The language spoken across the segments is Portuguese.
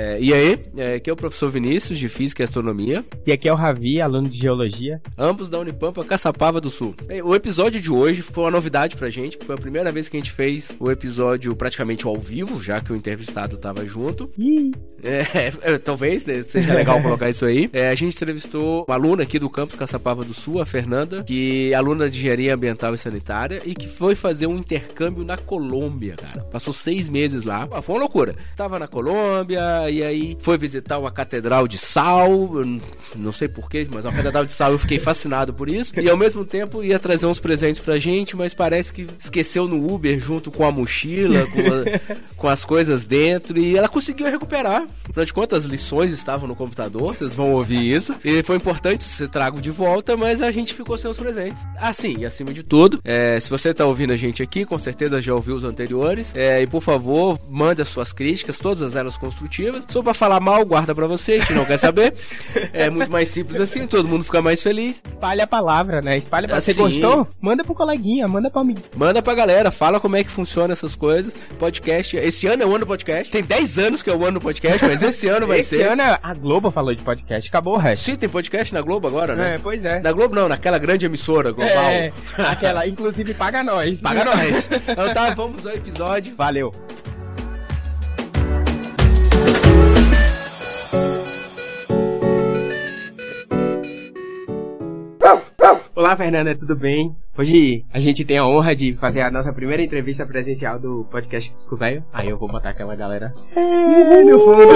É, e aí, é, aqui é o professor Vinícius, de Física e Astronomia. E aqui é o Ravi, aluno de Geologia. Ambos da Unipampa Caçapava do Sul. Bem, o episódio de hoje foi uma novidade pra gente, foi a primeira vez que a gente fez o episódio praticamente ao vivo, já que o entrevistado tava junto. É, é, talvez seja legal colocar isso aí. É, a gente entrevistou uma aluna aqui do campus Caçapava do Sul, a Fernanda, que é aluna de Engenharia Ambiental e Sanitária e que foi fazer um intercâmbio na Colômbia, cara. Passou seis meses lá. Pô, foi uma loucura. Tava na Colômbia e aí foi visitar uma catedral de sal. Não sei porquê, mas uma catedral de sal eu fiquei fascinado por isso. E ao mesmo tempo ia trazer uns presentes pra gente, mas parece que esqueceu no Uber junto com a mochila, com, a- com as coisas dentro. E ela conseguiu recuperar. Afinal de contas, as lições estavam no computador, vocês vão ouvir isso. E foi importante ser trago de volta, mas a gente ficou sem os presentes. Assim, e acima de tudo, é, se você tá ouvindo a gente aqui, com certeza já ouviu os anteriores. É, e por favor, mande as suas críticas, todas elas construtivas. Só pra falar mal, guarda pra você, gente não quer saber. É muito mais simples assim, todo mundo fica mais feliz. Espalha a palavra, né? Espalha pra... Você Assim. gostou? Manda pro coleguinha, manda pro amigo. Manda pra galera, fala como é que funciona essas coisas. Podcast, esse ano é o ano do podcast. Tem 10 anos que é o ano do podcast, mas esse ano vai Esse ser. ano a Globo falou de podcast, acabou o resto. Sim, tem podcast na Globo agora, né? É, pois é. Na Globo não, naquela grande emissora global. É, aquela, inclusive paga nós. Paga nós. Então tá, vamos ao episódio. Valeu. Olá, Fernanda, tudo bem? Hoje a gente tem a honra de fazer a nossa primeira entrevista presencial do podcast Cusco Velho. Aí eu vou botar aquela galera é, no fundo?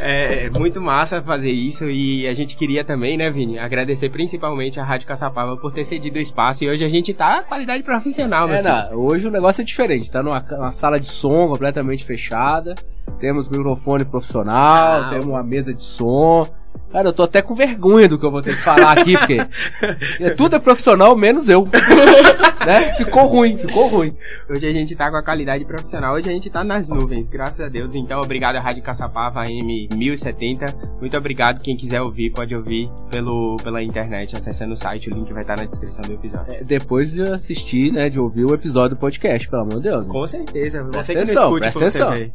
É muito massa fazer isso e a gente queria também, né, Vini, agradecer principalmente a Rádio Caçapava por ter cedido o espaço e hoje a gente tá qualidade profissional, É, não, hoje o negócio é diferente. Tá numa, numa sala de som completamente fechada. Temos microfone profissional, Ah, temos uma mesa de som. Cara, eu tô até com vergonha do que eu vou ter que falar aqui, porque é, tudo é profissional, menos eu. né? Ficou ruim, ficou ruim. Hoje a gente tá com a qualidade profissional, hoje a gente tá nas nuvens, graças a Deus. Então, obrigado à Rádio Caçapava AM 1070. Muito obrigado. Quem quiser ouvir, pode ouvir pelo, pela internet, acessando o site. O link vai estar na descrição do episódio. É, depois de assistir, né, de ouvir o episódio do podcast, pelo amor de Deus. né? Com certeza. Presta Você que atenção, não escute, presta atenção.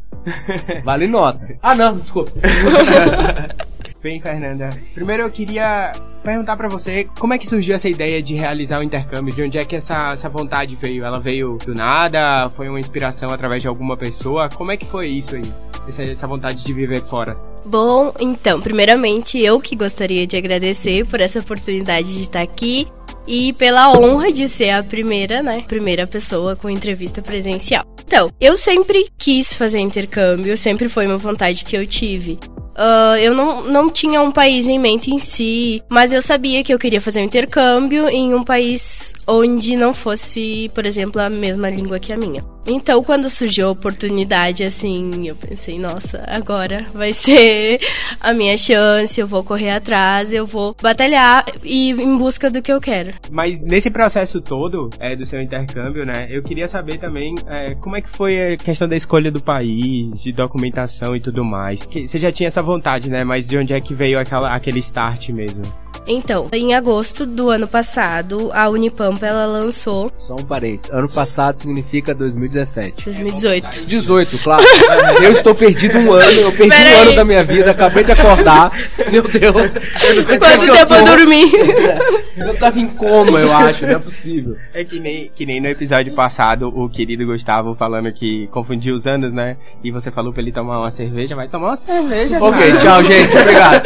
Vale nota. Ah, não, desculpa. Bem, Fernanda. Primeiro eu queria perguntar pra você como é que surgiu essa ideia de realizar o intercâmbio? De onde é que essa, essa vontade veio? Ela veio do nada? Foi uma inspiração através de alguma pessoa? Como é que foi isso aí? Essa, essa vontade de viver fora? Bom, então, primeiramente eu que gostaria de agradecer por essa oportunidade de estar aqui e pela honra de ser a primeira, né, primeira pessoa com entrevista presencial. Então, eu sempre quis fazer intercâmbio, sempre foi uma vontade que eu tive. Ah, eu não, não tinha um país em mente em si, mas eu sabia que eu queria fazer um intercâmbio em um país onde não fosse, por exemplo, a mesma língua que a minha. Então, quando surgiu a oportunidade, assim, eu pensei, nossa, agora vai ser a minha chance, eu vou correr atrás, eu vou batalhar e em busca do que eu quero. Mas nesse processo todo é, do seu intercâmbio, né? Eu queria saber também é, como é que foi a questão da escolha do país, de documentação e tudo mais. Que você já tinha essa vontade, né? Mas de onde é que veio aquela, aquele start mesmo? Então, em agosto do ano passado, a Unipampa ela lançou Só um parênteses. Ano passado significa 2017. 2018. 18, claro. Eu estou perdido um ano, eu perdi Pera um aí. ano da minha vida, acabei de acordar. Meu Deus. Eu não sei como Quanto tempo eu eu dormi? Eu tava em coma, eu acho, não é possível. É que nem, que nem no episódio passado, o querido Gustavo falando que confundiu os anos, né? E você falou pra ele tomar uma cerveja, vai tomar uma cerveja. Ok, cara. tchau, gente. Obrigado.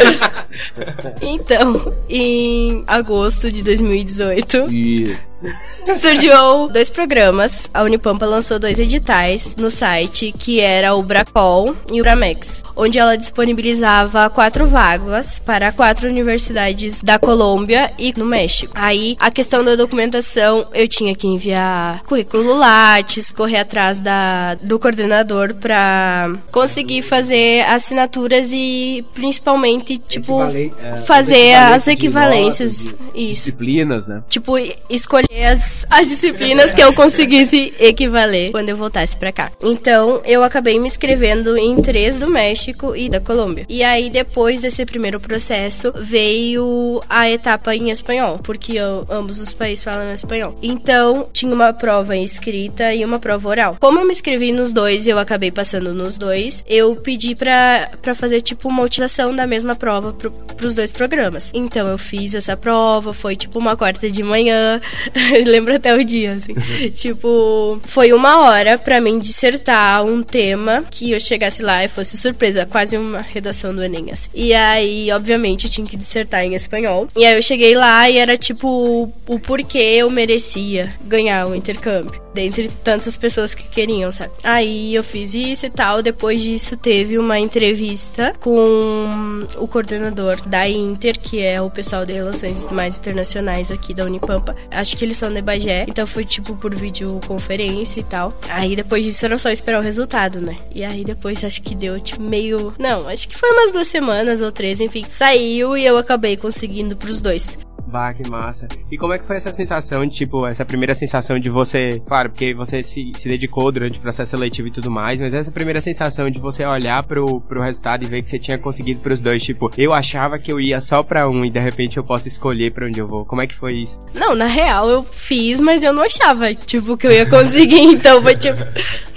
Então, em agosto de 2018, E surgiu dois programas. A Unipampa lançou dois editais no site, que era o Bracol e o Bramex, onde ela disponibilizava quatro vagas para quatro universidades da Colômbia e no México. Aí, a questão da documentação, eu tinha que enviar currículo Lattes, correr atrás da, do coordenador para conseguir fazer assinaturas e principalmente, tipo, Equivalen- é, fazer as de equivalências. notas, Isso. disciplinas, né? Tipo, escolher as, as disciplinas que eu conseguisse equivaler quando eu voltasse para cá. Então, eu acabei me inscrevendo em três do México e da Colômbia. E aí, depois desse primeiro processo, veio a etapa em espanhol, porque eu, ambos os países falam espanhol. Então, tinha uma prova escrita e uma prova oral. Como eu me inscrevi nos dois e eu acabei passando nos dois, eu pedi pra, fazer, tipo, uma utilização da mesma prova pro, pros dois programas. Então, eu fiz essa prova, foi, tipo, uma quarta de manhã. lembro até o dia, assim. tipo, foi uma hora para mim dissertar um tema que eu chegasse lá e fosse surpresa, quase uma redação do Enem, assim. E aí, obviamente, eu tinha que dissertar em espanhol. E aí eu cheguei lá e era tipo o porquê eu merecia ganhar o intercâmbio dentre tantas pessoas que queriam, sabe? Aí eu fiz isso e tal. Depois disso, teve uma entrevista com o coordenador da Inter, que é o pessoal de relações mais internacionais aqui da Unipampa. Acho que eles são de Bagé, então foi tipo por videoconferência e tal. Aí depois disso era só esperar o resultado, né? E aí depois acho que deu tipo meio. Não, acho que foi umas duas semanas ou três, enfim. Saiu e eu acabei conseguindo pros dois. Bah, que massa. E como é que foi essa sensação de, tipo, essa primeira sensação de você, claro, porque você se, se dedicou durante o processo seletivo e tudo mais, mas essa primeira sensação de você olhar pro, pro resultado e ver que você tinha conseguido pros dois, tipo, eu achava que eu ia só pra um e de repente eu posso escolher pra onde eu vou. Como é que foi isso? Não, na real eu fiz, mas eu não achava, tipo, que eu ia conseguir, então foi tipo,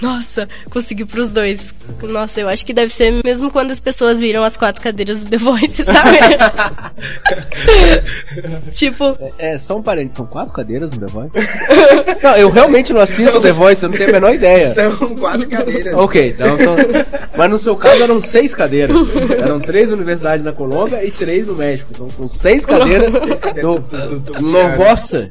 nossa, consegui pros dois. Nossa, eu acho que deve ser mesmo quando as pessoas viram as quatro cadeiras do The Voice, sabe? tipo. É, é, só um parente, são quatro cadeiras no The Voice? não, eu realmente não assisto The Voice, eu não tenho a menor ideia. São quatro cadeiras. ok, então são. Mas no seu caso eram seis cadeiras. Eram três universidades na Colômbia e três no México. Então são seis cadeiras. seis cadeiras do, do, do, Novossa.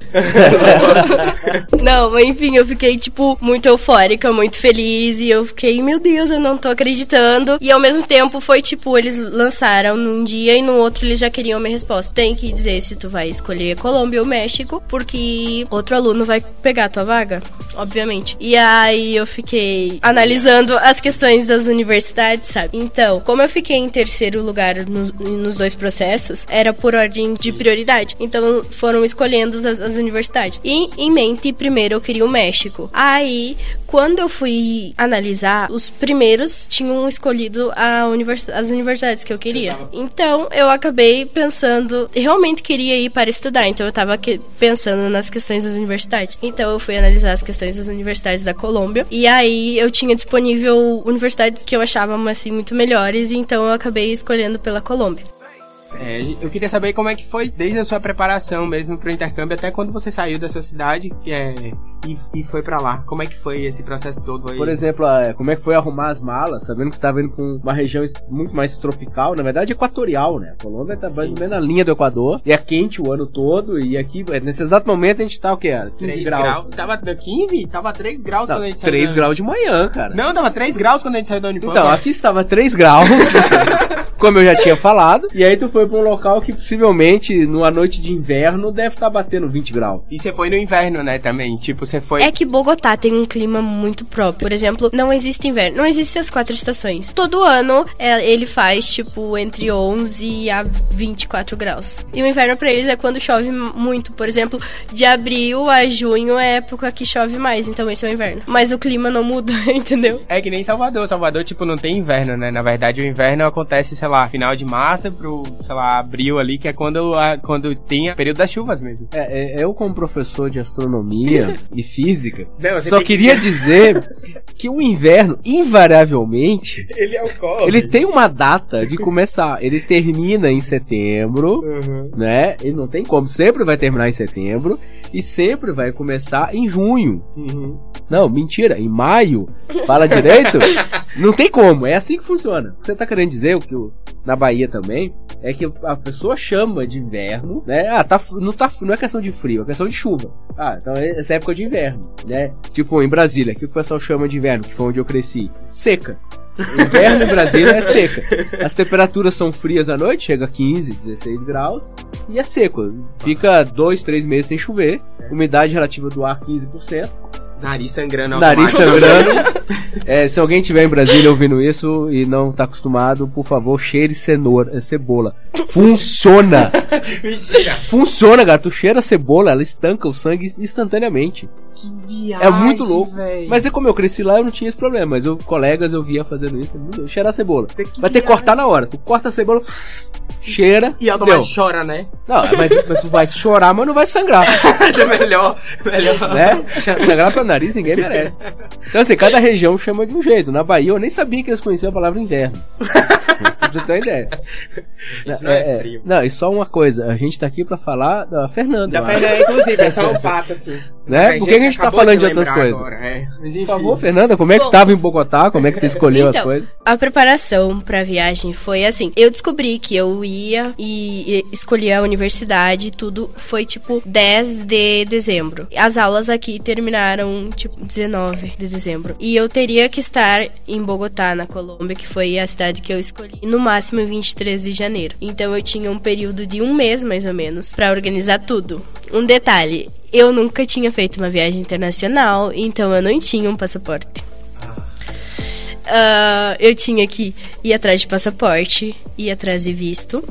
não, enfim, eu fiquei, tipo, muito eufórica, muito feliz. E eu fiquei, meu Deus, eu não tô acreditando. E ao mesmo tempo foi tipo, eles lançaram num dia e no outro eles já queriam a minha resposta. Tem que dizer se tu vai escolher Colômbia ou México, porque outro aluno vai pegar a tua vaga, obviamente. E aí eu fiquei analisando as questões das universidades, sabe? Então, como eu fiquei em terceiro lugar no, nos dois processos, era por ordem de prioridade. Então foram escolhendo as, as universidades. E em mente, primeiro eu queria o México. Aí, quando eu fui analisar, os primeiros tinham escolhido univers as universidades que eu queria. Então, eu acabei pensando, realmente queria ir para estudar, então eu estava pensando nas questões das universidades. Então, eu fui analisar as questões das universidades da Colômbia, e aí eu tinha disponível universidades que eu achava assim muito melhores, então eu acabei escolhendo pela Colômbia. É, eu queria saber como é que foi desde a sua preparação mesmo para o intercâmbio até quando você saiu da sua cidade é, e, e foi para lá. Como é que foi esse processo todo aí? Por exemplo, como é que foi arrumar as malas, sabendo que você estava indo para uma região muito mais tropical, na verdade equatorial, né? A Colômbia está mais ou menos na linha do Equador e é quente o ano todo e aqui, nesse exato momento, a gente está o que? 15 graus. graus. Tava 15? Tava 3 graus Não, quando a gente saiu. 3 da... graus de manhã, cara. Não, tava 3 graus quando a gente saiu da Unipampa. Então, aqui estava 3 graus, como eu já tinha falado, e aí tu foi para um local que possivelmente numa noite de inverno deve estar tá batendo 20 graus. E você foi no inverno, né, também? Tipo, você foi. É que Bogotá tem um clima muito próprio. Por exemplo, não existe inverno, não existem as quatro estações. Todo ano é, ele faz, tipo, entre 11 a 24 graus. E o inverno para eles é quando chove muito. Por exemplo, de abril a junho é época que chove mais, então esse é o inverno. Mas o clima não muda, entendeu? É que nem Salvador. Salvador, tipo, não tem inverno, né? Na verdade, o inverno acontece, sei lá, final de março pro, sei lá, abril ali, que é quando, a, quando tem a período das chuvas mesmo. É, é eu como professor de astronomia e física, não, só queria que... dizer que o inverno, invariavelmente, ele é o Ele tem uma data de começar. Ele termina em setembro, uhum. né? Ele não tem como, sempre vai terminar em setembro e sempre vai começar em junho. Uhum. Não, mentira, em maio. Fala direito? não tem como, é assim que funciona. Você tá querendo dizer o que na Bahia também é que a pessoa chama de inverno, né? Ah, tá, não, tá, não é questão de frio, é questão de chuva. Ah, então é essa época de inverno, né? Tipo, em Brasília, o que o pessoal chama de inverno, que foi onde eu cresci? Seca. Inverno em Brasília é seca. As temperaturas são frias à noite, chega a 15, 16 graus, e é seco. Fica dois, três meses sem chover, umidade relativa do ar 15%. Nariz sangrando. Nariz sangrando. é, se alguém tiver em Brasília ouvindo isso e não tá acostumado, por favor, cheire cenoura, é, cebola. Funciona! Mentira. Funciona, gato. Tu cheira a cebola, ela estanca o sangue instantaneamente. Que viagem, É muito louco. véi. Mas é como eu cresci lá, eu não tinha esse problema. Mas eu, colegas, eu via fazendo isso. é. Cheirar a cebola. Vai ter que cortar na hora. Tu corta a cebola, cheira. E deu. automaticamente chora, né? Não, mas, mas tu vai chorar, mas não vai sangrar. é melhor. Melhor. né? Sangrar pro nariz ninguém merece. Então, assim, cada região chama de um jeito. Na Bahia eu nem sabia que eles conheciam a palavra inverno. Pra você ter uma ideia. Isso não é frio. não, e só uma coisa, a gente tá aqui pra falar da Fernanda. Da. Fernanda, inclusive, é só um fato, assim. Né? Por que a gente tá falando de outras lembrar coisas? agora, é. Mas, Por favor, Fernanda, como é que Bom. tava em Bogotá? Como é que você escolheu as Então, coisas? A preparação pra viagem foi assim. Eu descobri que eu ia e, e escolhi a universidade, tudo foi tipo 10 de dezembro. As aulas aqui terminaram tipo 19 de dezembro. E eu teria que estar em Bogotá, na Colômbia, que foi a cidade que eu escolhi, no máximo em 23 de janeiro. Então eu tinha um período de um mês mais ou menos pra organizar tudo. Um detalhe, eu nunca tinha feito uma viagem internacional, então eu não tinha um passaporte. Ah, eu tinha que ir atrás de passaporte, ir atrás de visto,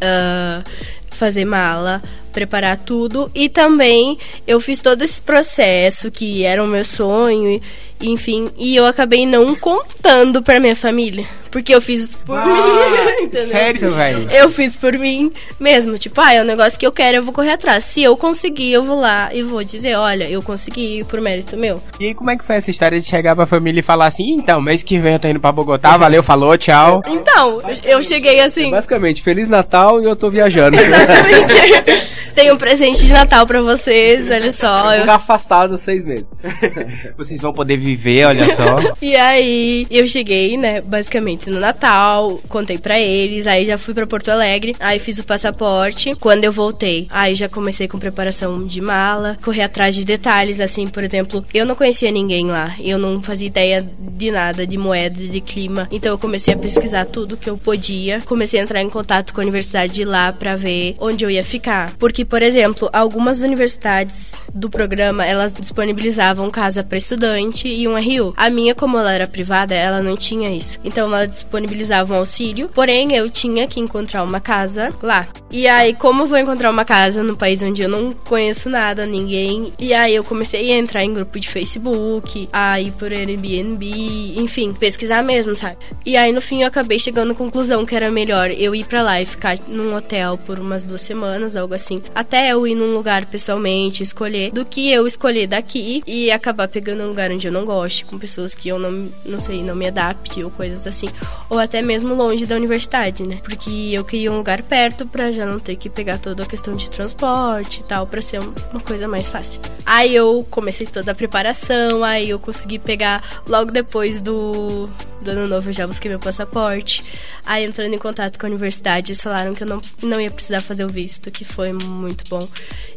ah, fazer mala, preparar tudo e também eu fiz todo esse processo que era o meu sonho, e- enfim, e eu acabei não contando pra minha família, porque eu fiz por Ah, mim, entendeu? sério, velho? Eu fiz por mim mesmo. Tipo, ah, é um negócio que eu quero, eu vou correr atrás. Se eu conseguir, eu vou lá e vou dizer, olha, eu consegui por mérito meu. E aí, como é que foi essa história de chegar pra família e falar assim, então, mês que vem eu tô indo pra Bogotá, valeu, falou, tchau. Então, eu cheguei assim. Basicamente, Feliz Natal e eu tô viajando. Exatamente. Tem um presente de Natal pra vocês, olha só. eu- Ficar afastado seis meses. Vocês vão poder viver, olha só. E aí, eu cheguei, né, basicamente no Natal, contei pra eles, aí já fui pra Porto Alegre, aí fiz o passaporte. Quando eu voltei, aí já comecei com preparação de mala, correr atrás de detalhes, assim, por exemplo, eu não conhecia ninguém lá, eu não fazia ideia de nada, de moeda, de clima, então eu comecei a pesquisar tudo que eu podia, comecei a entrar em contato com a universidade de lá pra ver onde eu ia ficar. Porque, por exemplo, algumas universidades do programa, elas disponibilizavam casa pra estudante e um RU. A minha, como ela era privada, ela não tinha isso. Então ela disponibilizava um auxílio, porém eu tinha que encontrar uma casa lá. E aí, como eu vou encontrar uma casa no país onde eu não conheço nada, ninguém? E aí eu comecei a entrar em grupo de Facebook, a ir por Airbnb, enfim, pesquisar mesmo, sabe? E aí no fim eu acabei chegando à conclusão que era melhor eu ir pra lá e ficar num hotel por umas duas semanas, algo assim, até eu ir num lugar pessoalmente, escolher, do que eu escolher daqui e acabar pegando um lugar onde eu não goste, com pessoas que eu não, não sei, não me adapte ou coisas assim, ou até mesmo longe da universidade, né? Porque eu queria um lugar perto pra já não ter que pegar toda a questão de transporte e tal, pra ser um- uma coisa mais fácil. Aí eu comecei toda a preparação, aí eu consegui pegar logo depois do, do ano novo, eu já busquei meu passaporte. Aí entrando em contato com a universidade, eles falaram que eu não, não ia precisar fazer o visto, que foi muito bom.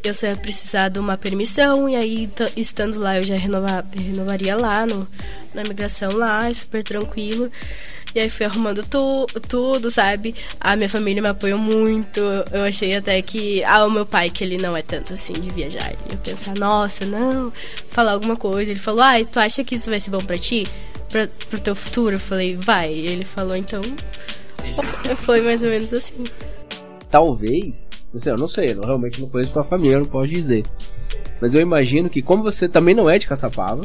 Eu só ia precisar de uma permissão, e aí estando lá eu já renova, renovaria lá no, na imigração lá, super tranquilo. E aí fui arrumando tu, tudo, sabe? A minha família me apoiou muito. Eu achei até que. Ah, o meu pai, que ele não é tanto assim de viajar. Eu pensar, nossa, não, falar alguma coisa. Ele falou, ai, tu acha que isso vai ser bom pra ti? Pra, pro teu futuro? Eu falei, vai. Ele falou, então. Foi mais ou menos assim. Talvez, não sei, eu não sei, eu realmente não conheço tua família, eu não posso dizer. Mas eu imagino que como você também não é de Caçapava,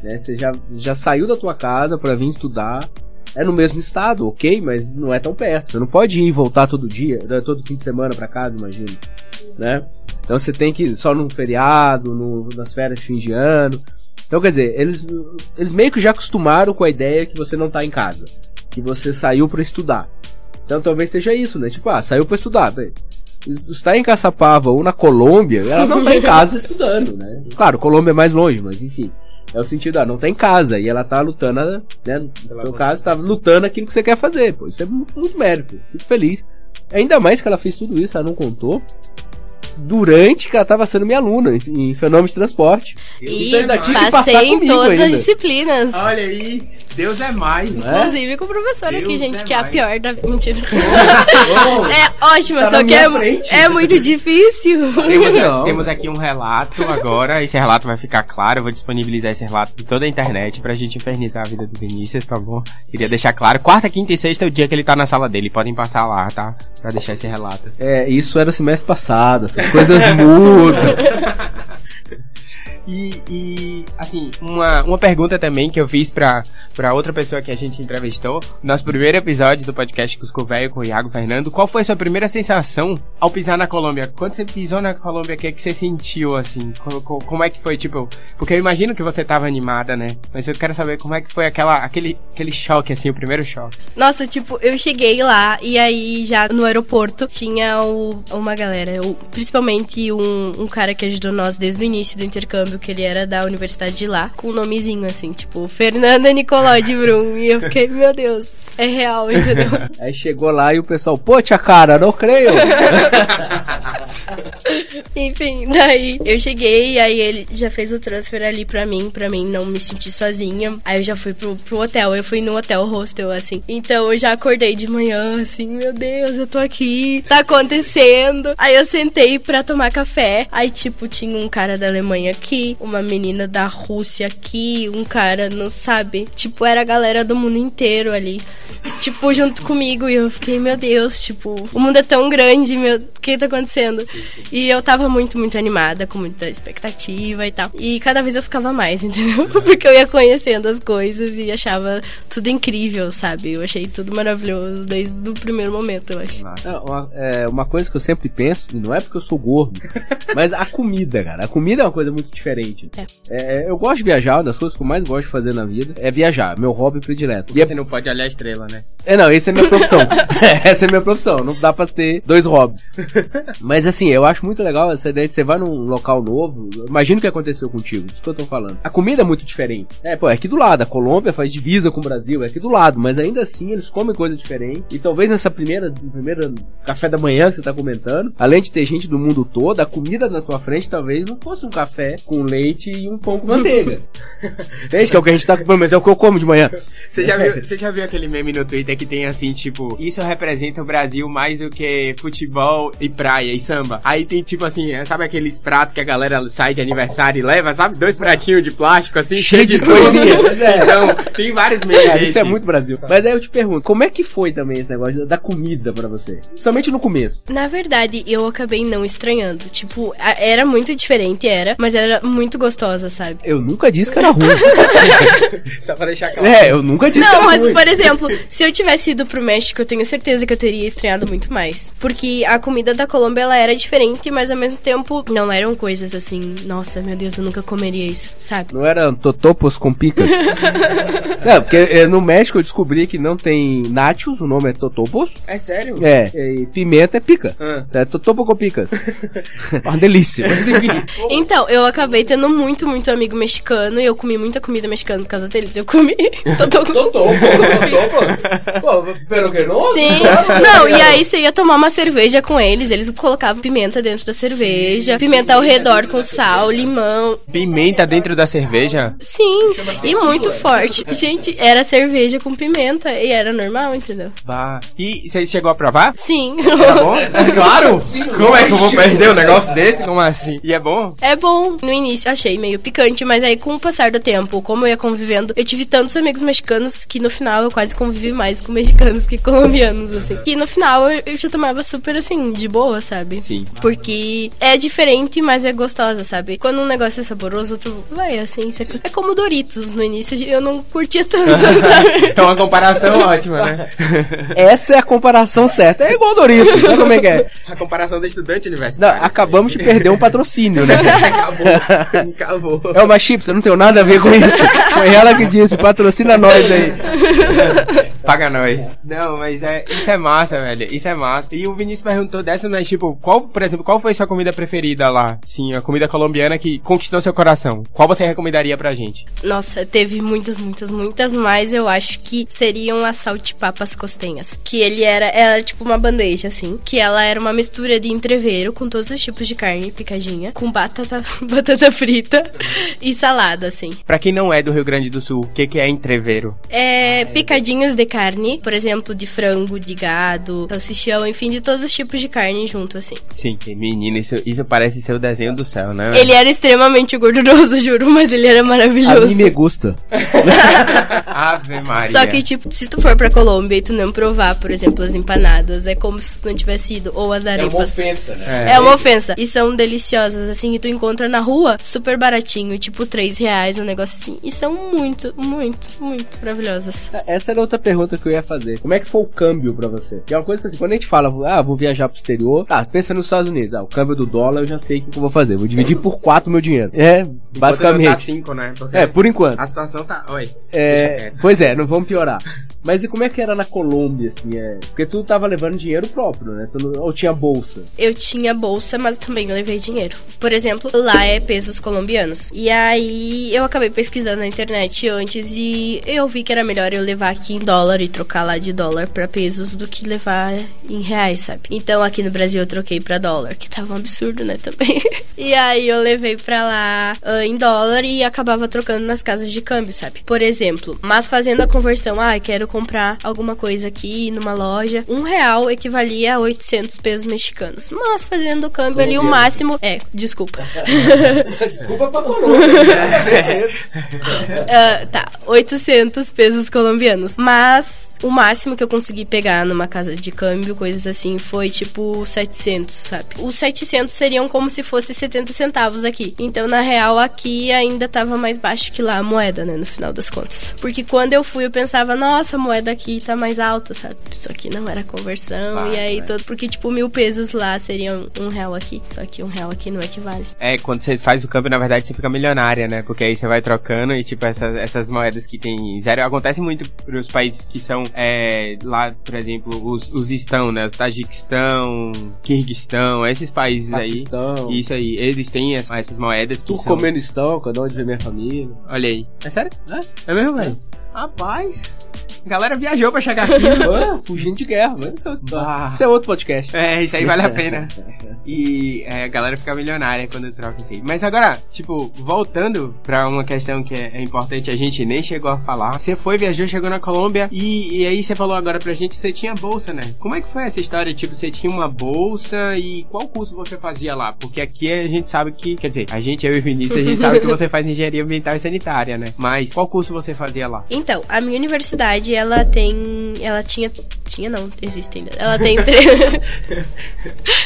né? Você já, já saiu da tua casa pra vir estudar. É no mesmo estado, ok, mas não é tão perto. Você não pode ir e voltar todo dia, né, todo fim de semana pra casa, imagino, né? Então você tem que ir só num feriado, no, nas férias de fim de ano. Então, quer dizer, eles, eles meio que já acostumaram com a ideia que você não tá em casa, que você saiu pra estudar. Então talvez seja isso, né? Tipo, ah, saiu pra estudar. bem, Está em Caçapava ou na Colômbia, ela não tá em casa estudando, né? Claro, Colômbia é mais longe, mas enfim. É o sentido, ah, não tá em casa. E ela tá lutando, né? No seu caso, tá lutando aquilo que você quer fazer. Pô, isso é muito, muito mérito. Fico feliz. Ainda mais que ela fez tudo isso, ela não contou. Durante que ela tava sendo minha aluna em, em fenômeno de transporte. E Então ainda tive que passei passar em todas as ainda. disciplinas. Olha aí, Deus é mais. Inclusive com o professor aqui, Deus gente, é que é a mais. pior da. Mentira. Ô, é ótima, Tá só que é, frente. é muito difícil. Temos, temos aqui um relato agora. Esse relato vai ficar claro. Eu vou disponibilizar esse relato em toda a internet pra gente infernizar a vida do Vinícius, tá bom? Queria deixar claro. Quarta, quinta e sexta é o dia que ele tá na sala dele. Podem passar lá, tá? Pra deixar esse relato. É, isso era semestre passado, essas coisas mudam. E, e, assim, uma, uma pergunta também que eu fiz pra, pra outra pessoa que a gente entrevistou. Nosso primeiro episódio do podcast Cusco Velho com o Iago Fernando. Qual foi a sua primeira sensação ao pisar na Colômbia? Quando você pisou na Colômbia, o que é que você sentiu, assim? Co- co- Como, é que foi, tipo... Porque eu imagino que você tava animada, né? Mas eu quero saber como é que foi aquela, aquele, aquele choque, assim, o primeiro choque. Nossa, tipo, eu cheguei lá e aí já no aeroporto tinha o- uma galera, o- principalmente um, um cara que ajudou nós desde o início do intercâmbio, que ele era da universidade de lá, com um nomezinho assim, tipo, Fernanda Nicoló de Brum. E eu fiquei, meu Deus, é real, entendeu? Aí chegou lá e o pessoal, pô, tia cara, não creio. Enfim, daí eu cheguei aí ele já fez o transfer ali pra mim, pra mim não me sentir sozinha. Aí eu já fui pro, pro hotel, eu fui no hotel hostel, assim. Então eu já acordei de manhã, assim, meu Deus, eu tô aqui, tá acontecendo. Aí eu sentei pra tomar café. Aí, tipo, tinha um cara da Alemanha aqui, uma menina da Rússia aqui, um cara, não sabe? Tipo, era a galera do mundo inteiro ali. Tipo, junto comigo. E eu fiquei, meu Deus, tipo, o mundo é tão grande, meu, o que tá acontecendo? E eu tava muito, muito animada, com muita expectativa e tal. E cada vez eu ficava mais, entendeu? Porque eu ia conhecendo as coisas e achava tudo incrível, sabe? Eu achei tudo maravilhoso desde o primeiro momento, eu acho. É, uma, é, uma coisa que eu sempre penso, e não é porque eu sou gordo, mas a comida, cara. A comida é uma coisa muito diferente. É, eu gosto de viajar, uma das coisas que eu mais gosto de fazer na vida é viajar, meu hobby predileto. E é, Você não pode olhar a estrela, né? é, não, essa é minha profissão. essa é minha profissão, não dá pra ter dois hobbies. Mas assim, eu acho muito legal essa ideia de você vai num local novo, imagina o que aconteceu contigo, isso que eu tô falando. A comida é muito diferente. É, pô, é aqui do lado, a Colômbia faz divisa com o Brasil, é aqui do lado, mas ainda assim eles comem coisa diferente. E talvez nessa primeira, primeira café da manhã que você tá comentando, além de ter gente do mundo todo, a comida na tua frente talvez não fosse um café com leite e um pão com manteiga. Entende? Que é o que a gente tá comendo, mas é o que eu como de manhã. Você já, viu, você já viu aquele meme no Twitter que tem assim, tipo, isso representa o Brasil mais do que futebol e praia e samba. Aí tem tipo assim, sabe aqueles pratos que a galera sai de aniversário e leva, sabe? Dois pratinhos de plástico assim, Cheio de coisinha. coisinha. É. Então, tem vários memes. É, isso é muito Brasil. Mas aí eu te pergunto, como é que foi também esse negócio da comida pra você? Somente no começo. Na verdade, eu acabei não estranhando. Tipo, a- era muito diferente, era, mas era muito gostosa, sabe? Eu nunca disse que era ruim. Só pra deixar claro. é, eu nunca disse que Não, era mas ruim. por exemplo, se eu tivesse ido pro México, eu tenho certeza que eu teria estranhado muito mais. Porque a comida da Colômbia, ela era diferente, mas ao mesmo tempo não eram coisas assim, nossa, meu Deus, eu nunca comeria isso, sabe? Não eram totopos com picas? é, porque é, no México eu descobri que não tem nachos, o nome é totopos. É sério? É, e pimenta é pica. Ah. É totopo com picas. Uma delícia. Mas enfim. Então, eu acabei tendo muito, muito amigo mexicano e eu comi muita comida mexicana por causa deles. Eu comi. Totopo. Pô, pero que não? Sim. Não, e aí você ia tomar uma cerveja com eles, eles colocavam pimenta dentro da cerveja, pimenta ao redor com sal, limão. Pimenta dentro da cerveja? Sim, e muito forte. Gente, era cerveja com pimenta e era normal, entendeu? Bah. E você chegou a provar? Sim. Tá bom? claro! Como é que eu vou perder um negócio desse? Como assim? E é bom? É bom. No início achei meio picante, mas aí com o passar do tempo, como eu ia convivendo, eu tive tantos amigos mexicanos que no final eu quase convivi mais com mexicanos que colombianos, assim. E no final eu, eu já tomava super assim, de boa, sabe? Sim. Porque é diferente, mas é gostosa, sabe? Quando um negócio é saboroso, tu vai assim. Você... É como Doritos. No início eu não curtia tanto? É uma comparação ótima, né? Essa é a comparação certa. É igual Doritos, sabe como é que é? A comparação do estudante Não, universitário. acabamos de perder um patrocínio, né? Acabou. Acabou. É uma chips, eu não tenho nada a ver com isso. Foi ela que disse, patrocina nós aí. Paga paga nós. Não, mas é, isso é massa, velho. Isso é massa. E o Vinícius perguntou dessa, mas tipo, qual, por exemplo, qual foi sua comida preferida lá? Sim, a comida colombiana que conquistou seu coração. Qual você recomendaria pra gente? Nossa, teve muitas, muitas, muitas, mas eu acho que seriam as saltipapas costenhas. Que ele era, era tipo uma bandeja, assim. Que ela era uma mistura de entreveiro com todos os tipos de carne picadinha, com batata, batata frita e salada, assim. Pra quem não é do Rio Grande do Sul, o que, que é entreveiro? É picadinhos de carne, por exemplo, de frango, de gado, salsichão, enfim, de todos os tipos de carne junto, assim. Sim, menina, isso, isso parece ser o desenho do céu, né? Ele era extremamente gorduroso, juro, mas ele era A maravilhoso. mim me gusta. Ave Maria. Só que, tipo, se tu for pra Colômbia e tu não provar, por exemplo, as empanadas, é como se tu não tivesse ido. Ou as arepas. né? É. É uma ofensa. E são deliciosas, assim, e tu encontra na rua super baratinho, tipo 3 reais, um negócio assim. E são muito, muito, muito maravilhosas. Essa era outra pergunta que eu ia fazer. Como é que foi o câmbio pra você? Que é uma coisa que assim, quando a gente fala, ah, vou viajar pro exterior, tá, pensa nos Estados Unidos. Ah, o câmbio do dólar eu já sei o que eu vou fazer. Vou dividir por quatro meu dinheiro. É, Tá basicamente. cinco, né? Porque É, por enquanto. A situação tá. Oi. É, pois é, não vamos piorar. Mas e como é que era na Colômbia, assim? É? Porque tu tava levando dinheiro próprio, né? Tu não- ou tinha bolsa? Eu tinha bolsa, mas também levei dinheiro. Por exemplo, lá é pesos colombianos. E aí eu acabei pesquisando na internet antes e eu vi que era melhor eu levar aqui em dólar e trocar lá de dólar pra pesos do que levar em reais, sabe? Então aqui no Brasil eu troquei pra dólar, que tava um absurdo, né, também. e aí eu levei pra lá ah, em dólar e acabava trocando nas casas de câmbio, sabe? Por exemplo, mas fazendo a conversão, ah, quero comprar alguma coisa aqui numa loja, um real equivalia a 800 pesos mexicanos. Mas fazendo o câmbio ali, o máximo... É, desculpa. Desculpa pra Colômbia. Ah, tá, 800 pesos colombianos. Mas o máximo que eu consegui pegar numa casa de câmbio, coisas assim, foi tipo 700, sabe? Os 700 seriam como se fosse 70 centavos aqui. Então, na real, aqui ainda tava mais baixo que lá a moeda, né? No final das contas. Porque quando eu fui, eu pensava, nossa, a moeda aqui tá mais alta, sabe? Só que não era conversão. Claro, e aí, é. todo. Porque, tipo, mil pesos lá seriam um real aqui. Só que um real aqui não equivale. É, quando você faz o câmbio, na verdade, você fica milionária, né? Porque aí você vai trocando e, tipo, essas, essas moedas que tem zero. Acontece muito pros países que são, é, lá, por exemplo, os, os estão, né? O Tajiquistão, Kirguistão, esses países Paquistão. aí. Isso aí, eles têm essa- essas moedas que são... Turcomenistão, que é de onde vem minha família. Olha aí. É sério? É? É mesmo, velho? Rapaz, a galera viajou pra chegar aqui. Ah, fugindo de guerra, mas isso é outra história. Isso é outro podcast. É, isso aí vale a pena. E é, a galera fica milionária quando troca assim. Mas agora, tipo, voltando pra uma questão que é, é importante, a gente nem chegou a falar. Você foi, viajou, chegou na Colômbia e, e aí você falou agora pra gente que você tinha bolsa, né? Como é que foi essa história? Tipo, você tinha uma bolsa e qual curso você fazia lá? Porque aqui a gente sabe que, quer dizer, a gente, eu e o Vinícius, a gente sabe que você faz engenharia ambiental e sanitária, né? Mas qual curso você fazia lá? Então, a minha universidade, ela tem. Ela tinha. Tinha não, existe ainda. Ela tem três.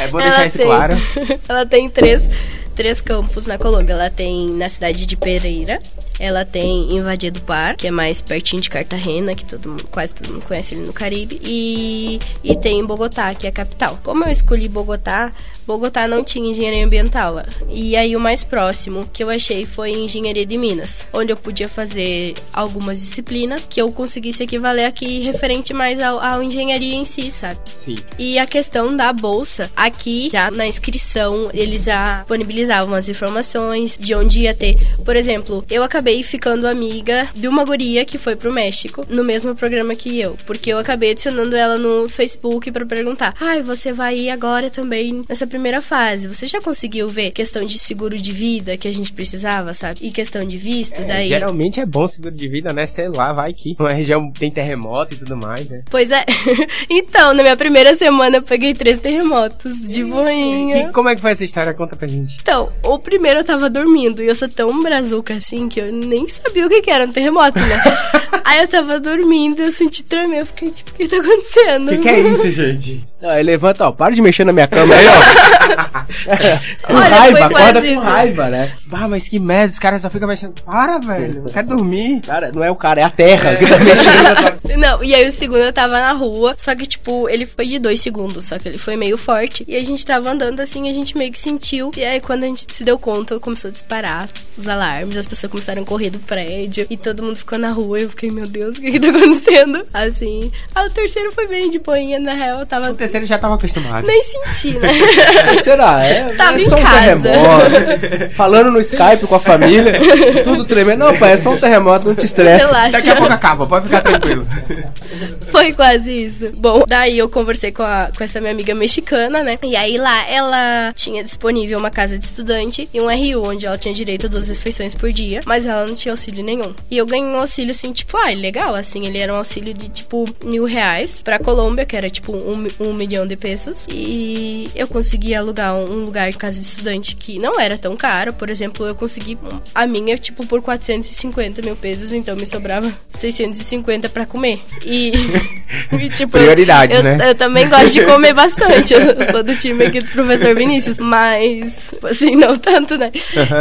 É bom Ela deixar isso tem- claro. ela tem três, três campos na Colômbia. Ela tem na cidade de Pereira. Ela tem em Vadia do Par, que é mais pertinho de Cartagena, que todo mundo, quase todo mundo conhece ali no Caribe. E, e tem em Bogotá, que é a capital. Como eu escolhi Bogotá, Bogotá não tinha engenharia ambiental. E aí o mais próximo que eu achei foi engenharia de Minas, onde eu podia fazer algumas disciplinas que eu conseguisse equivaler aqui referente mais ao, ao engenharia em si, sabe? Sim. E a questão da bolsa, aqui já na inscrição, eles já disponibilizavam as informações de onde ia ter. Por exemplo, eu acabei ficando amiga de uma guria que foi pro México no mesmo programa que eu, porque eu acabei adicionando ela no Facebook pra perguntar: "Ai, você vai ir agora também nessa primeira fase? Você já conseguiu ver questão de seguro de vida que a gente precisava, sabe? E questão de visto, daí Geralmente é bom seguro de vida, né? Sei lá, vai que uma região tem terremoto e tudo mais, né? Pois é. então, na minha primeira semana eu peguei três terremotos de boinha. Que- como é que foi essa história? Conta pra gente. Então, o primeiro eu tava dormindo e eu sou tão brazuca assim que eu nem sabia o que, que era um terremoto, né? Aí eu tava dormindo e eu senti tremer. Eu fiquei tipo, o que tá acontecendo? O que, que é isso, gente? Aí levanta, ó, para de mexer na minha cama aí, ó. com Olha, raiva, foi acorda quase com isso. raiva, né? Ah, mas que merda, os caras só ficam mexendo. Para, velho, quer dormir. Cara, não é o cara, é a terra que tá mexendo na tua... Não, e aí o segundo eu tava na rua, só que, tipo, ele foi de dois segundos, só que ele foi meio forte. E a gente tava andando assim, a gente meio que sentiu. E aí, quando a gente se deu conta, começou a disparar os alarmes, as pessoas começaram a correr do prédio, e todo mundo ficou na rua. E eu fiquei, meu Deus, o que que tá acontecendo? Assim. Ah, o terceiro foi bem de boinha, na real, eu tava. O terceiro já tava acostumado. Nem senti, né? Será? É, Tava é em só um casa. terremoto. Falando no Skype com a família, tudo tremendo. Não, pai, é só um terremoto, não te estressa. Relaxa. Daqui a pouco acaba, pode ficar tranquilo. Foi quase isso. Bom, daí eu conversei com, a, com essa minha amiga mexicana, né? E aí lá ela tinha disponível uma casa de estudante e um RU, onde ela tinha direito a duas refeições por dia, mas ela não tinha auxílio nenhum. E eu ganhei um auxílio assim, tipo, ah, legal, assim, ele era um auxílio de tipo mil reais pra Colômbia, que era tipo um, um milhão de pesos. E eu consegui alugar um, um lugar de casa de estudante que não era tão caro. Por exemplo, eu consegui a minha, tipo, por 450 mil pesos, então me sobrava 650 pra comer. E, e, tipo, Prioridades, eu, né? eu também gosto de comer bastante. Eu sou do time aqui do professor Vinícius, mas assim, não tanto, né?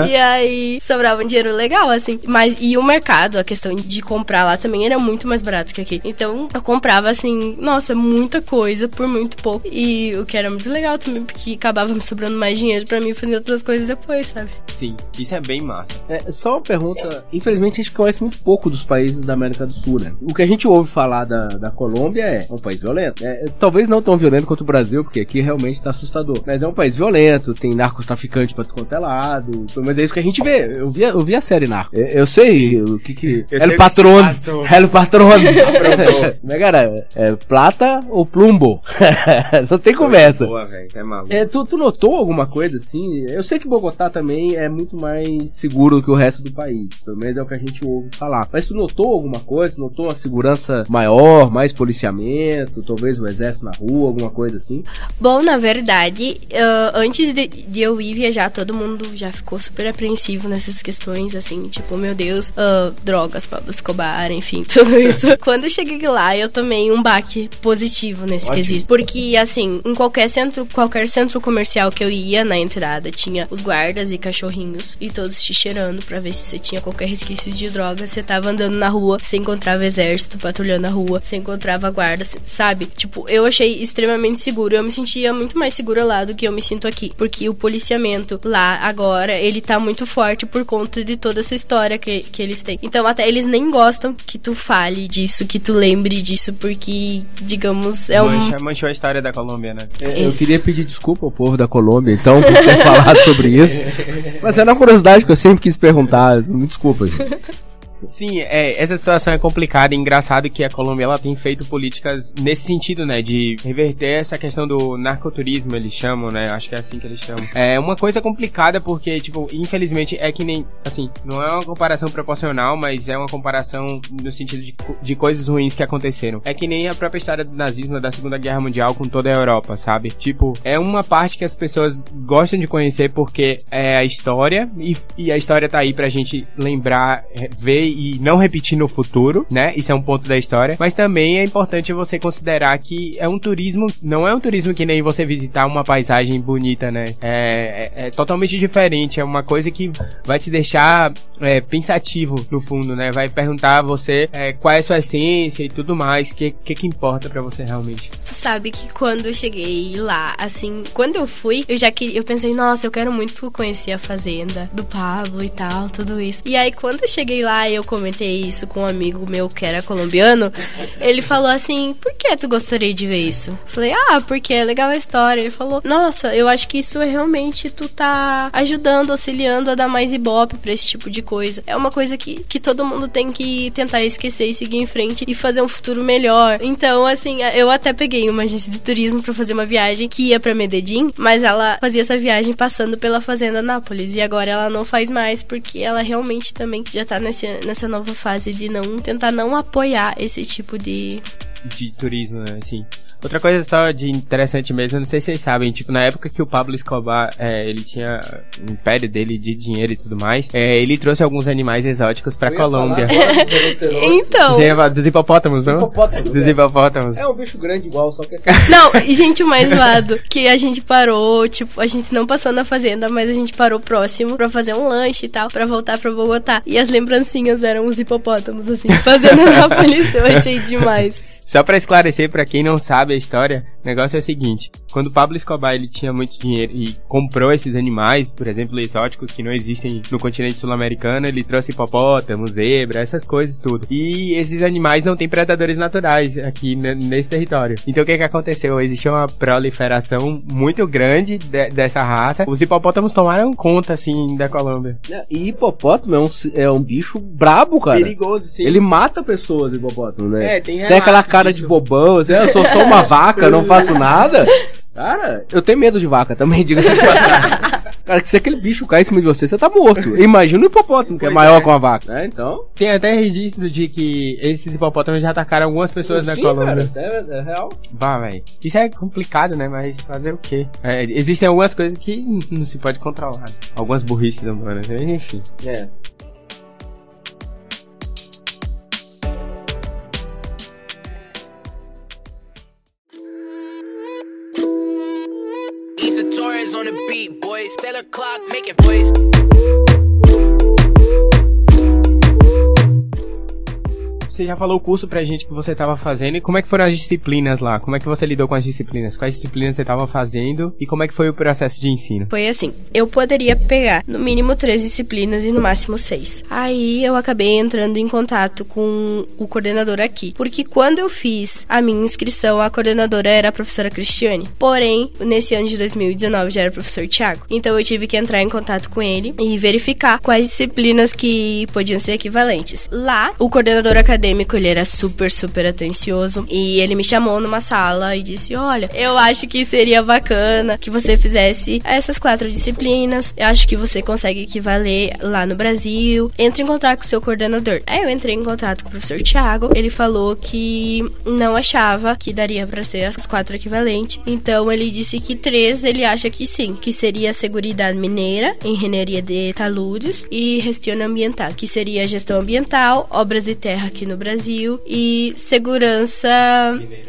E aí sobrava um dinheiro legal, assim. Mas e o mercado, a questão de comprar lá também era muito mais barato que aqui. Então eu comprava assim, nossa, muita coisa por muito pouco. E o que era muito legal também, porque acabava me sobrando mais dinheiro pra mim fazer outras coisas depois, sabe? Sim, isso é bem massa. É, só uma pergunta. Infelizmente a gente conhece muito pouco dos países da América do Sul, né? O que a gente ouve falar da, da Colômbia é um país violento. É, talvez não tão violento quanto o Brasil, porque aqui realmente tá assustador. Mas é um país violento, tem narcotraficante pra quanto é lado. Mas é isso que a gente vê. Eu vi, eu vi a série Narco. Eu, eu sei o que que. Eu El Patrón. El Patrón. Como é, cara? É plata ou plumbo? não tem conversa. Boa, velho, é maluco. É, tu, tu notou alguma coisa assim? Eu sei que Bogotá também é muito mais seguro do que o resto do país. Pelo menos é o que a gente ouve falar. Mas tu notou alguma coisa? Notou uma segurança maior, mais policiamento? Talvez o exército na rua, alguma coisa assim? Bom, na verdade, ah, antes de, de eu ir viajar, todo mundo já ficou super apreensivo nessas questões, assim, tipo, meu Deus, ah, drogas, Pablo Escobar, enfim, tudo isso. Quando eu cheguei lá, eu tomei um baque positivo nesse Ótimo. quesito. Porque, assim, em qualquer centro, qualquer centro comercial que eu ia na entrada, tinha os guardas e cachorrinhos, e todos te cheirando pra ver se você tinha qualquer resquício de droga. Você tava andando na rua, você encontrava exército patrulhando a rua, você encontrava guarda, c- sabe? Tipo, eu achei extremamente seguro. Eu me sentia muito mais segura lá do que eu me sinto aqui. Porque o policiamento lá agora, ele tá muito forte por conta de toda essa história que, que eles têm. Então, até eles nem gostam que tu fale disso, que tu lembre disso, porque, digamos, é um. Mancha, manchou a história da Colômbia, né? Eu Isso. queria pedir desculpa ao povo da Colômbia, então, por ter falado sobre isso. Mas era uma curiosidade que eu sempre quis perguntar. Me desculpa, gente. Sim, é, essa situação é complicada e engraçado que a Colômbia ela tem feito políticas nesse sentido, né, de reverter essa questão do narcoturismo, eles chamam, né, acho que é assim que eles chamam. É uma coisa complicada porque, tipo, infelizmente é que nem, assim, não é uma comparação proporcional, mas é uma comparação no sentido de, de coisas ruins que aconteceram. É que nem a própria história do nazismo da Segunda Guerra Mundial com toda a Europa, sabe? Tipo, é uma parte que as pessoas gostam de conhecer porque é a história e, e a história tá aí pra gente lembrar, ver e não repetir no futuro, né? Isso é um ponto da história. Mas também é importante você considerar que é um turismo, não é um turismo que nem você visitar uma paisagem bonita, né? É, é- é totalmente diferente. É uma coisa que vai te deixar é, pensativo no fundo, né? Vai perguntar a você é, qual é a sua essência e tudo mais. O que, que que importa pra você realmente? Tu sabe que quando eu cheguei lá, assim, quando eu fui, eu já queria, eu pensei, nossa, eu quero muito conhecer a fazenda do Pablo e tal, tudo isso. E aí quando eu cheguei lá e eu comentei isso com um amigo meu que era colombiano, ele falou assim: "Por que tu gostaria de ver isso?" Falei: "Ah, porque é legal a história". Ele falou: "Nossa, eu acho que isso é realmente tu tá ajudando, auxiliando a dar mais ibope pra esse tipo de coisa. É uma coisa que, que todo mundo tem que tentar esquecer e seguir em frente e fazer um futuro melhor. Então, assim, eu até peguei uma agência de turismo pra fazer uma viagem que ia pra Medellín, mas ela fazia essa viagem passando pela fazenda Nápoles e agora ela não faz mais porque ela realmente também já tá nesse, nessa nova fase de não tentar não apoiar esse tipo de de turismo, né? Assim. Outra coisa só de interessante mesmo, não sei se vocês sabem, tipo, na época que o Pablo Escobar, é, ele tinha um império dele de dinheiro e tudo mais, é, ele trouxe alguns animais exóticos pra Colômbia. então. Dos hipopótamos, não? Hipopótamos, Dos é. hipopótamos. É um bicho grande igual, só que assim. Não, e gente, o mais zoado, que a gente parou, tipo, a gente não passou na fazenda, mas a gente parou próximo pra fazer um lanche e tal, pra voltar pra Bogotá. E as lembrancinhas eram os hipopótamos, assim, fazendo na polícia. Eu achei demais. Só pra esclarecer pra quem não sabe a história, o negócio é o seguinte: quando o Pablo Escobar ele tinha muito dinheiro e comprou esses animais, por exemplo, exóticos que não existem no continente sul-americano, ele trouxe hipopótamo, zebra, essas coisas tudo. E esses animais não têm predadores naturais aqui ne- nesse território. Então o que que aconteceu? Existia uma proliferação muito grande de- dessa raça. Os hipopótamos tomaram conta assim da Colômbia. E hipopótamo é um, é um bicho brabo, cara. Perigoso, sim. Ele mata pessoas, hipopótamo, né? É, tem Tem aquela cara disso. de bobão, assim, "Ah, eu sou só uma vaca, não faço nada. Cara, eu tenho medo de vaca também, diga-se de passagem. Cara, que se aquele bicho cair em cima de você, você tá morto. Imagina o hipopótamo, que é Pois maior é. que uma vaca, né? Então. Tem até registro de que esses hipopótamos já atacaram algumas pessoas na sim, Colômbia. cara, isso é, é real. Bah, velho. Isso é complicado, né? Mas fazer o quê? É, existem algumas coisas que não se pode controlar. Algumas burrices humanas, né? enfim. É. o'clock, making voice. Você já falou o curso pra gente que você tava fazendo e como é que foram as disciplinas lá? Como é que você lidou com as disciplinas? Quais disciplinas você tava fazendo e como é que foi o processo de ensino? Foi assim, eu poderia pegar no mínimo três disciplinas e no máximo seis. Aí eu acabei entrando em contato com o coordenador aqui, porque quando eu fiz a minha inscrição, a coordenadora era a professora Cristiane. Porém, nesse ano de 2019 já era o professor Tiago. Então eu tive que entrar em contato com ele e verificar quais disciplinas que podiam ser equivalentes. Lá, o coordenador acadêmico ele era super, super atencioso e ele me chamou numa sala e disse: Olha, eu acho que seria bacana que você fizesse essas quatro disciplinas. Eu acho que você consegue equivaler lá no Brasil. Entre em contato com o seu coordenador. Aí eu entrei em contato com o professor Thiago. Ele falou que não achava que daria pra ser as quatro equivalentes. Então ele disse que três ele acha que sim, que seria Seguridade Mineira, Engenharia de Taludes e Gestão Ambiental, que seria Gestão Ambiental, Obras de Terra aqui no Brasil e Segurança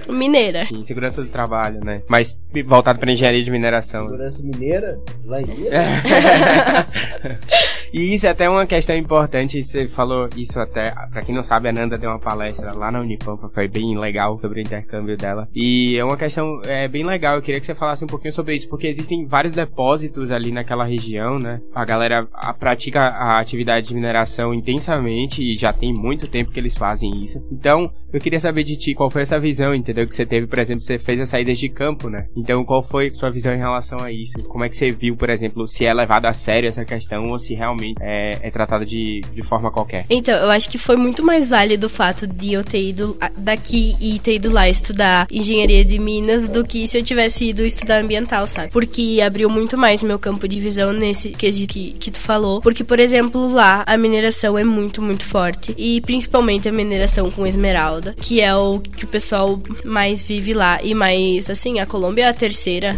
Mineira. Sim, segurança do trabalho, né? Mas voltado pra engenharia de mineração. Segurança mineira, lá em Minas. E isso é até uma questão importante, você falou isso até, pra quem não sabe, a Nanda deu uma palestra lá na Unipampa, foi bem legal sobre o intercâmbio dela. E é uma questão é, bem legal, eu queria que você falasse um pouquinho sobre isso, porque existem vários depósitos ali naquela região, né? A galera a, pratica a atividade de mineração intensamente e já tem muito tempo que eles fazem isso. Então, eu queria saber de ti qual foi essa visão, entendeu? Que você teve, por exemplo, você fez as saídas de campo, né? Então, qual foi sua visão em relação a isso? Como é que você viu, por exemplo, se é levado a sério essa questão ou se realmente é, é tratado de, de forma qualquer? Então, eu acho que foi muito mais válido o fato de eu ter ido a- daqui e ter ido lá estudar engenharia de minas do que se eu tivesse ido estudar ambiental, sabe? Porque abriu muito mais meu campo de visão nesse quesito que, que tu falou. Porque, por exemplo, lá a mineração é muito, muito forte. E principalmente a mineração com esmeralda, que é o que o pessoal mais vive lá. E mais, assim, a Colômbia é a terceira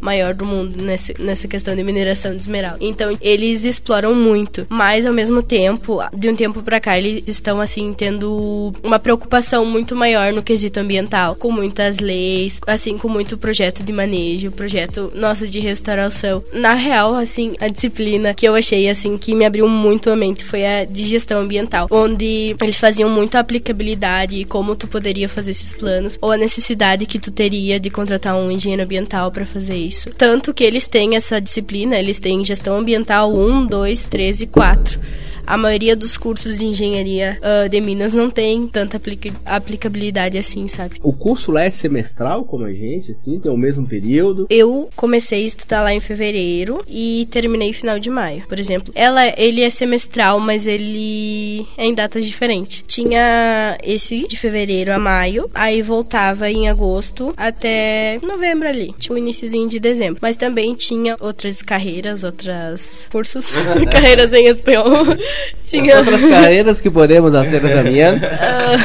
maior do mundo nessa, nessa questão de mineração de esmeralda. Então, eles exploram muito, mas ao mesmo tempo, de um tempo pra cá, eles estão assim tendo uma preocupação muito maior no quesito ambiental, com muitas leis, assim com muito projeto de manejo, projeto nossa de restauração. Na real, assim, a disciplina que eu achei assim que me abriu muito a mente foi a de gestão ambiental, onde eles faziam muito a aplicabilidade e como tu poderia fazer esses planos ou a necessidade que tu teria de contratar um engenheiro ambiental para fazer isso. Tanto que eles têm essa disciplina, eles têm gestão ambiental 1, 2, 3 e 4. A maioria dos cursos de engenharia ah, de Minas não tem tanta aplica- aplicabilidade assim, sabe? O curso lá é semestral, como a gente, assim, tem o mesmo período. Eu comecei a estudar lá em fevereiro e terminei final de maio, por exemplo. Ela, ele é semestral, mas ele é em datas diferentes. Tinha esse de fevereiro a maio, aí voltava em agosto até novembro ali, tipo o iniciozinho de dezembro. Mas também tinha outras carreiras, outras cursos, carreiras em espanhol. Tinha Outras carreiras que podemos fazer caminhando. ah,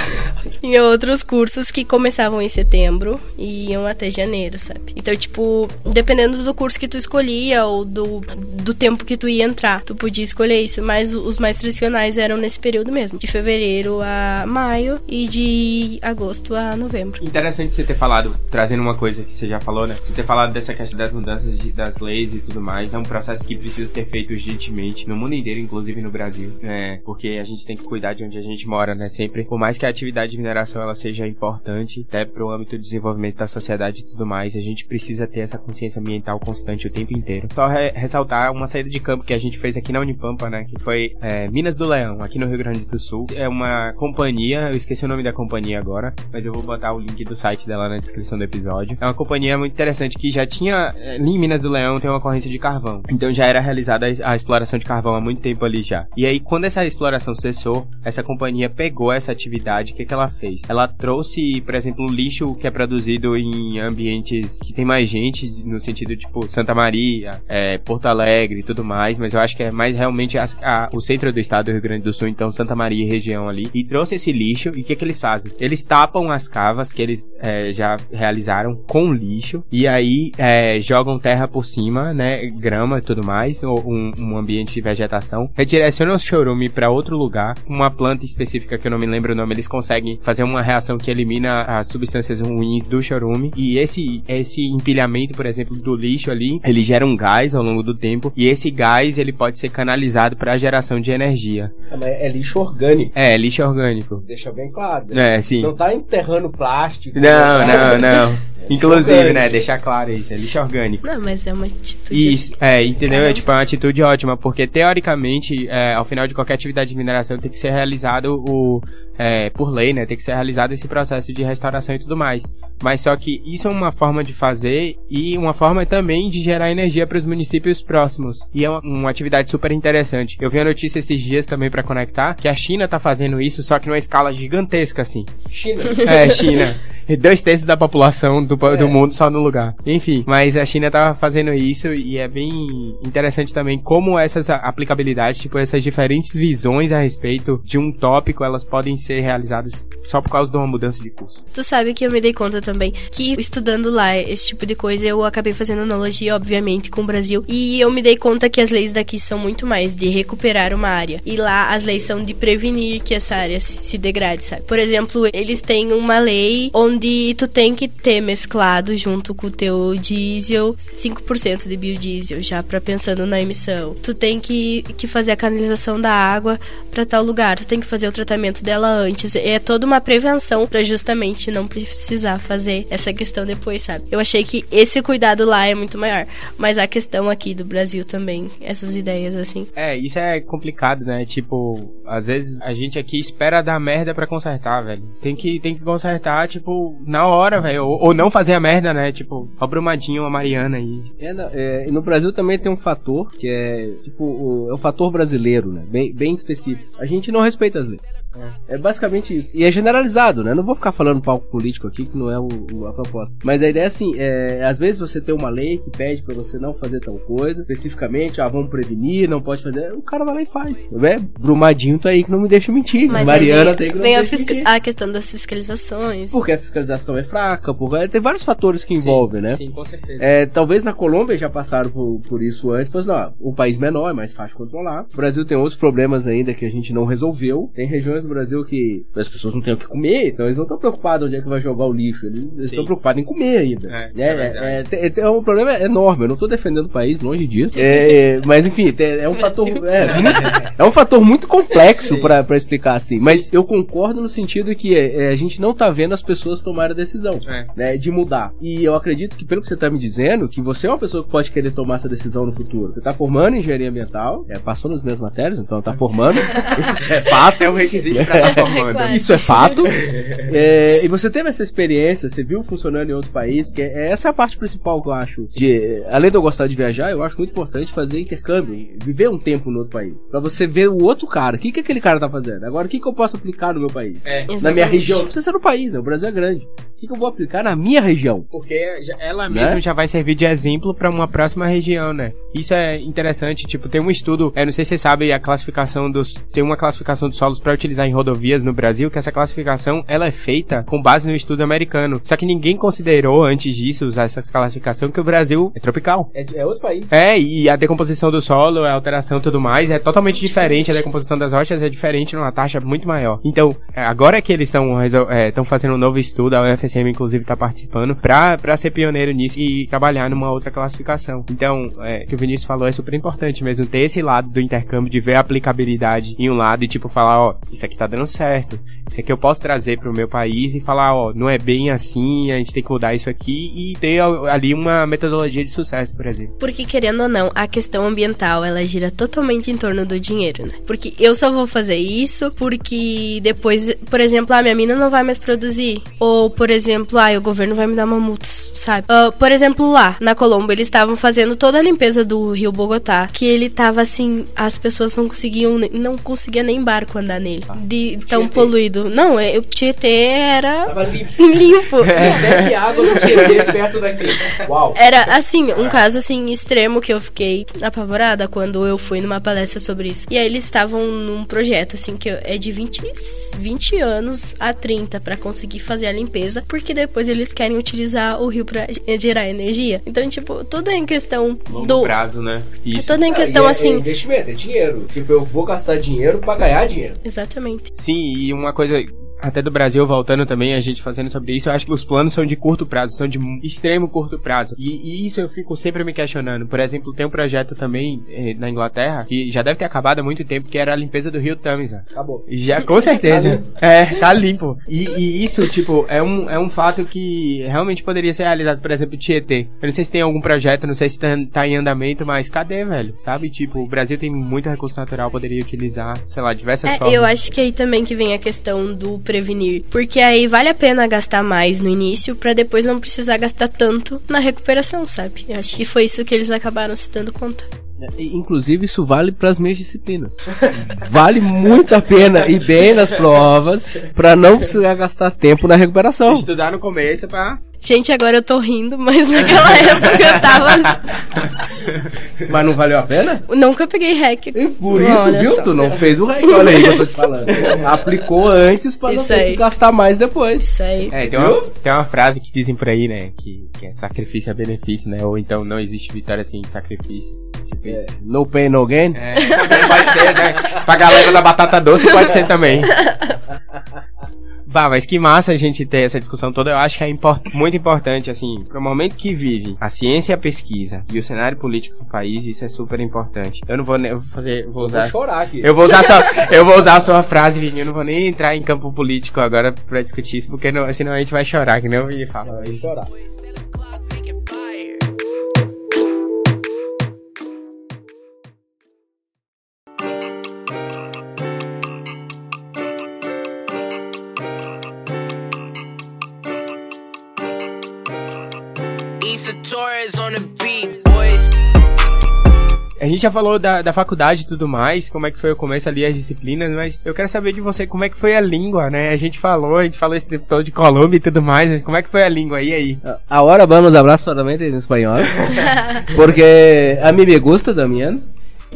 Tinha outros cursos que começavam em setembro e iam até janeiro, sabe? Então, tipo, dependendo do curso que tu escolhia ou do, do tempo que tu ia entrar, tu podia escolher isso. Mas os mais tradicionais eram nesse período mesmo, de fevereiro a maio e de agosto a novembro. Interessante você ter falado, trazendo uma coisa que você já falou, né? Você ter falado dessa questão das mudanças de, das leis e tudo mais. É um processo que precisa ser feito urgentemente no mundo inteiro, inclusive no Brasil, né? Porque a gente tem que cuidar de onde a gente mora, né? Sempre. Por mais que a atividade de mineração ela seja importante, até pro âmbito do desenvolvimento da sociedade e tudo mais, a gente precisa ter essa consciência ambiental constante o tempo inteiro. Só re ressaltar uma saída de campo que a gente fez aqui na Unipampa, né? Que foi é, Minas do Leão, aqui no Rio Grande do Sul. É uma companhia, eu esqueci o nome da companhia agora, mas eu vou botar o link do site dela na descrição do episódio. É uma companhia muito interessante que já tinha, é, em Minas do Leão tem uma ocorrência de carvão. Então já era realizada a exploração de carvão há muito tempo ali já. E aí, quando essa exploração cessou, essa companhia pegou essa atividade, o que, que ela fez? Ela trouxe, por exemplo, lixo que é produzido em ambientes que tem mais gente, no sentido tipo Santa Maria, é, Porto Alegre e tudo mais, mas eu acho que é mais realmente a, a, o centro do estado do Rio Grande do Sul, então Santa Maria e região ali, e trouxe esse lixo, e o que, que eles fazem? Eles tapam as cavas que eles é, já realizaram com lixo, e aí é, jogam terra por cima, né, grama e tudo mais, ou um, um ambiente de vegetação, redirecionam o chorume para outro lugar, uma planta específica que eu não me lembro o nome, eles conseguem fazer uma reação que elimina as substâncias ruins do chorume, e esse, esse empilhamento, por exemplo, do lixo ali, ele gera um gás ao longo do tempo, e esse gás ele pode ser canalizado para a geração de energia. É, mas é lixo orgânico. É, lixo orgânico. Deixa bem claro. É, sim. Não tá enterrando plástico. Não, não, não. Inclusive, né, deixar claro isso, é lixo orgânico. Não, mas é uma atitude. Isso, é, entendeu? É tipo é uma atitude ótima, porque teoricamente, é, ao final de qualquer atividade de mineração tem que ser realizado o, é, por lei, né? Tem que ser realizado esse processo de restauração e tudo mais. Mas só que isso é uma forma de fazer e uma forma também de gerar energia para os municípios próximos. E é uma, uma, atividade super interessante. Eu vi a notícia esses dias também para conectar que a China tá fazendo isso, só que numa escala gigantesca assim. China. É, China. Dois terços da população do, é. do mundo só no lugar. Enfim, mas a China tá fazendo isso e é bem interessante também como essas aplicabilidades, tipo, essas diferentes visões a respeito de um tópico, elas podem ser realizadas só por causa de uma mudança de curso. Tu sabe que eu me dei conta também que estudando lá esse tipo de coisa, eu acabei fazendo analogia, obviamente, com o Brasil. E eu me dei conta que as leis daqui são muito mais de recuperar uma área. E lá as leis são de prevenir que essa área se degrade, sabe? Por exemplo, eles têm uma lei onde onde tu tem que ter mesclado junto com o teu diesel 5% de biodiesel, já para pensando na emissão. Tu tem que, que fazer a canalização da água para tal lugar, tu tem que fazer o tratamento dela antes. É toda uma prevenção para justamente não precisar fazer essa questão depois, sabe? Eu achei que esse cuidado lá é muito maior, mas a questão aqui do Brasil também, essas ideias assim. É, isso é complicado, né? Tipo, às vezes a gente aqui espera dar merda para consertar, velho. Tem que tem que consertar, tipo, na hora, velho. Ou, ou, não fazer a merda, né? Tipo, ó Brumadinho, a Mariana aí. É, é, no Brasil também tem um fator que é, tipo, o, é o fator brasileiro, né? Bem, bem específico. A gente não respeita as leis. É. é basicamente isso. E é generalizado, né? Não vou ficar falando palco político aqui, que não é o, o, a proposta. Mas a ideia é assim: é, às vezes você tem uma lei que pede para você não fazer tal coisa, especificamente, ah, vamos prevenir, não pode fazer. O cara vai lá e faz. É, Brumadinho tá aí que não me deixa mentir. Mas Mariana aí, tem que não vem me a, mentir. a questão das fiscalizações. Porque a fiscalização é fraca, porque tem vários fatores que envolvem, sim, né? Sim, com certeza. É, talvez na Colômbia já passaram por, por isso antes, mas não, o país menor é mais fácil controlar. O Brasil tem outros problemas ainda que a gente não resolveu. Tem regiões do Brasil que as pessoas não têm o que comer, então eles não estão preocupados onde é que vai jogar o lixo, eles estão preocupados em comer ainda. É, é, é, é, um problema enorme, eu não estou defendendo o país, longe disso. mas enfim, é, um fator. É, um fator muito complexo para explicar assim. Sim. Mas eu concordo no sentido que a gente não está vendo as pessoas tomarem a decisão né, de mudar. E eu acredito que, pelo que você está me dizendo, que você é uma pessoa que pode querer tomar essa decisão no futuro. Você está formando engenharia ambiental, passou nas minhas matérias, então está formando. Isso é fato, é um requisito estar formando. Isso é fato. é, e você teve essa experiência, você viu funcionando em outro país, porque essa é a parte principal que eu acho. De, além de eu gostar de viajar, eu acho muito importante fazer intercâmbio, viver um tempo no outro país. Pra você ver o outro cara. O que, que aquele cara tá fazendo? Agora, o que, que eu posso aplicar no meu país? É, na minha região. Não precisa ser no país, né? O Brasil é grande. O que, que eu vou aplicar na minha região? Porque ela Né? mesma já vai servir de exemplo pra uma próxima região, né? Isso é interessante, tipo, tem um estudo, é, não sei se você sabe a classificação dos, tem uma classificação dos solos pra utilizar em rodovias no Brasil, que essa classificação, ela é feita com base no estudo americano. Só que ninguém considerou antes disso usar essa classificação que o Brasil é tropical. É, é outro país. É, e a decomposição do solo, a alteração e tudo mais é totalmente diferente. A decomposição das rochas é diferente numa taxa muito maior. Então, é, agora que eles estão estão fazendo um novo estudo, a Inclusive está participando, pra ser pioneiro nisso e trabalhar numa outra classificação. Então, é, o que o Vinícius falou é super importante mesmo, ter esse lado do intercâmbio, de ver a aplicabilidade em um lado e tipo falar, ó, isso aqui tá dando certo, isso aqui eu posso trazer pro meu país e falar, ó, não é bem assim, a gente tem que mudar isso aqui e ter al- ali uma metodologia de sucesso, por exemplo. Porque, querendo ou não, a questão ambiental, ela gira totalmente em torno do dinheiro, né? Porque eu só vou fazer isso porque depois, por exemplo, a minha mina não vai mais produzir. Ou, por exemplo, ah, o governo vai me dar uma multa, sabe? Ah, por exemplo, lá, na Colômbia, eles estavam fazendo toda a limpeza do rio Bogotá, que ele tava assim, as pessoas não conseguiam, não conseguia nem barco andar nele. De tão poluído. Não, é, o Tietê era Tava limpo. limpo. Que água do Tietê perto daqui. Uau. Era assim, um caso assim extremo que eu fiquei apavorada quando eu fui numa palestra sobre isso. E aí eles estavam num projeto assim que é de 20, 20 anos a 30 pra conseguir fazer a limpeza, porque depois eles querem utilizar o rio pra gerar energia. Então, tipo, tudo é em questão Longo do prazo, né? Isso. tudo em questão E é- É assim. investimento, é dinheiro. Tipo, eu vou gastar dinheiro pra ganhar dinheiro. Exatamente. Sim, e uma coisa até do Brasil voltando também, a gente fazendo sobre isso, eu acho que os planos são de curto prazo, são de extremo curto prazo. E, e isso eu fico sempre me questionando. Por exemplo, tem um projeto também eh, na Inglaterra, que já deve ter acabado há muito tempo, que era a limpeza do rio Tamisa. Acabou. Já, com certeza. é, tá limpo. E, e isso, tipo, é um, é um fato que realmente poderia ser realizado, por exemplo, Tietê. Eu não sei se tem algum projeto, não sei se tá, tá em andamento, mas cadê, velho? Sabe? Tipo, o Brasil tem muito recurso natural, poderia utilizar, sei lá, diversas É, formas. eu acho que aí também que vem a questão do prevenir, porque aí vale a pena gastar mais no início pra depois não precisar gastar tanto na recuperação, sabe? Eu acho que foi isso que eles acabaram se dando conta. E, Inclusive, isso vale pras minhas disciplinas. vale muito a pena ir bem nas provas pra não precisar gastar tempo na recuperação. Estudar no começo pra. Gente, agora eu tô rindo, mas naquela época eu tava. Mas não valeu a pena? Nunca peguei REC. E por isso, Olha viu? só. Tu não fez o rei. Olha aí que eu tô te falando. Aplicou antes pra não Isso ter que gastar mais depois. Isso aí. É, tem uma, tem uma frase que dizem por aí, né? Que, que é sacrifício é benefício, né? Ou então não existe vitória sem sacrifício. Tipo isso. No pain, no gain. É, pode ser, né? Pra galera da batata doce pode ser também. Bah, mas que massa a gente ter essa discussão toda. Eu acho que é impor- muito importante, assim, pro momento que vive a ciência e a pesquisa e o cenário político do país, isso é super importante. Eu não vou, nem- eu vou fazer, vou Vou usar. chorar aqui. Eu vou usar só, eu vou usar a sua frase, Vini. Eu não vou nem entrar em campo político agora pra discutir isso, porque não- senão a gente vai chorar, que nem o Vini fala. Vou chorar. Gente já falou da, da faculdade e tudo mais, como é que foi o começo ali, as disciplinas, mas eu quero saber de você como é que foi a língua, né? A gente falou, a gente falou esse tempo todo de Colômbia e tudo mais, mas como é que foi a língua? E aí? Ahora vamos a hablar solamente en español. Porque a mí me gusta también.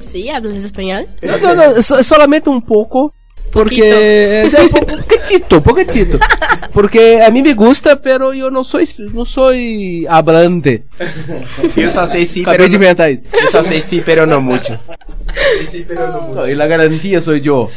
Sí, hablas espanhol? No, no, no, so- solamente un poco. Porque es un poco- poquitito, poquitito. Porque a mí me gusta, pero yo no soy, no soy hablante. Eu só sei sim, Acabei de inventar isso. Eu só sei sim, pero no mucho. No, y la garantía soy yo.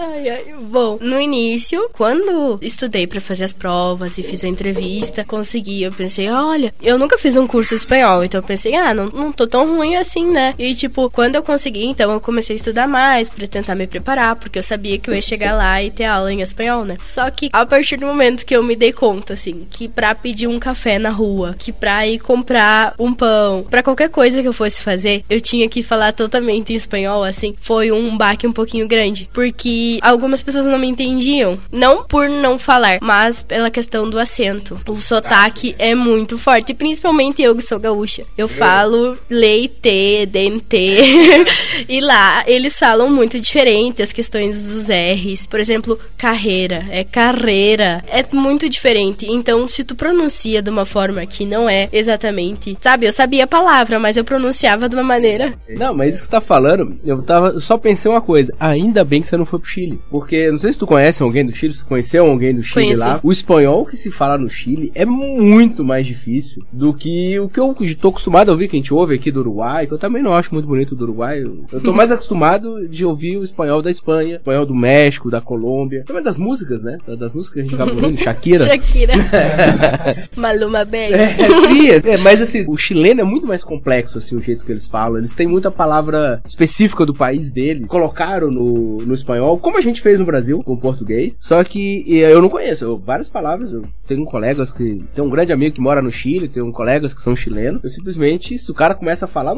Ai, ai. Bom, no início, quando estudei pra fazer as provas e fiz a entrevista, consegui. Eu pensei, olha, eu nunca fiz um curso espanhol, então eu pensei, ah, não, não tô tão ruim assim, né? E tipo, quando eu consegui, então eu comecei a estudar mais pra tentar me preparar, porque eu sabia que eu ia chegar lá e ter aula em espanhol, né? Só que a partir do momento que eu me dei conta, assim, que pra pedir um café na rua, que pra ir comprar um pão, pra qualquer coisa que eu fosse fazer, eu tinha que falar totalmente em espanhol, assim, foi um baque um pouquinho grande. Porque e algumas pessoas não me entendiam. Não por não falar, mas pela questão do acento. O sotaque é muito forte, principalmente eu que sou gaúcha. Eu falo leite, dente. e lá eles falam muito diferente as questões dos R's. Por exemplo, carreira, é carreira. É muito diferente. Então, se tu pronuncia de uma forma que não é exatamente. Sabe, eu sabia a palavra, mas eu pronunciava de uma maneira. Não, mas isso que você tá falando, eu tava. Só pensei uma coisa. Ainda bem que você não foi pro Chile. Porque, não sei se tu conhece alguém do Chile, se tu conheceu alguém do Chile Conheci. lá. O espanhol que se fala no Chile é muito mais difícil do que o que eu tô acostumado a ouvir, que a gente ouve aqui do Uruguai, que eu também não acho muito bonito do Uruguai. Eu, tô mais acostumado de ouvir o espanhol da Espanha, o espanhol do México, da Colômbia. Também das músicas, né? Das músicas que a gente acaba ouvindo, Shakira. Shakira. Maluma Bang. É, sim, é, mas assim, o chileno é muito mais complexo, assim, o jeito que eles falam. Eles têm muita palavra específica do país dele, colocaram no, no espanhol, como a gente fez no Brasil, com o português. Só que e, eu não conheço, eu- várias palavras, eu tenho colegas que. Tem um grande amigo que mora no Chile, tenho colegas que são chilenos. Eu simplesmente, se o cara começa a falar,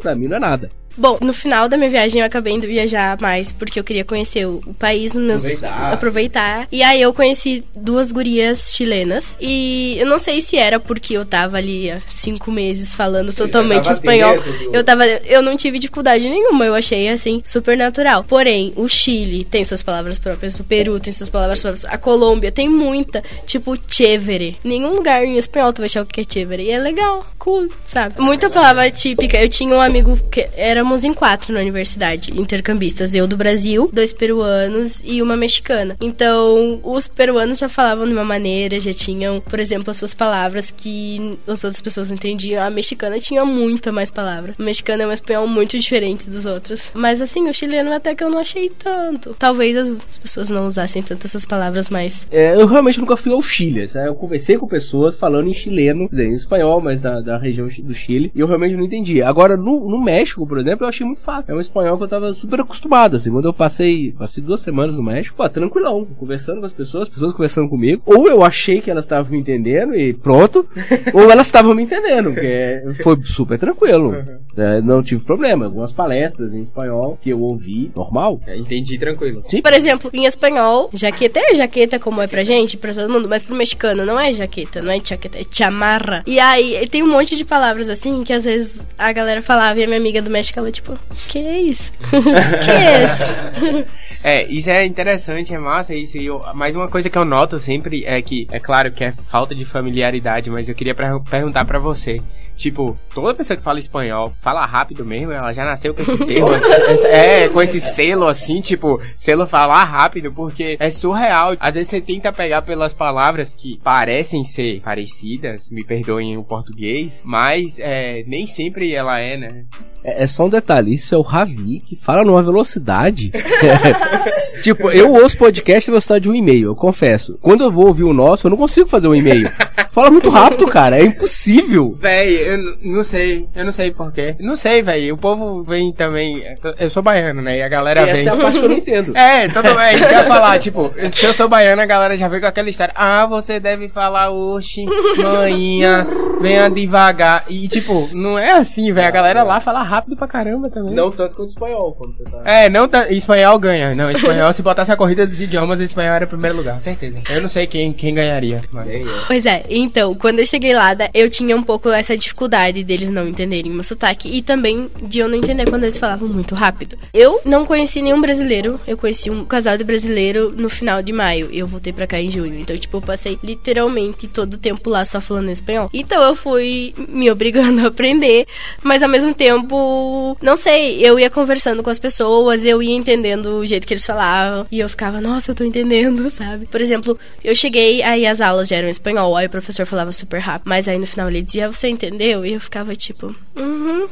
pra mim não é nada. Bom, no final da minha viagem eu acabei indo viajar mais porque eu queria conhecer o, o país, meus Aproveitar. aproveitar. E aí eu conheci duas gurias chilenas e eu não sei se era porque eu tava ali há cinco meses falando totalmente espanhol. dentro Eu tava, eu não tive dificuldade nenhuma, eu achei assim super natural. Porém, o Chile tem suas palavras próprias, o Peru tem suas palavras próprias, a Colômbia tem muita, tipo chévere. Nenhum lugar em espanhol tu vai achar o que é chévere. E é legal, cool, sabe? Muita palavra típica. Eu tinha um amigo que éramos em quatro na universidade, intercambistas. Eu do Brasil, dois peruanos e uma mexicana. Então, os peruanos já falavam de uma maneira, já tinham, por exemplo, as suas palavras que as outras pessoas entendiam. A mexicana tinha muita mais palavra. O mexicano é um espanhol muito diferente dos outros. Mas assim, o chileno até que eu não achei tanto. Talvez as, as pessoas não usassem tanto essas palavras mais. É, eu realmente nunca fui ao Chile. sabe? Eu conversei com pessoas falando em chileno, quer dizer, em espanhol, mas da, da região do Chile, e eu realmente não entendi. Agora, no, no México, por exemplo, eu achei muito fácil. É um espanhol que eu tava super acostumado, assim. Quando eu passei, passei duas semanas no México, pô, tranquilão, conversando com as pessoas, as pessoas conversando comigo. Ou eu achei que elas estavam me entendendo e pronto, ou elas estavam me entendendo, porque foi super tranquilo. É, não tive problema. Algumas palestras em espanhol que eu ouvi, normal. É, entendi, tranquilo. Por exemplo, em espanhol, jaqueta é jaqueta como é pra gente, pra todo mundo, mas pro mexicano não é jaqueta, não é jaqueta, é chamarra. E aí tem um monte de palavras assim que às vezes a galera falava e a minha amiga do México ela tipo, que é isso? que é isso? É, isso é interessante, é massa isso. E eu, mais uma coisa que eu noto sempre é que, é claro que é falta de familiaridade, mas eu queria per- perguntar pra você. Tipo, toda pessoa que fala espanhol fala rápido mesmo, ela já nasceu com esse selo. é, com esse selo assim, tipo, selo falar rápido, porque é surreal. Às vezes você tenta pegar pelas palavras que parecem ser parecidas, me perdoem o português, mas é, nem sempre ela é, né? É, é só um detalhe, isso é o Ravi que fala numa velocidade. tipo, eu ouço podcast em velocidade de um e-mail, eu confesso. Quando eu vou ouvir o nosso, eu não consigo fazer um e-mail. Fala muito rápido, cara, é impossível. Véi, eu não sei, eu não sei porquê. Não sei, véi, o povo vem também. Eu sou baiano, né? E a galera vem. Essa é a parte que eu não entendo. É, tudo bem, isso que eu ia falar. Tipo, se eu sou baiano, a galera já vem com aquela história. Ah, você deve falar oxi, manhinha, venha devagar. E, tipo, não é assim, velho. A galera lá fala rápido pra caramba também. Não tanto quanto espanhol, como você tá. É, não tá. Espanhol ganha. Não, espanhol, se botasse a corrida dos idiomas, o espanhol era o primeiro lugar, certeza. Eu não sei quem, quem ganharia. Mas... Pois é, então, quando eu cheguei lá, da- eu tinha um pouco essa dificuldade deles não entenderem o meu sotaque e também de eu não entender quando eles falavam muito rápido. Eu não conheci nenhum brasileiro, eu conheci um casal de brasileiro no final de maio e eu voltei pra cá em junho. Então, tipo, eu passei literalmente todo o tempo lá só falando espanhol. Então, eu fui me obrigando a aprender, mas ao mesmo tempo, não sei, eu ia conversando com as pessoas, eu ia entendendo o jeito que eles falavam e eu ficava, nossa, eu tô entendendo, sabe? Por exemplo, eu cheguei, aí as aulas já eram espanhol, aí o professor falava super rápido, mas aí no final ele dizia, você entendeu? E eu ficava tipo, uhum.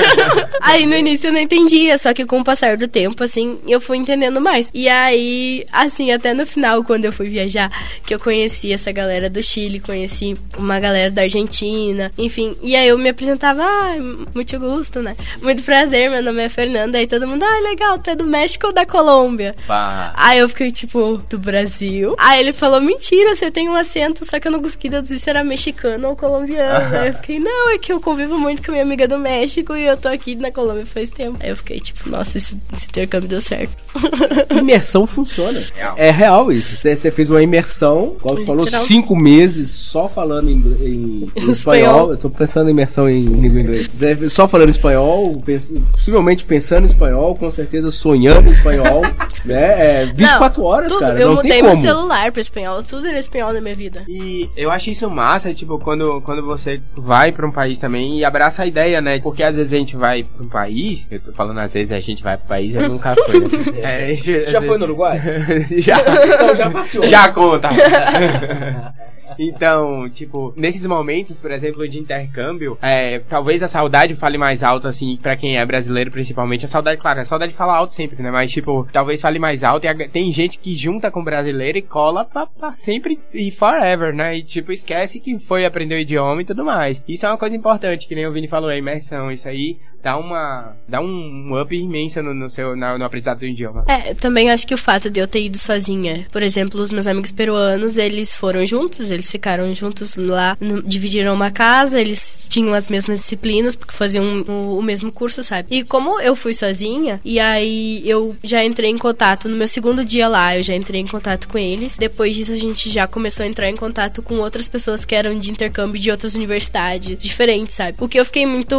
aí no início eu não entendia, só que com o passar do tempo, assim, eu fui entendendo mais. E aí, assim, até no final, quando eu fui viajar, que eu conheci essa galera do Chile, conheci uma galera da Argentina, enfim. E aí eu me apresentava, ah, muito gosto, né? Muito prazer, meu nome é Fernanda. Aí todo mundo, ah, legal, tu é do México ou da Colômbia? Pá. Aí eu fiquei tipo, do Brasil. Aí ele falou, mentira, você tem um acento, só que eu não consegui que deduzir se era mexicano ou colombiano. Aí eu fiquei, não, é que eu convivo muito com minha amiga do México e eu tô aqui na Colômbia faz tempo. Aí eu fiquei tipo, nossa, esse, esse intercâmbio deu certo. Imersão funciona. Real. É real isso. Você, fez uma imersão, como você falou, Literal. cinco meses só falando em, em- em Espanhol. espanhol. Eu tô pensando em imersão em língua inglesa. Você só falando espanhol, pens- possivelmente pensando em espanhol, com certeza sonhando em espanhol, né? É, 24 Não, horas, tudo. cara. Eu não mudei tem meu como. celular pra espanhol, tudo era espanhol na minha vida. E eu acho isso massa, tipo, quando, quando você vai pra um país também e abraça a ideia, né? Porque às vezes a gente vai pra um país, eu tô falando às vezes a gente vai pro país, eu nunca fui, né? É, gente- Já foi no Uruguai? já. Então já passeou. Já conta. Então, tipo, nesses momentos, por exemplo, de intercâmbio, é, talvez a saudade fale mais alto, assim, pra quem é brasileiro, principalmente. A saudade, claro, a saudade fala alto sempre, né? Mas, tipo, talvez fale mais alto. E a- tem gente que junta com brasileiro e cola pra, pra sempre e forever, né? E, tipo, esquece que foi aprender o idioma e tudo mais. Isso é uma coisa importante, que nem o Vini falou, a imersão. Isso aí dá uma. dá um up imenso no, no seu, na- no aprendizado do idioma. É, também acho que o fato de eu ter ido sozinha. Por exemplo, os meus amigos peruanos, eles foram juntos, eles ficaram juntos lá, no- dividiram uma casa, eles tinham as mesmas disciplinas, porque faziam o, o mesmo curso, sabe? E como eu fui sozinha, e aí eu já entrei em contato no meu segundo dia lá, eu já entrei em contato com eles. Depois disso, a gente já começou a entrar em contato com outras pessoas que eram de intercâmbio de outras universidades diferentes, sabe? O que eu fiquei muito,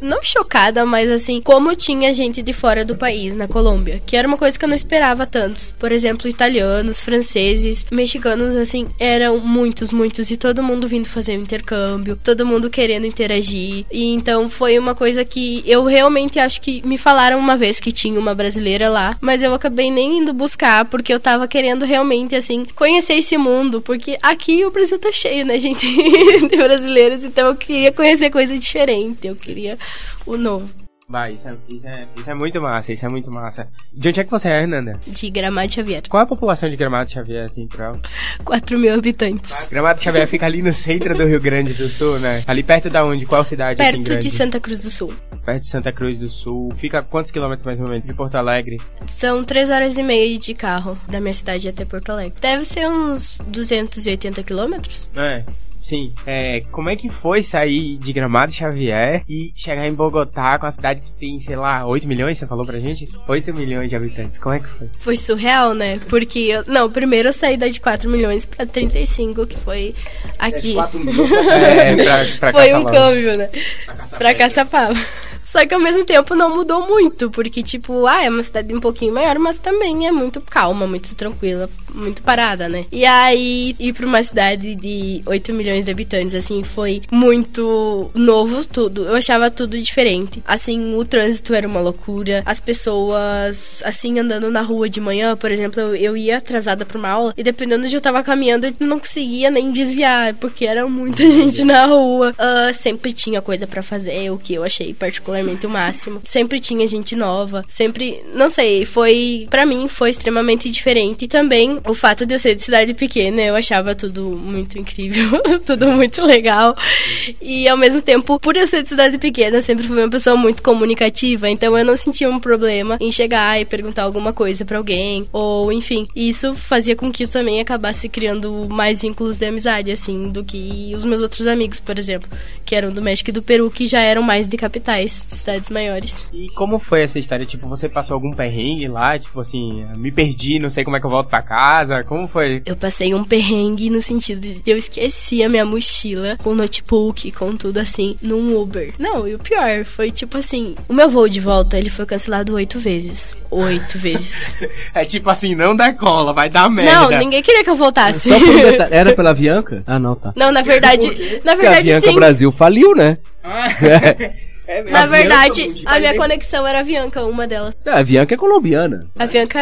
não chocada, mas assim, como tinha gente de fora do país, na Colômbia, que era uma coisa que eu não esperava tantos. Por exemplo, italianos, franceses, mexicanos, assim, eram muitos, muitos, e todo mundo vindo fazer o intercâmbio, todo mundo querendo interagir. E então foi uma coisa que eu realmente acho que me falaram uma vez que tinha uma brasileira lá, mas eu acabei nem indo buscar, porque eu tava querendo realmente, assim, conhecer esse mundo, porque aqui o Brasil tá cheio, né, gente, de brasileiros, então eu queria conhecer coisa diferente, eu queria o novo. Vai, isso é, isso, é, isso é muito massa, isso é muito massa. De onde é que você é, Hernanda? De Gramado Xavier. Qual é a população de Gramado Xavier, assim, pra... 4 mil habitantes. Gramado Xavier fica ali no centro do Rio Grande do Sul, né? Ali perto da onde? Qual cidade, assim, Perto grande? de Santa Cruz do Sul. Perto de Santa Cruz do Sul. Fica quantos quilômetros, mais ou menos, de Porto Alegre? São 3 horas e meia de carro da minha cidade até Porto Alegre. Deve ser uns 280 quilômetros. É... Sim, é, como é que foi sair de Gramado Xavier e chegar em Bogotá com a cidade que tem, sei lá, 8 milhões, você falou pra gente? 8 milhões de habitantes, como é que foi? Foi surreal, né? Porque, eu, não, primeiro eu saí da de 4 milhões pra 35, que foi aqui. É, pra, pra foi um câmbio, né? Pra Caçapava. Só que ao mesmo tempo não mudou muito, porque, tipo, ah, é uma cidade um pouquinho maior, mas também é muito calma, muito tranquila, muito parada, né? E aí, ir pra uma cidade de 8 milhões de habitantes, assim, foi muito novo tudo. Eu achava tudo diferente. Assim, o trânsito era uma loucura, as pessoas, assim, andando na rua de manhã, por exemplo, eu, ia atrasada pra uma aula, e dependendo de onde eu tava caminhando, eu não conseguia nem desviar, porque era muita gente na rua. Ah, sempre tinha coisa pra fazer, o que eu achei particularmente o máximo. Sempre tinha gente nova, sempre, não sei, foi Pra mim foi extremamente diferente. E também o fato de eu ser de cidade pequena, eu achava tudo muito incrível, tudo muito legal. E ao mesmo tempo, por eu ser de cidade pequena, sempre fui uma pessoa muito comunicativa, então eu não sentia um problema em chegar e perguntar alguma coisa pra alguém, ou enfim. Isso fazia com que eu também acabasse criando mais vínculos de amizade, assim, do que os meus outros amigos, por exemplo, que eram do México e do Peru, que já eram mais de capitais, cidades maiores. E como foi essa história? Tipo, você passou algum perrengue lá? Tipo assim, me perdi, não sei como é que eu volto pra casa. Como foi? Eu passei um perrengue no sentido de eu esqueci a minha mochila com notebook, com tudo assim, num Uber. Não, e o pior foi tipo assim, o meu voo de volta, ele foi cancelado oito vezes. Oito vezes. É tipo assim, não dá cola, vai dar merda. Não, ninguém queria que eu voltasse. Só por um detalhe. Era pela Avianca? Ah, não, tá. Não, na verdade, na Porque a verdade Avianca sim. Brasil faliu, né? É mesmo. Na verdade, a minha bem. conexão era a Avianca, uma delas. É, a Avianca é colombiana. A Avianca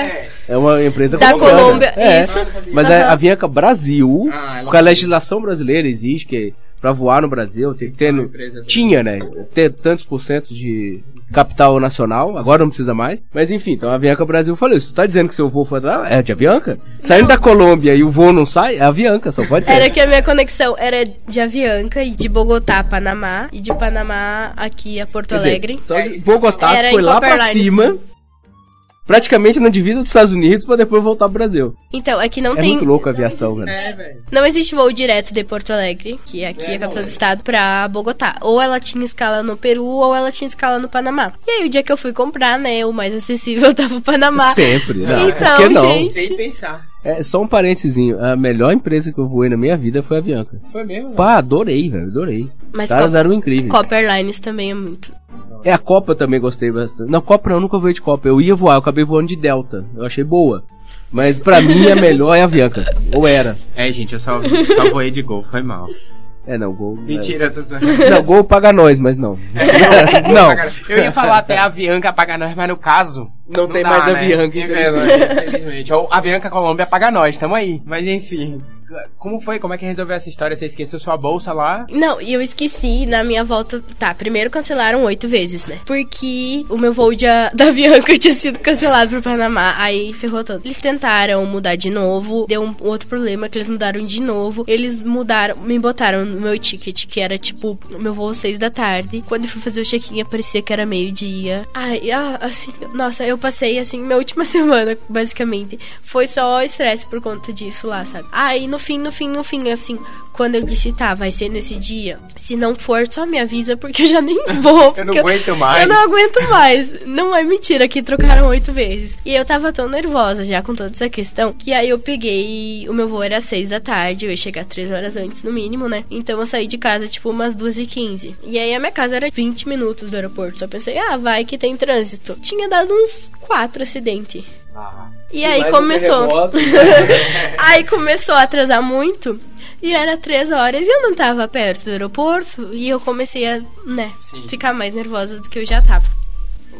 É uma empresa da colombiana. Colômbia, É. isso. Mas a Aham. Avianca Brasil, Ah, porque a legislação brasileira exige que pra voar no Brasil tem que ter. no- tinha, né? Ter tantos por cento de capital nacional, agora não precisa mais. Mas enfim, então a Avianca Brasil falou isso. Tu tá dizendo que seu voo foi da. É de Avianca? Saindo da Colômbia e o voo não sai, é Avianca, só pode ser. Era que a minha conexão era de Avianca e de Bogotá a Panamá e de Panamá aqui a Porto Quer dizer, Alegre. então, Bogotá Era foi lá pra cima. Praticamente na divisa dos Estados Unidos pra depois voltar pro Brasil. Então, aqui não É tem. muito louco a aviação, velho. É, velho. Não existe voo direto de Porto Alegre, que aqui é, a capital do estado, pra Bogotá. Ou ela tinha escala no Peru, ou ela tinha escala no Panamá. E aí, o dia que eu fui comprar, né, o mais acessível tava o Panamá. Sempre, não. Então, Por que não? gente. Sem pensar. É, só um parênteses, a melhor empresa que eu voei na minha vida foi a Avianca. Foi mesmo? Pá, adorei, velho, adorei. Mas Os caras eram incríveis. Copa Airlines também é muito. É, a Copa eu também gostei bastante. Não, Copa não, eu nunca voei de Copa. Eu ia voar, eu acabei voando de Delta. Eu achei boa. Mas pra mim a melhor é a Avianca. Ou era. É, gente, eu só, só voei de gol, foi mal. É, não, Gol. Mentira, eu tô zoando. É. Não, Gol paga nós, mas não. não. Eu ia falar até a Avianca paga nós, mas no caso. Não tem mais Avianca, infelizmente. infelizmente. Ou Avianca Colômbia paga nós, tamo aí. Mas enfim. Como foi? Como é que resolveu essa história? Você esqueceu sua bolsa lá? Não, e eu esqueci na minha volta. Tá, primeiro cancelaram oito vezes, né? Porque o meu voo de, da Avianca tinha sido cancelado pro Panamá. Aí ferrou todo. Eles tentaram mudar de novo. Deu um outro problema que eles mudaram de novo. Eles mudaram, me botaram no meu ticket, que era tipo, meu voo seis da tarde. Quando eu fui fazer o check-in, parecia que era meio-dia. Ai, ah, assim, nossa, eu passei assim, minha última semana, basicamente. Foi só estresse por conta disso lá, sabe? Aí no fim, no fim, no fim, assim, quando eu disse, tá, vai ser nesse dia. Se não for, só me avisa, porque eu já nem vou. Eu não aguento mais. Eu não aguento mais. Não é mentira que trocaram oito vezes. E eu tava tão nervosa já com toda essa questão, que aí eu peguei. O meu voo era às seis da tarde, eu ia chegar três horas antes, no mínimo, né? Então eu saí de casa, tipo, umas duas e quinze. E aí a minha casa era 20 minutos do aeroporto. Só pensei, ah, vai que tem trânsito. Tinha dado uns quatro acidentes. Ah. E aí começou. terremoto. aí começou a atrasar muito. E era três horas e eu não tava perto do aeroporto. E eu comecei a, né, Sim. ficar mais nervosa do que eu já tava.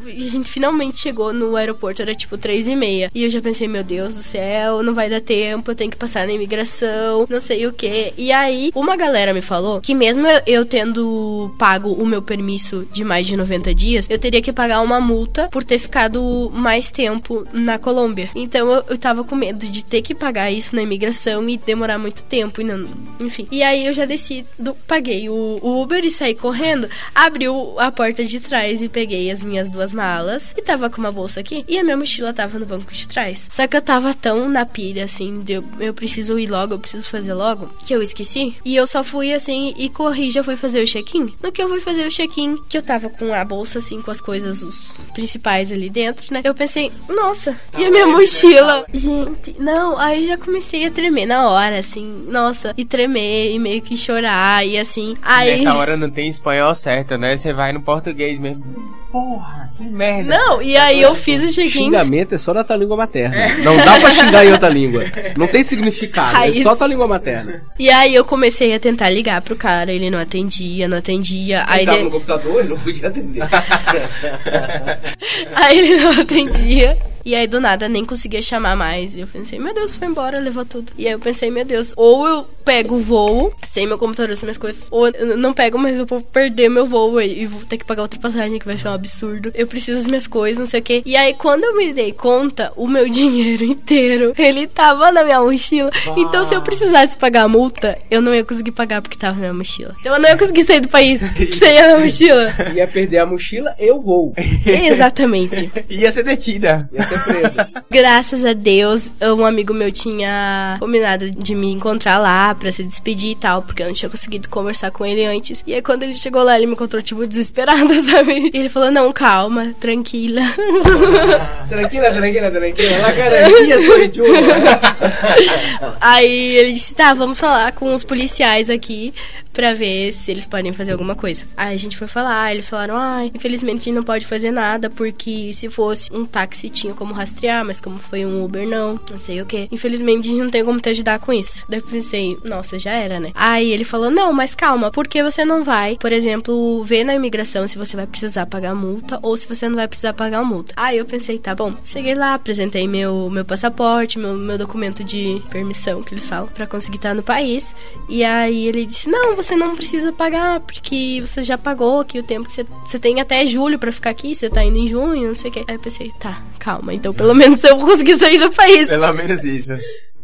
E a gente finalmente chegou no aeroporto, era tipo três e meia. E eu já pensei, meu Deus do céu, não vai dar tempo, eu tenho que passar na imigração, não sei o que. E aí, uma galera me falou que mesmo eu, tendo pago o meu permisso de mais de 90 dias, eu teria que pagar uma multa por ter ficado mais tempo na Colômbia. Então eu, tava com medo de ter que pagar isso na imigração e demorar muito tempo. E não, enfim. E aí eu já desci, paguei o, Uber e saí correndo, abri o- a porta de trás e peguei as minhas duas malas e tava com uma bolsa aqui e a minha mochila tava no banco de trás. Só que eu tava tão na pilha assim, de eu, eu preciso ir logo, eu preciso fazer logo, que eu esqueci. E eu só fui assim e corri, já fui fazer o check-in. No que eu fui fazer o check-in, que eu tava com a bolsa assim com as coisas os principais ali dentro, né? Eu pensei, nossa, e a minha mochila? Gente, não, aí já comecei a tremer na hora, assim, nossa, e tremer e meio que chorar e assim. Aí Nessa hora não tem espanhol certo, né? Você vai no português mesmo. Porra, que merda. Não, e aí eu fiz o check-in. Xingamento é só da tua língua materna. Não dá pra xingar em outra língua. Não tem significado, Raiz. é só tua língua materna. E aí eu comecei a tentar ligar pro cara, ele não atendia, não atendia. Aí, Ele tava de- no computador, ele não podia atender. aí ele não atendia. E aí do nada nem conseguia chamar mais. E eu pensei, meu Deus, foi embora, levou tudo. E aí eu pensei, meu Deus, ou eu pego o voo sem meu computador, sem minhas coisas, ou eu não pego, mas eu vou perder meu voo aí e vou ter que pagar outra passagem, que vai ser um absurdo. Eu preciso das minhas coisas, não sei o quê. E aí quando eu me dei conta, o meu dinheiro inteiro, ele tava na minha mochila. Então se eu precisasse pagar a multa, eu não ia conseguir pagar porque tava na minha mochila. Então eu não ia conseguir sair do país sem a minha mochila. Ia perder a mochila, eu vou. Exatamente. Ia ser detida. Ia ser preso. Graças a Deus, um amigo meu tinha combinado de me encontrar lá pra se despedir e tal, porque eu não tinha conseguido conversar com ele antes. E aí, quando ele chegou lá, ele me encontrou, tipo, desesperada, sabe? E ele falou: Não, calma, tranquila. Tranquila, tranquila, tranquila. La garantia sou eu. aí ele disse: Tá, vamos falar com os policiais aqui pra ver se eles podem fazer alguma coisa. Aí a gente foi falar, eles falaram: Ai, infelizmente não pode fazer nada, porque se fosse um táxi tinha como rastrear, mas como foi um Uber, não, não sei o que. Infelizmente a gente não tem como te ajudar com isso. Daí eu pensei, nossa, já era, né? Aí ele falou: Não, mas calma, por que você não vai, por exemplo, ver na imigração se você vai precisar pagar multa ou se você não vai precisar pagar multa? Aí eu pensei, tá bom. Cheguei lá, apresentei meu, meu passaporte, meu, meu documento de permissão, que eles falam, pra conseguir estar no país. E aí ele disse: Não, você não precisa pagar, porque você já pagou aqui o tempo que você, você tem até julho pra ficar aqui, você tá indo em junho, não sei o que. Aí eu pensei, tá, calma, então pelo menos eu vou conseguir sair do país. Pelo menos isso.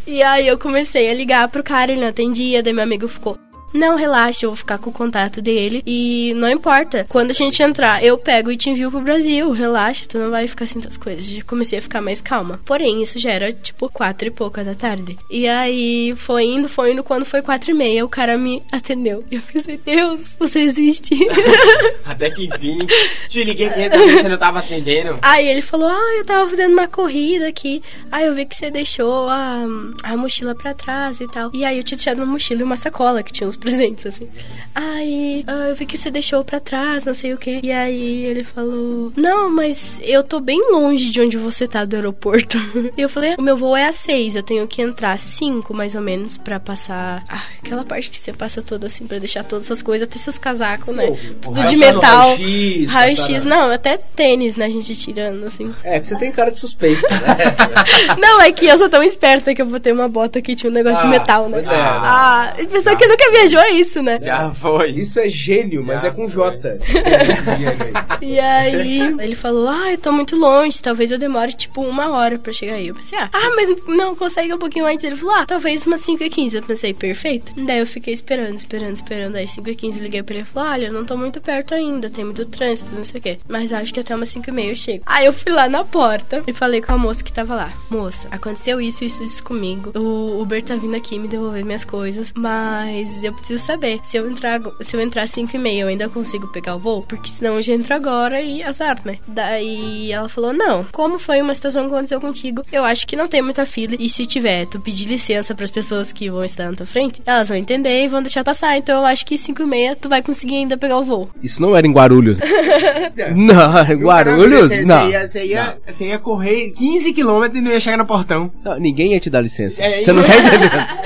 E aí eu comecei a ligar pro cara, ele não atendia, daí meu amigo ficou não, relaxa, eu vou ficar com o contato dele e não importa. Quando a gente entrar, eu pego e te envio pro Brasil, relaxa, tu não vai ficar assim das coisas. Já comecei a ficar mais calma. Porém, isso já era tipo quatro e pouca da tarde. E aí foi indo, foi indo, quando foi quatro e meia, o cara me atendeu. E eu pensei, Deus, você existe. Até que enfim. Te liguei 500 vezes, você não tava atendendo. Aí ele falou: Ah, eu tava fazendo uma corrida aqui. Aí eu vi que você deixou a, a mochila pra trás e tal. E aí eu tinha deixado uma mochila e uma sacola que tinha uns presentes, assim. Aí ah, eu vi que você deixou pra trás, não sei o que. E aí ele falou: Não, mas eu tô bem longe de onde você tá do aeroporto. E eu falei: O meu voo é às seis, eu tenho que entrar às cinco, mais ou menos, pra passar. Ah, aquela parte que você passa toda assim, pra deixar todas essas coisas, até seus casacos, né? Tudo de Passar no metal. raio-x, Raio-X, passar não, até tênis, né? A gente tirando, assim. É, que você tem cara de suspeito, né? Não, é que eu sou tão esperta que eu botei uma bota que tinha um negócio Ah, de metal, né? pois é. Ah, e pessoa que nunca viajou é isso, né? Já foi. Isso é gênio, mas Já é com foi. J. E aí ele falou, ah, eu tô muito longe, talvez eu demore tipo uma hora pra chegar aí. Eu pensei, ah, ah, mas não consegue um pouquinho antes. Ele falou, ah, talvez umas 5 e 15 Eu pensei, perfeito. Daí eu fiquei esperando, esperando, esperando. Aí 5 e 15 liguei pra ele e falou, olha, eu não tô muito perto ainda, tem muito trânsito, não sei o quê. Mas acho que até umas 5 e meia eu chego. Aí eu fui lá na porta e falei com a moça que tava lá. Moça, aconteceu isso, isso, isso comigo. O Uber tá vindo aqui me devolver minhas coisas, mas eu preciso saber se eu entrar, se eu entrar às 5 e meia eu ainda consigo pegar o voo, porque senão eu já entro agora e azar, né? Daí ela falou: Não, como foi uma situação que aconteceu contigo, eu acho que não tem muita fila. E se tiver, tu pedir licença pras pessoas que vão estar na tua frente, elas vão entender e vão deixar passar. Então eu acho que 5 e meia tu vai conseguir ainda pegar o voo. Isso não era em Guarulhos. não, em Guarulhos? Você, Não. Você ia, você, ia, você ia correr 15 km e não ia chegar no portão. Não, Ninguém ia te dar licença. É Você não tá entendendo.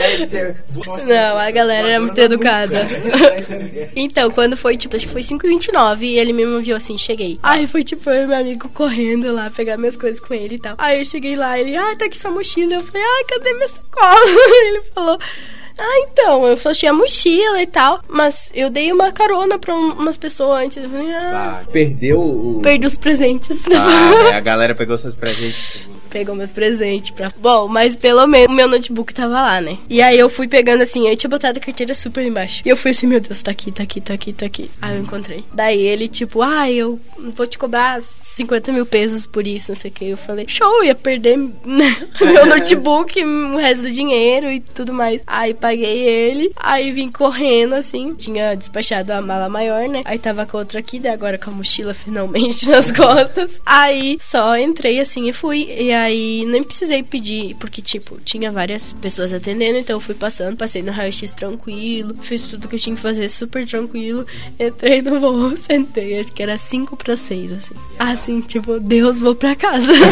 Não, a galera era muito educada. então, quando foi, tipo, acho que foi 5h29 e ele me viu assim, cheguei. Aí foi tipo eu e meu amigo correndo lá, pegar minhas coisas com ele e tal. Aí eu cheguei lá, ele, ah, tá aqui sua mochila. Eu falei, ai, cadê minha sacola? ele falou. Ah, então, eu achei a mochila e tal, mas eu dei uma carona pra um- umas pessoas antes. Eu falei, ah, Perdeu o. perdi os presentes. Ah, né, a galera pegou seus presentes. Pegou meus presentes pra. Bom, mas pelo menos o meu notebook tava lá, né? E aí eu fui pegando assim, eu tinha botado a carteira super embaixo. E eu fui assim, meu Deus, tá aqui, tá aqui, tá aqui, tá aqui. Aí eu encontrei. Daí ele, tipo, ah, eu vou te cobrar 50 mil pesos por isso, não sei o que. Eu falei, show, ia perder né, meu notebook, o resto do dinheiro e tudo mais. Aí paguei ele, aí vim correndo assim. Tinha despachado a mala maior, né? Aí tava com a outra aqui, daí agora com a mochila finalmente nas costas. Aí só entrei assim e fui. E aí nem precisei pedir, porque, tipo, tinha várias pessoas atendendo, então eu fui passando, passei no raio-x tranquilo, fiz tudo que eu tinha que fazer super tranquilo. Entrei no voo, sentei, acho que era 5 para 6, assim. Assim, tipo, Deus, vou pra casa.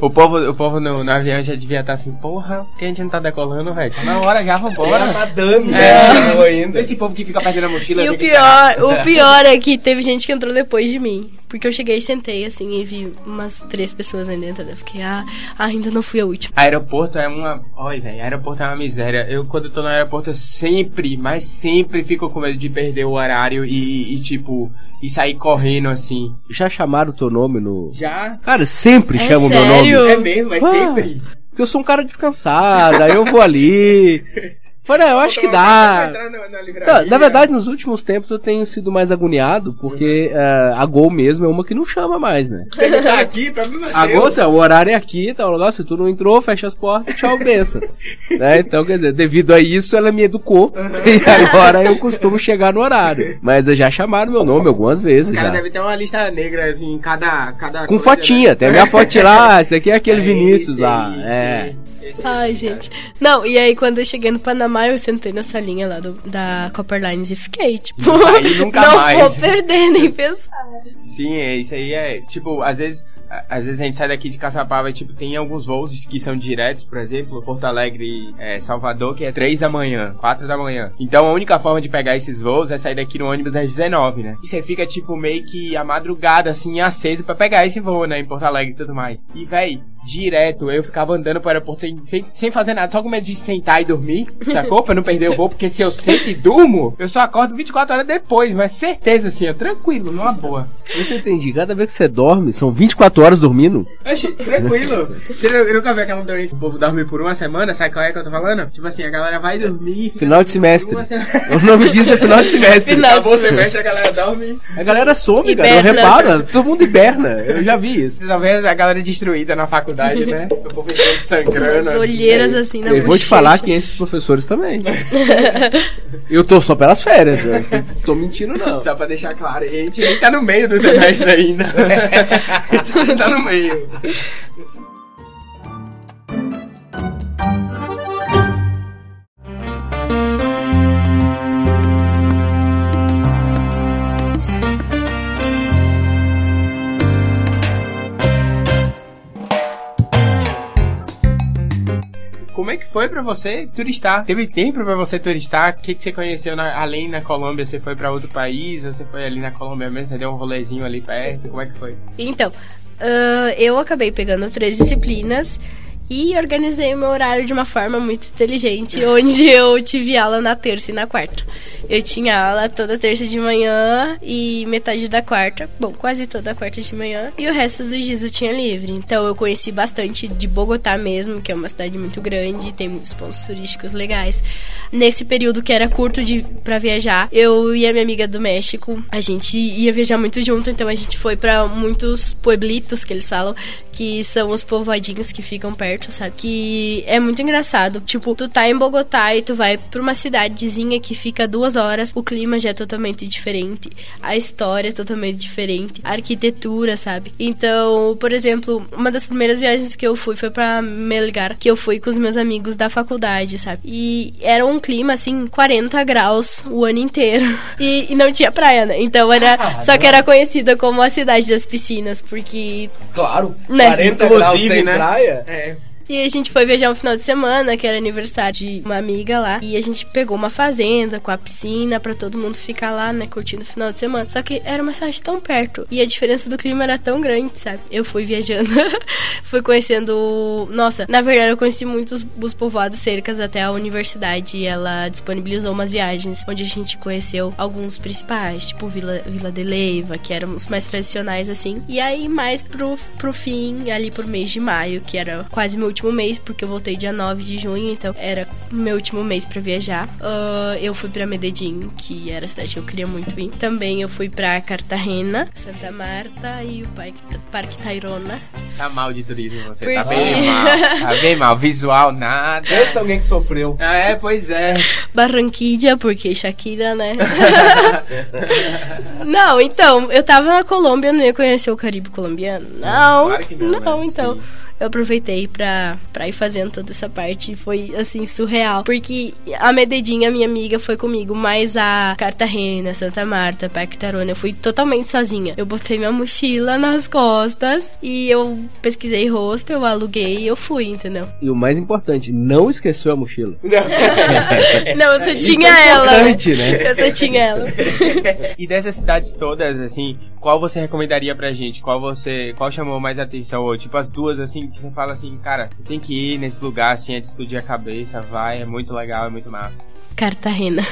O povo, o povo no, no avião já devia estar assim, porra, por que a gente não tá decolando, velho? Tá na hora já, vambora. Madame, É. né? ainda. Esse povo que fica perdendo a mochila. E o que pior, o pior é que teve gente que entrou depois de mim. Porque eu cheguei e sentei, assim, e vi umas três pessoas aí dentro. Eu fiquei, ah, ainda não fui a última. Aeroporto é uma. Olha, velho, aeroporto é uma miséria. Eu, quando tô no aeroporto, eu sempre, mas sempre fico com medo de perder o horário e, e, tipo, e sair correndo assim. Já chamaram o teu nome no. Já? Cara, sempre É chamam o meu sério? nome. É mesmo, mas Ah. sempre. Porque eu sou um cara descansado, aí eu vou ali. Falei, eu acho que dá. Não, na verdade, nos últimos tempos eu tenho sido mais agoniado, porque eh, a Gol mesmo é uma que não chama mais, né? Você não tá aqui, problema A seu. Gol, assim, o horário é aqui, tá o negócio, se tu não entrou, fecha as portas, tchau, benção. né? Então, quer dizer, devido a isso, ela me educou, e agora eu costumo chegar no horário. Mas já chamaram meu nome algumas vezes, O cara já. deve ter uma lista negra, assim, em cada. cada Com coisa, fotinha, né? tem a minha foto lá, esse aqui é aquele É Vinícius esse lá. é. Aí, aí, Ai, gente. Não, e aí quando eu cheguei no Panamá, eu sentei na salinha lá do, da Copper Lines e fiquei, tipo, saí nunca não mais. vou perder nem pensar. Sim, é, isso aí é, tipo, às vezes, às vezes a gente sai daqui de Caçapava e, tipo, tem alguns voos que são diretos, por exemplo, Porto Alegre, é, Salvador, que é 3 da manhã, 4 da manhã. Então a única forma de pegar esses voos é sair daqui no ônibus das 19, né? E você fica, tipo, meio que a madrugada, assim, aceso pra pegar esse voo, né, em Porto Alegre e tudo mais. E, véi, direto, eu ficava andando pro aeroporto sem, sem, sem fazer nada, só com medo de sentar e dormir, sacou? pra não perder o voo, porque se eu sento e durmo, eu só acordo 24 horas depois, mas certeza, assim, ó, tranquilo, numa boa. Eu entendi. Cada vez que você dorme, são 24 horas dormindo. Oxi, tranquilo. Você não- eu nunca vi aquela doença. O povo dorme por uma semana, sabe qual é que eu tô falando? Tipo assim, a galera vai dormir. Final de semestre. O nome disso é final de semestre. Final Acabou o semestre, a galera dorme. A galera some, cara. Hiberna. Eu reparo. Todo mundo hiberna. Eu já vi isso. Talvez a galera destruída na faculdade, né? O povo sangrando. As assim, olheiras aí. assim na Eu vou te bochecha. falar que entre os professores também. Eu tô só pelas férias. Tô mentindo, não. Só pra deixar claro, a gente nem tá no meio do semestre ainda. tá no meio. Como é que foi pra você turistar? Teve tempo pra você turistar? O que, que você conheceu na- além na Colômbia? Você foi pra outro país? Você foi ali na Colômbia mesmo? Você deu um rolezinho ali perto? Como é que foi? Então, ah, eu acabei pegando três disciplinas e organizei o meu horário de uma forma muito inteligente, onde eu tive aula na terça e na quarta. Eu tinha aula toda terça de manhã e metade da quarta, bom, quase toda a quarta de manhã, e o resto dos dias eu tinha livre. Então eu conheci bastante de Bogotá mesmo, que é uma cidade muito grande, tem muitos pontos turísticos legais. Nesse período que era curto de para viajar, eu e a minha amiga do México, a gente ia viajar muito junto, então a gente foi pra muitos pueblitos que eles falam, que são os povoadinhos que ficam perto, sabe? Que é muito engraçado. Tipo, tu tá em Bogotá e tu vai pra uma cidadezinha que fica duas horas, o clima já é totalmente diferente, a história é totalmente diferente, a arquitetura, sabe? Então, por exemplo, uma das primeiras viagens que eu fui foi pra Melgar, que eu fui com os meus amigos da faculdade, sabe? E era um clima assim, 40 graus o ano inteiro. E, e não tinha praia, né? Então era. Só que era conhecida como a cidade das piscinas, porque Claro. Né? 40 graus sem né? praia. É. E a gente foi viajar um final de semana, que era aniversário de uma amiga lá. E a gente pegou uma fazenda com a piscina pra todo mundo ficar lá, né, curtindo o final de semana. Só que era uma cidade tão perto. E a diferença do clima era tão grande, sabe? Eu fui viajando, fui conhecendo. Nossa, na verdade eu conheci muitos os povoados cercas até a universidade. E ela disponibilizou umas viagens onde a gente conheceu alguns principais, tipo Vila, Vila de Leiva, que eram os mais tradicionais assim. E aí, mais pro, pro fim, ali pro mês de maio, que era quase meu último mês, porque eu voltei dia 9 de junho, então era meu último mês pra viajar. Ah, eu fui pra Medellín, que era a cidade que eu queria muito ir. Também eu fui pra Cartagena, Santa Marta e o Parque, Parque Tayrona. Tá mal de turismo você. Por Tá bem mal. Tá bem mal. Visual, nada. Pensa alguém que sofreu. Ah, é, pois é. Barranquilla, porque Shakira, né? não, então, eu tava na Colômbia, eu não ia conhecer o Caribe colombiano. Não, Claro que não, não, né? então. Sim. Eu aproveitei pra, pra ir fazendo toda essa parte e foi, assim, surreal. Porque a Medellín, a minha amiga, foi comigo, mas a Cartagena, Santa Marta, Parque Tarona, eu fui totalmente sozinha. Eu botei minha mochila nas costas e eu pesquisei rosto, eu aluguei e eu fui, entendeu? E o mais importante, não esqueceu a mochila. Não, eu só Isso tinha é ela. importante, né? Eu só tinha ela. E dessas cidades todas, assim, qual você recomendaria pra gente? Qual você. Qual chamou mais atenção? Ou tipo as duas, assim, que você fala assim, cara, tem que ir nesse lugar assim antes de explodir a cabeça, vai, é muito legal, é muito massa. Cartagena.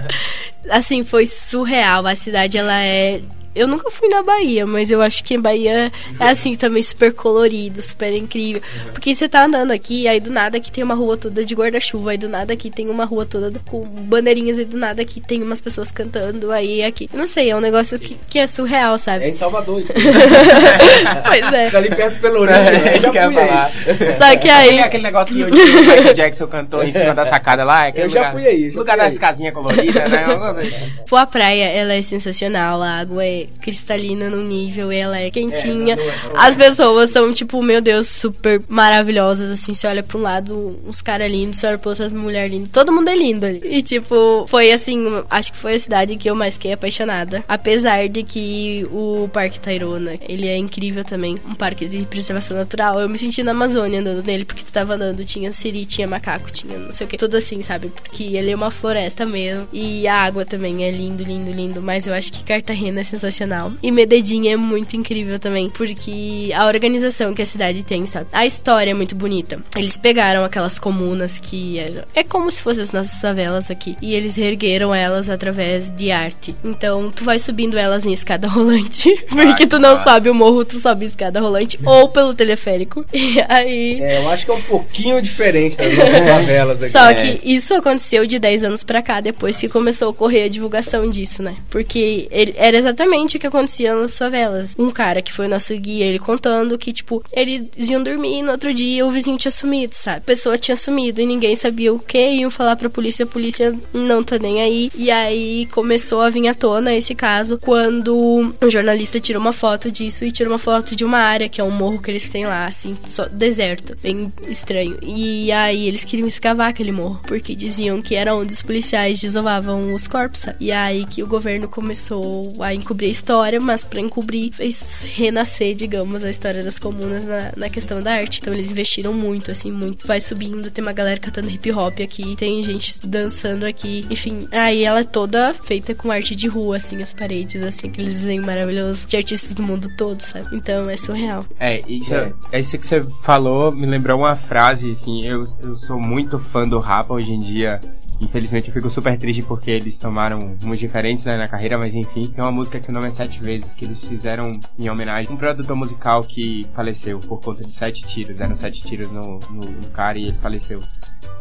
assim, foi surreal. A cidade, ela é. Eu nunca fui na Bahia, mas eu acho que a Bahia é assim também super colorido, super incrível. Porque você tá andando aqui, aí do nada aqui tem uma rua toda de guarda-chuva, aí do nada aqui tem uma rua toda com bandeirinhas, aí do nada aqui tem umas pessoas cantando, aí aqui. Não sei, é um negócio que, que é surreal, É sabe? em Salvador. Isso. pois é. Fica ali perto do Pelourinho. É, Eu isso que eu ia fui aí. falar. Só que Aquele, aí. aquele negócio que o Michael Jackson cantou em cima da sacada lá, é Eu já lugar, fui aí, já lugar fui das aí. casinhas coloridas, né? Assim. Pô, a praia, ela é sensacional, a água é cristalina no nível, ela é quentinha. As pessoas são, tipo, meu Deus, super maravilhosas, assim, você olha pra um lado, uns caras lindos, você olha pra outro, as mulheres lindas, todo mundo é lindo ali. E, tipo, foi assim, acho que foi a cidade que eu mais fiquei apaixonada. Apesar de que o Parque Tayrona, ele é incrível também, um parque de preservação natural. Eu me senti na Amazônia andando nele, porque tu tava andando, tinha siri, tinha macaco, tinha não sei o que, tudo assim, sabe? Porque ele é uma floresta mesmo. E a água também é lindo, lindo, lindo. Mas eu acho que Cartagena é sensacional. Sensacional. E Medellín é muito incrível também, porque a organização que a cidade tem, sabe? A história é muito bonita. Eles pegaram aquelas comunas que eram, é como se fossem as nossas favelas aqui, e eles reergueram elas através de arte. Então, tu vai subindo elas em escada rolante, porque tu não sabe o morro, tu sobe escada rolante ou pelo teleférico. E aí É, eu acho que é um pouquinho diferente das nossas favelas aqui. só que isso aconteceu de 10 anos pra cá, depois que começou a ocorrer a divulgação disso, né? Porque ele- era exatamente o que acontecia nas favelas. Um cara que foi nosso guia, ele contando que, tipo, eles iam dormir e no outro dia o vizinho tinha sumido, sabe? A pessoa tinha sumido e ninguém sabia o que, iam falar pra polícia, a polícia não tá nem aí. E aí começou a vir à tona esse caso quando um jornalista tirou uma foto disso e tirou uma foto de uma área, que é um morro que eles têm lá, assim, só deserto, bem estranho. E aí eles queriam escavar aquele morro, porque diziam que era onde os policiais desovavam os corpos, sabe? E aí que o governo começou a encobrir história, mas pra encobrir fez renascer, digamos, a história das comunas na, na questão da arte. Então eles investiram muito, assim, muito. Vai subindo, tem uma galera cantando hip hop aqui, tem gente dançando aqui, enfim. Aí ela é toda feita com arte de rua, assim, as paredes, assim, aqueles desenhos maravilhosos de artistas do mundo todo, sabe? Então é surreal. É, isso, É. é. isso que você falou me lembrou uma frase, assim, eu, eu sou muito fã do rapa hoje em dia. Infelizmente eu fico super triste porque eles tomaram rumos diferentes né, na carreira, mas enfim. Tem uma música que o nome é Sete Vezes, que eles fizeram em homenagem a um produtor musical que faleceu por conta de sete tiros. Deram sete tiros no, no, no cara e ele faleceu.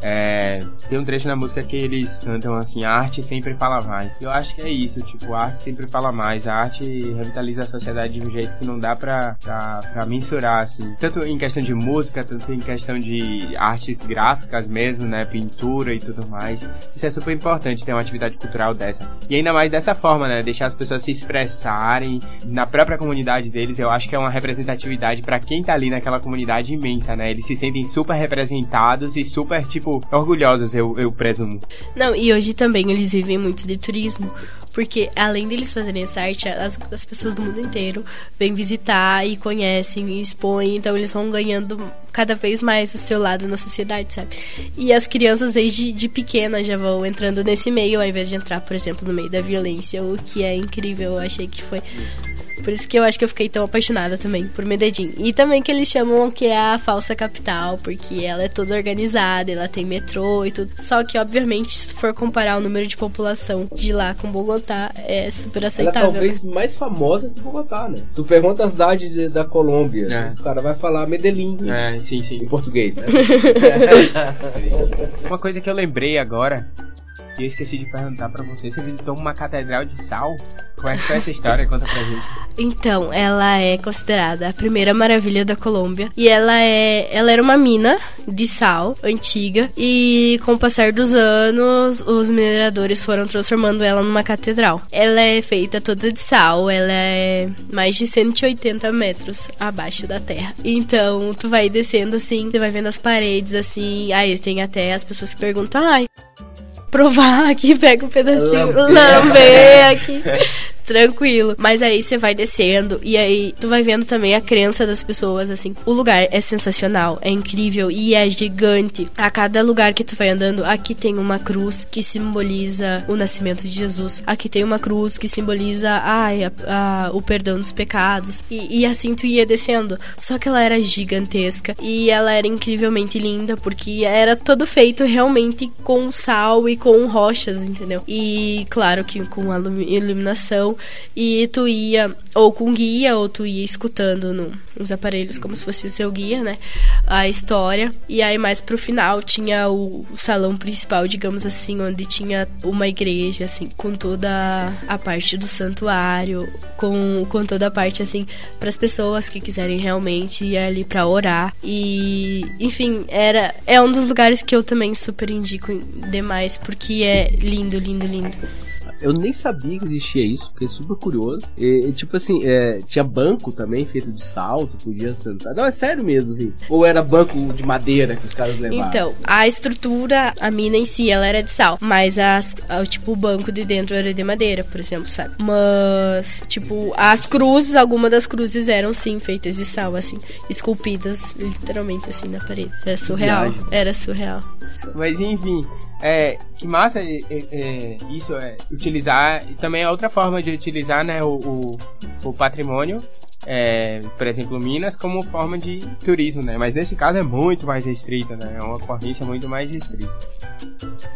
É, tem um trecho na música que eles cantam assim, a arte sempre fala mais. Eu acho que é isso, tipo, a arte sempre fala mais. A arte revitaliza a sociedade de um jeito que não dá pra, pra, pra mensurar, assim. Tanto em questão de música, tanto em questão de artes gráficas mesmo, né? Pintura e tudo mais. Isso é super importante ter uma atividade cultural dessa. E ainda mais dessa forma, né? Deixar as pessoas se expressarem na própria comunidade deles. Eu acho que é uma representatividade pra quem tá ali naquela comunidade imensa, né? Eles se sentem super representados e super, tipo, orgulhosos, eu, eu presumo. Não, e hoje também eles vivem muito de turismo, porque além deles fazerem essa arte, as, as pessoas do mundo inteiro vêm visitar e conhecem e expõem, então eles vão ganhando cada vez mais o seu lado na sociedade, sabe? E as crianças desde de pequenas já vão entrando nesse meio, ao invés de entrar, por exemplo, no meio da violência, o que é incrível, eu achei que foi por isso que eu acho que eu fiquei tão apaixonada também por Medellín. E também que eles chamam que é a falsa capital, porque ela é toda organizada, ela tem metrô e tudo. Só que, obviamente, se for comparar o número de população de lá com Bogotá, é super Ela é aceitável. talvez mais famosa que Bogotá, né? Tu pergunta a cidade de- da Colômbia, É. o cara vai falar Medellín É, sim, sim. em português, né? Uma coisa que eu lembrei agora, que eu esqueci de perguntar pra você, você visitou uma catedral de sal? Como é que foi essa história? Conta pra gente. Então, ela é considerada a primeira maravilha da Colômbia. E ela é. Ela era uma mina de sal antiga. E com o passar dos anos, os mineradores foram transformando ela numa catedral. Ela é feita toda de sal, ela é mais de 180 metros abaixo da terra. Então, tu vai descendo assim, você vai vendo as paredes assim. Aí tem até as pessoas que perguntam, ai. Provar aqui, pega um pedacinho, Lamber. lamber aqui. Tranquilo. Mas aí você vai descendo e aí tu vai vendo também a crença das pessoas, assim. O lugar é sensacional, é incrível e é gigante. A cada lugar que tu vai andando, aqui tem uma cruz que simboliza o nascimento de Jesus. Aqui tem uma cruz que simboliza ai, a- a- o perdão dos pecados. E, e assim tu ia descendo. Só que ela era gigantesca e ela era incrivelmente linda porque era todo feito realmente com sal e com rochas, entendeu? E claro que com a e tu ia ou com guia ou tu ia escutando no, nos aparelhos como se fosse o seu guia, né? A história. E aí mais pro final tinha o, o salão principal, digamos assim, onde tinha uma igreja assim, com toda a parte do santuário, com, com toda a parte assim para as pessoas que quiserem realmente ir ali pra orar. E enfim, era é um dos lugares que eu também super indico demais porque é lindo, lindo, lindo. Eu nem sabia que existia isso, fiquei super curioso. E, e, tipo assim, é, tinha banco também feito de sal, tu podia sentar. Não, é sério mesmo, assim. Ou era banco de madeira que os caras levavam? Então, a estrutura, a mina em si, ela era de sal. Mas as, a- tipo, o banco de dentro era de madeira, por exemplo, sabe? Mas, tipo, as cruzes, alguma das cruzes eram sim feitas de sal, assim, esculpidas literalmente assim na parede. Era surreal. viagem. Era surreal. Mas enfim, É, que massa é, é, é, isso, é utilizar, e também é outra forma de utilizar, né, o, o, o patrimônio é, por exemplo, Minas como forma de turismo, né? Mas nesse caso é muito mais restrita, né? É uma ocorrência muito mais restrita.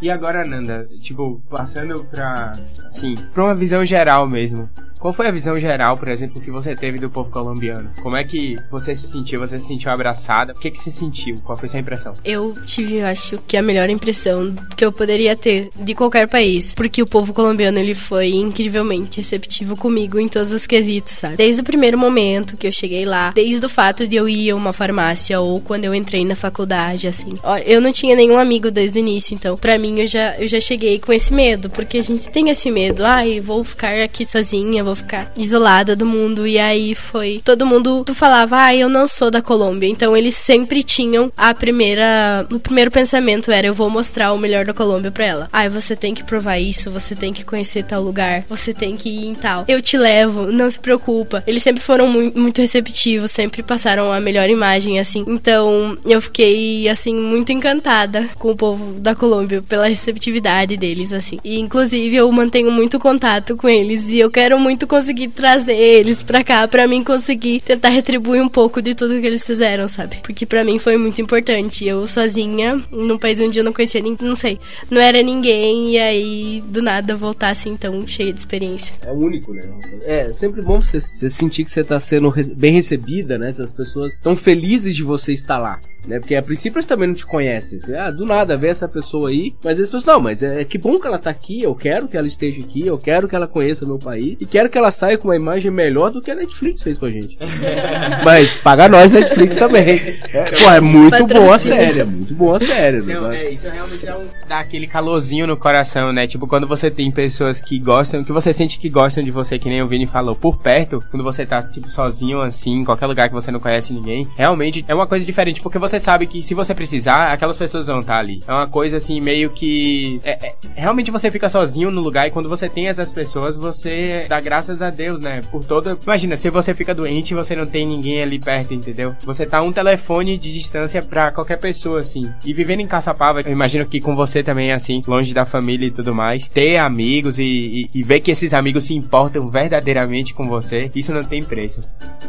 E agora, Nanda, tipo, passando pra, assim, pra uma visão geral mesmo. Qual foi a visão geral, por exemplo, que você teve do povo colombiano? Como é que você se sentiu? Você se sentiu abraçada? O que, que você sentiu? Qual foi a sua impressão? Eu tive, acho que a melhor impressão que eu poderia ter de qualquer país, porque o povo colombiano ele foi incrivelmente receptivo comigo em todos os quesitos, sabe? Desde o primeiro momento que eu cheguei lá, desde o fato de eu ir a uma farmácia ou quando eu entrei na faculdade, assim. Eu não tinha nenhum amigo desde o início, então para mim eu já eu já cheguei com esse medo, porque a gente tem esse medo, ai, vou ficar aqui sozinha, vou ficar isolada do mundo. E aí foi. Todo mundo tu falava, ah, eu não sou da Colômbia. Então eles sempre tinham a primeira. O primeiro pensamento era: eu vou mostrar o melhor da Colômbia pra ela. Ah, você tem que provar isso, você tem que conhecer tal lugar, você tem que ir em tal. Eu te levo, não se preocupa. Eles sempre foram mu muito receptivos, sempre passaram a melhor imagem, assim. Então eu fiquei, assim, muito encantada com o povo da Colômbia pela receptividade deles, assim. E inclusive eu mantenho muito contato com eles e eu quero muito muito conseguir trazer eles pra cá, pra mim conseguir tentar retribuir um pouco de tudo que eles fizeram, sabe? Porque pra mim foi muito importante. Eu sozinha, num país onde eu não conhecia ninguém, não sei, não era ninguém, e aí do nada voltar assim tão cheia de experiência. É único, né? É sempre bom você, você sentir que você tá sendo bem recebida, né? Essas pessoas tão felizes de você estar lá né? Porque a princípio eles também não te conhecem. Você, ah, do nada vê essa pessoa aí, mas eles falam, não, mas é, é, que bom que ela tá aqui, eu quero que ela esteja aqui, eu quero que ela conheça meu país e quero que ela saia com uma imagem melhor do que a Netflix fez com a gente. mas paga nós Netflix também. É, pô, é muito boa a série, é muito boa a série. Não, é, isso realmente dá, um, dá aquele calorzinho no coração, né? Tipo, quando você tem pessoas que gostam, que você sente que gostam de você, que nem o Vini falou, por perto, quando você tá, tipo, sozinho assim, em qualquer lugar que você não conhece ninguém, realmente é uma coisa diferente, porque você sabe que se você precisar, aquelas pessoas vão estar ali. É uma coisa assim, meio que. É, é, realmente você fica sozinho no lugar e quando você tem essas pessoas, você dá graças a Deus, né? Por toda. Imagina, se você fica doente você não tem ninguém ali perto, entendeu? Você tá um telefone de distância para qualquer pessoa, assim. E vivendo em Caçapava, eu imagino que com você também é assim, longe da família e tudo mais. Ter amigos e, e, e ver que esses amigos se importam verdadeiramente com você, isso não tem preço.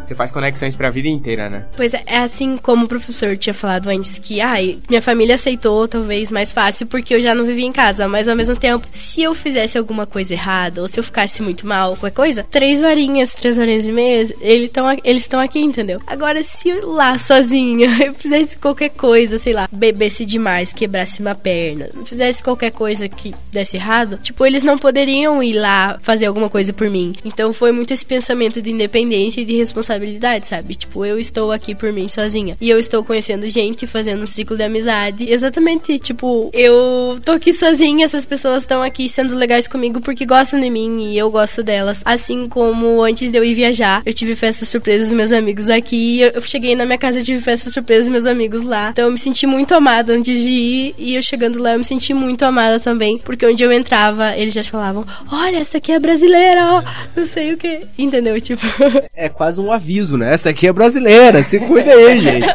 Você faz conexões pra vida inteira, né? Pois é, é assim como o professor tinha falado antes, que, ai, minha família aceitou talvez mais fácil porque eu já não vivia em casa, mas ao mesmo tempo, se eu fizesse alguma coisa errada, ou se eu ficasse muito mal, qualquer coisa, três horinhas, três horinhas e meia, eles estão eles estão aqui, entendeu? Agora, se lá sozinha, eu fizesse qualquer coisa, sei lá, bebesse demais, quebrasse uma perna, fizesse qualquer coisa que desse errado, tipo, eles não poderiam ir lá fazer alguma coisa por mim. Então foi muito esse pensamento de independência e de responsabilidade, sabe? Tipo, eu estou aqui por mim sozinha. E eu estou conhecendo gente, fazendo um ciclo de amizade. Exatamente, tipo, eu tô aqui sozinha, essas pessoas estão aqui sendo legais comigo porque gostam de mim e eu gosto delas. Assim como antes de eu ir viajar, eu tive festa surpresa dos meus amigos aqui. Eu cheguei na minha casa, tive festa surpresa dos meus amigos lá. Então eu me senti muito amada antes de ir. E eu chegando lá, eu me senti muito amada também. Porque onde eu entrava, eles já falavam: Olha, essa aqui é brasileira, ó. Não sei o que. Entendeu? Tipo. É quase um aviso, né? Essa aqui é brasileira, se cuida aí, gente.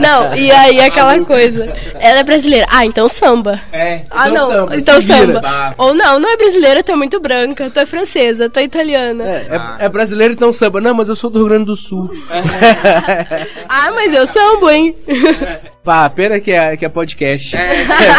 Não, e aí aquela coisa. Ela é brasileira. Ah, então samba. É, ah, então não, samba, então samba. Ou não, não é brasileira, tu é muito branca, tu é francesa, tu é italiana. É, é, é brasileira, então samba. Não, mas eu sou do Rio Grande do Sul. ah, mas eu sambo, hein? Pá, pena que é, que é podcast. É.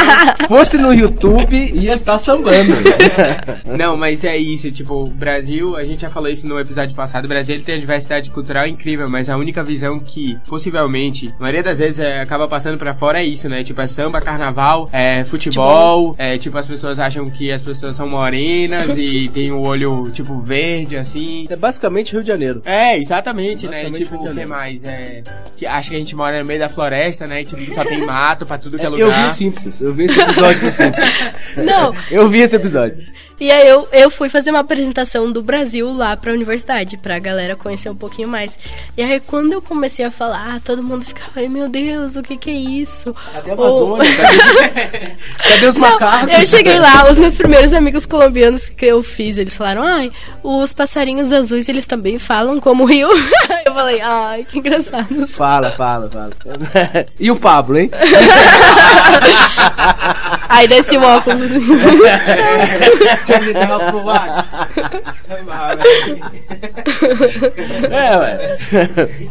Fosse no YouTube, ia estar sambando. Não, mas é isso, tipo, o Brasil, a gente já falou isso no episódio passado, o Brasil ele tem uma diversidade cultural incrível, mas a única visão que, possivelmente, a maioria das vezes é, acaba passando para fora é isso, né? Tipo, é samba, carnaval, é futebol, é tipo, as pessoas acham que as pessoas são morenas e tem o olho, tipo, verde, assim. É basicamente Rio de Janeiro. É, exatamente, né? Tipo, o que mais? É, que acho que a gente mora no meio da floresta, né? Tipo, só tem mato pra tudo que é, é lugar. Eu vi o Simpsons, eu vi esse episódio do Simpsons. Não. Eu vi esse episódio. E aí eu, eu fui fazer uma apresentação do Brasil lá pra universidade, pra galera conhecer um pouquinho mais. E aí quando eu comecei a falar, todo mundo ficava, ai meu Deus, o que que é isso? Cadê a Amazônia? Ou... Cadê... Cadê os macacos? eu cheguei lá, os meus primeiros amigos colombianos que eu fiz, eles falaram, ai, os passarinhos azuis, eles também falam como o rio. eu falei, ai, que engraçado. Fala, fala, fala. e o Pablo, hein? Aí desce o óculos assim. Johnny Depp pro. É, ué.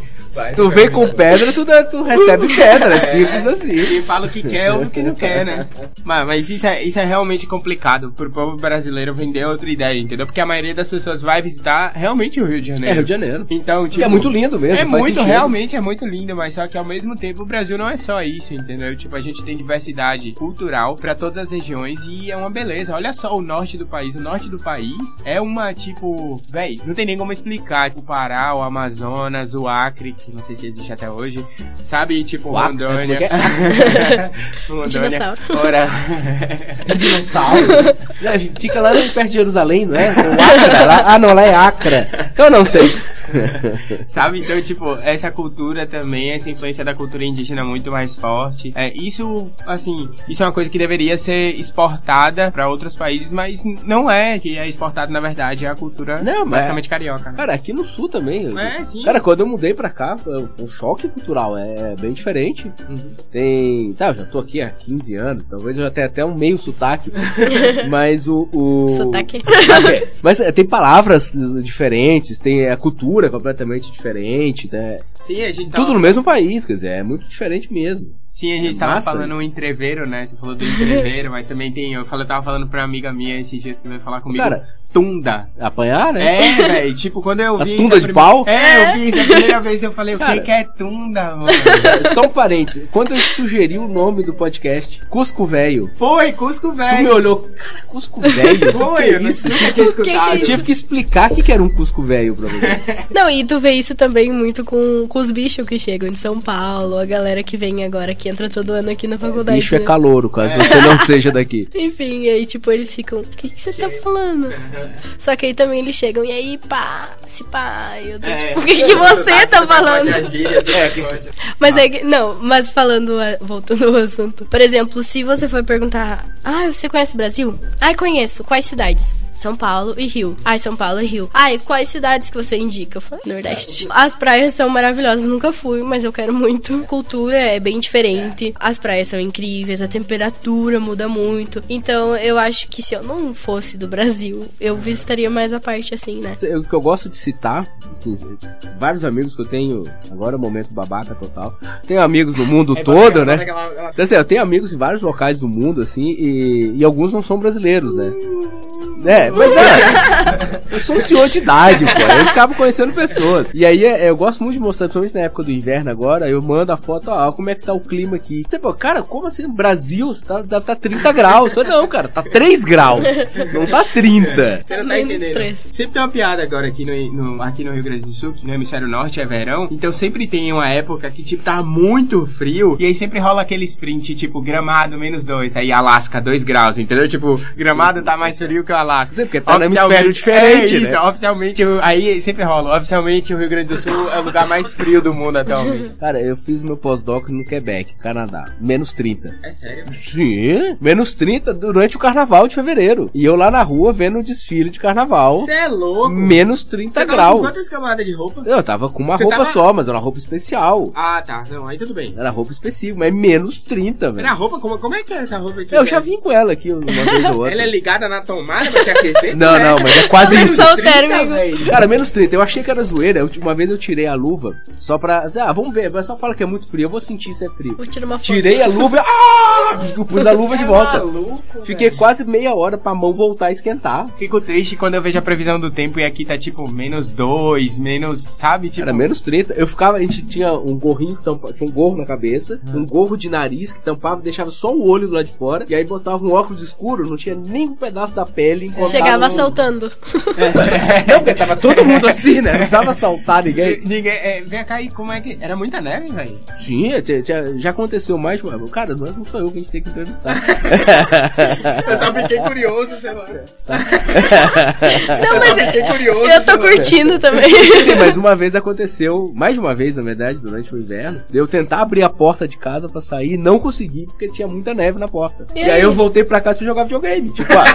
Se tu vem com pedra, tu, dá- tu recebe pedra. É simples assim. Quem fala o que quer ou o que não quer, né? Mas, mas isso, é, isso é realmente complicado pro povo brasileiro vender outra ideia, entendeu? Porque a maioria das pessoas vai visitar realmente o Rio de Janeiro. É Rio de Janeiro. Então, Que é muito lindo mesmo. É muito, sentido. realmente é muito lindo, mas só que ao mesmo tempo o Brasil não é só isso, entendeu? Tipo, a gente tem diversidade cultural pra todas as regiões e é uma beleza. Olha só o norte do país. O norte do país é uma, tipo, véi, não tem nem como explicar. O Pará, o Amazonas, o Acre, que não sei se existe até hoje, sabe? Tipo, O Acre, Rondônia. como Dinossauro. Ora. Tem dinossauro. É, Fica lá perto de Jerusalém, não é? O Acra. Lá- ah, não, lá é Acra. Então eu não sei. Sabe? Então, tipo, essa cultura também, essa influência da cultura indígena muito mais forte. É, isso, assim, isso é uma coisa que deveria ser exportada pra outros países, mas não é, que é exportada, na verdade, é a cultura Não, mas- basicamente carioca. né? Cara, aqui no sul também. É, sim. Cara, quando eu mudei pra cá, foi um choque cultural é bem diferente. Uhum. Tem. Tá, eu já tô aqui há 15 anos, talvez eu já tenha até um meio sotaque. mas o. o... Sotaque. Mas é, tem palavras diferentes, tem a cultura completamente diferente, né? Sim, a gente tava, Tudo no mesmo país, quer dizer, é muito diferente mesmo. Sim, a gente É tava massa falando isso. um entreveiro, né? Você falou do entreveiro, mas também tem. Eu falei, eu tava falando pra uma amiga minha esses dias que veio falar comigo. Cara, tunda. Apanhar, né? É, velho, tipo, quando eu A vi. tunda a de prime- pau? É, eu vi isso a primeira vez eu falei, o Cara. que que é tunda, mano? Só um parênteses. Quando eu sugeri o nome do podcast, Cusco Velho, Foi, Cusco tu velho. me olhou, cara, Cusco Velho? Foi, que eu é isso? Tive que- escutado. que- Tive que explicar o que que era um Cusco Velho pra você. Não, e tu vê isso também muito com, com os bichos que chegam de São Paulo, a galera que vem agora, que entra todo ano aqui na faculdade. Bicho é né? calouro, caso você não seja daqui. Enfim, e aí, tipo, eles ficam, o que, que você tá falando? Só que aí também eles chegam, e aí, pá, se pá, eu tô tipo, o que, que você tá falando? Mas é que, não, mas falando, a- voltando ao assunto. Por exemplo, se você for perguntar, ah, você conhece o Brasil? Ah, conheço. Quais cidades? São Paulo e Rio. Ai, São Paulo e Rio. Ai, quais cidades que você indica? Eu falei, Nordeste. As praias são maravilhosas, nunca fui, mas eu quero muito. A cultura é bem diferente. As praias são incríveis, a temperatura muda muito. Então, eu acho que se eu não fosse do Brasil, eu visitaria mais a parte assim, né? Eu- O que eu gosto de citar, assim, vários amigos que eu tenho, agora é o momento babaca total. Tenho amigos no mundo todo, né? Então, assim, eu tenho amigos em vários locais do mundo, assim, e, e alguns não são brasileiros, né? É, mas é. Eu sou um senhor de idade, pô. Eu acabo conhecendo pessoas. E aí é, eu gosto muito de mostrar, principalmente na época do inverno agora, eu mando a foto, ó, como é que tá o clima aqui. Você, pô, cara, como assim? No Brasil tá, deve tá 30 graus. Eu não, cara, tá 3 graus. Não tá 30. Você não tá Menos entendendo. Sempre tem uma piada agora aqui no, no- aqui no Rio Grande do Sul, que no hemisfério norte é verão. Então sempre tem uma época que, tipo, tá muito frio. E aí sempre rola aquele sprint, tipo, gramado menos dois. Aí Alasca, 2 graus, entendeu? Tipo, gramado tá mais frio que o Alasca. Sim, porque tá no Oficialmente- hemisfério diferente, é isso, né? oficialmente, aí sempre rola. Oficialmente o Rio Grande do Sul é o lugar mais frio do mundo atualmente. Cara, eu fiz meu pós-doc no Quebec, Canadá. Menos 30. É sério? Sim, menos 30 durante o carnaval de fevereiro. E eu lá na rua vendo o desfile de carnaval. Você é louco? Menos 30 Você tava com graus. quantas camadas de roupa? Eu tava com uma Você roupa tava- só, mas era uma roupa especial. Ah, tá. Não, aí tudo bem. Era roupa específica, mas menos 30, velho. Era roupa? Como, como é que é essa roupa? Eu já vim com ela aqui uma vez ou outra. Ela é ligada na tomada pra te Não, não, mas é quase Começou isso. o térmico. velho. Cara, menos 30. Eu achei que era zoeira. Eu- uma vez eu tirei a luva só pra. Ah, vamos ver. O pessoal fala que é muito frio. Eu vou sentir se é frio. Vou tirar uma foto. Tirei a luva e. Ah! Eu pus a luva de volta. é maluco, Fiquei velho. quase meia hora pra mão voltar a esquentar. Fico triste quando eu vejo a previsão do tempo e aqui tá tipo menos dois, menos, sabe? Tipo, Era menos 30. Eu ficava, a gente tinha um gorrinho que tampava, tinha um gorro na cabeça, Hum. um gorro de nariz que tampava, deixava só o olho do lado de fora, e aí botava um óculos escuro, não tinha nem um pedaço da pele. encostado Chegava no- saltando. Não, porque tava todo mundo assim, né? Não precisava assaltar ninguém. Ninguém, é, vem cá e como é que. Era muita neve, velho. Sim, tinha- tinha- já aconteceu mais vez. Cara, não não sou eu que a gente tem que entrevistar. Eu só fiquei curioso, sei lá. Não, mas é- Fiquei curioso. eu tô curtindo também. Sim, mas uma vez aconteceu, mais de uma vez na verdade, durante o inverno, de eu tentar abrir a porta de casa pra sair e não consegui porque tinha muita neve na porta. E E, aí aí? eu voltei pra casa e jogar videogame. Tipo, ah,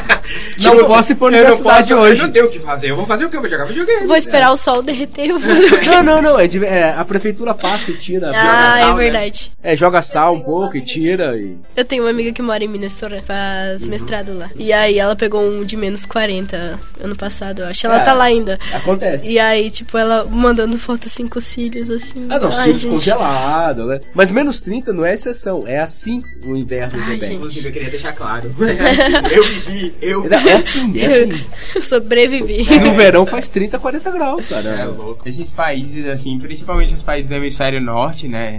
Tipo eu não posso ir pra Eu não universidade posso, hoje. Eu não tenho o que fazer. Eu vou fazer o quê? Eu vou jogar videogame. Vou esperar o sol derreter. eu vou fazer o quê? Não, não, não. É, de- é, a prefeitura passa e tira. joga Ah, sal, é né? verdade. É, joga sal um pouco e tira. E... Eu tenho uma amiga que mora em Minnesota, faz Uhum. mestrado lá. E aí ela pegou um de menos 40 ano passado, eu acho. Ela É. tá lá ainda. Acontece. E aí, tipo, ela mandando foto assim com cílios, assim. Ah, não, Ai, cílios gente. congelado, né? Mas menos 30 não é exceção. É assim o inverno Ai. Inclusive, eu queria deixar claro. É assim, eu vivi, eu É assim, é assim. Eu sobrevivi. E no verão faz 30, 40 graus, cara. É louco. Esses países, assim, principalmente os países do hemisfério norte, né?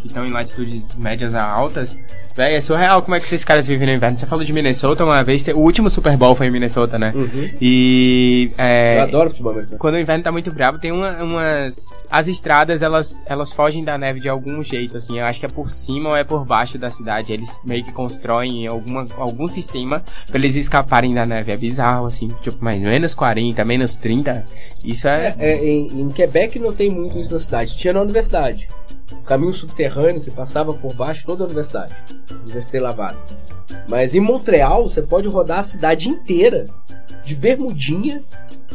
Que estão em latitudes médias a altas. Véi, é surreal como é que esses caras vivem no inverno. Você falou de Minnesota uma vez. O último Super Bowl foi em Minnesota, né? Uhum. E. É, Eu adoro futebol americano. quando o inverno tá muito bravo, tem uma- umas. As estradas, elas, elas fogem da neve de algum jeito, assim. Eu acho que é por cima ou é por baixo da cidade. Eles meio que constroem alguma, algum sistema pra eles escaparem da neve. É bizarro, assim. Tipo, mais menos 40, menos 30. Isso é. É, é, em, em Quebec não tem muito isso na cidade. Tinha na universidade. Caminho subterrâneo que passava por baixo toda a universidade. Universidade lavada. Mas em Montreal você pode rodar a cidade inteira de bermudinha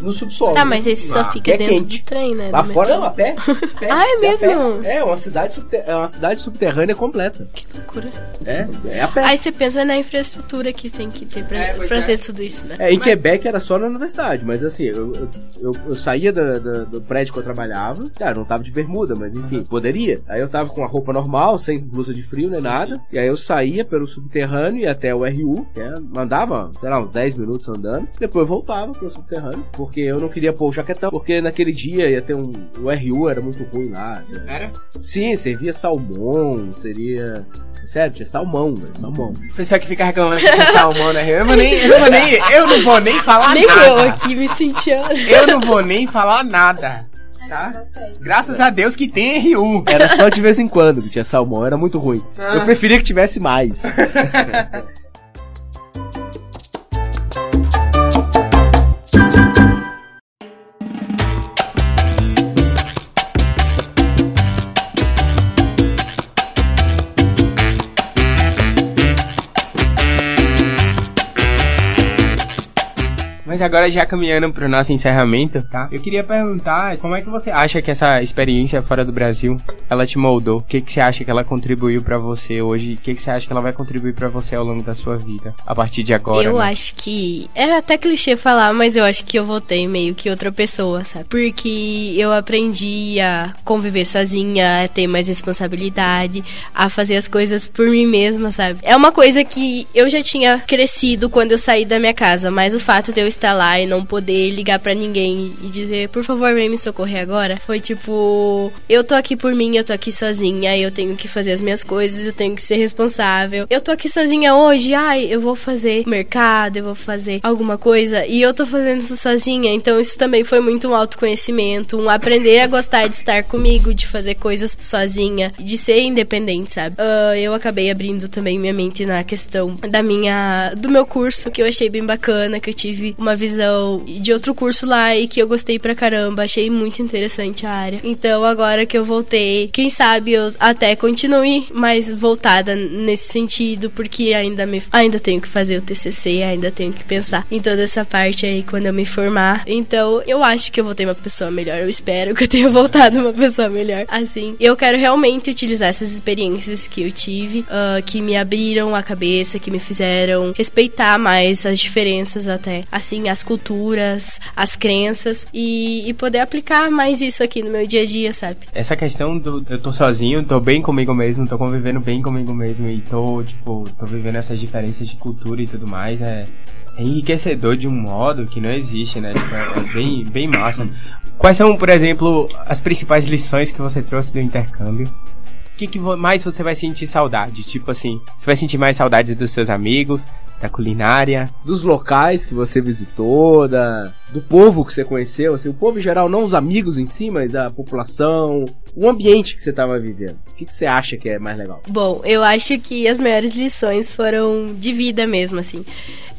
no subsolo. Tá, mas esse só Ah, fica dentro quente. do trem, né? Lá fora metrô. não, a pé. pé, Ah, é mesmo? É, uma cidade, subter- é uma cidade subterrânea completa. Que loucura. É, é a pé. Aí você pensa na infraestrutura que tem que ter pra, É, pra é. ver tudo isso, né? É, em Quebec era só na universidade, mas assim, eu, eu, eu, eu saía do, do- do prédio que eu trabalhava, cara, não tava de bermuda, mas enfim, poderia. Aí eu tava com a roupa normal, sem blusa de frio nem nada, e aí eu saía pelo subterrâneo e até o RU, que é, mandava, sei lá, uns 10 minutos andando, depois eu voltava pro subterrâneo, porque eu não queria pôr o jaquetão, porque naquele dia ia ter um. O RU era muito ruim lá. né? Era? Sim, servia salmão, seria. Sério, tinha salmão, velho, salmão. Pessoal que fica reclamando que tinha salmão na Rio. Eu, vou nem, eu, não vou nem, eu não vou nem falar Nem nada. eu aqui me sentia. Eu não vou nem falar nada. Tá? Graças a Deus que tem RU. Era só de vez em quando que tinha salmão, era muito ruim. Eu preferia que tivesse mais. Mas agora já caminhando pro nosso encerramento, tá? Eu queria perguntar como é que você acha que essa experiência fora do Brasil, ela te moldou? O que que você acha que ela contribuiu pra você hoje? O que que você acha que ela vai contribuir pra você ao longo da sua vida? A partir de agora, eu né? acho que. É até clichê falar, mas eu acho que eu voltei meio que outra pessoa, sabe? Porque eu aprendi a conviver sozinha, a ter mais responsabilidade, a fazer as coisas por mim mesma, sabe? É uma coisa que eu já tinha crescido quando eu saí da minha casa, mas o fato de eu estar lá e não poder ligar pra ninguém e dizer, por favor, vem me socorrer agora, foi tipo, eu tô aqui por mim, eu tô aqui sozinha, eu tenho que fazer as minhas coisas, eu tenho que ser responsável. Eu tô aqui sozinha hoje, ai, eu vou fazer mercado, eu vou fazer alguma coisa e eu tô fazendo isso sozinha, então isso também foi muito um autoconhecimento, um aprender a gostar de estar comigo, de fazer coisas sozinha, de ser independente, sabe? Ah, eu acabei abrindo também minha mente na questão da minha do meu curso, que eu achei bem bacana, que eu tive uma visão de outro curso lá e que eu gostei pra caramba, achei muito interessante a área. Então, agora que eu voltei, quem sabe eu até continue mais voltada nesse sentido, porque ainda me ainda tenho que fazer o TCC, ainda tenho que pensar em toda essa parte aí quando eu me formar. Então, eu acho que eu voltei uma pessoa melhor. Eu espero que eu tenha voltado uma pessoa melhor. Assim, eu quero realmente utilizar essas experiências que eu tive, ah, que me abriram a cabeça, que me fizeram respeitar mais as diferenças até, assim, as culturas, as crenças e, e poder aplicar mais isso aqui no meu dia a dia, sabe? Essa questão do eu tô sozinho, tô bem comigo mesmo, tô convivendo bem comigo mesmo e tô, tipo, tô vivendo essas diferenças de cultura e tudo mais, é, é enriquecedor de um modo que não existe, né? Tipo, é, é bem, bem massa. Quais são, por exemplo, as principais lições que você trouxe do intercâmbio? O que, que mais você vai sentir saudade? Tipo assim, você vai sentir mais saudades dos seus amigos, da culinária? Dos locais que você visitou, da, do povo que você conheceu, assim, o povo em geral, não os amigos em si, mas a população, o ambiente que você estava vivendo. O que, que você acha que é mais legal? Bom, eu acho que as maiores lições foram de vida mesmo, assim.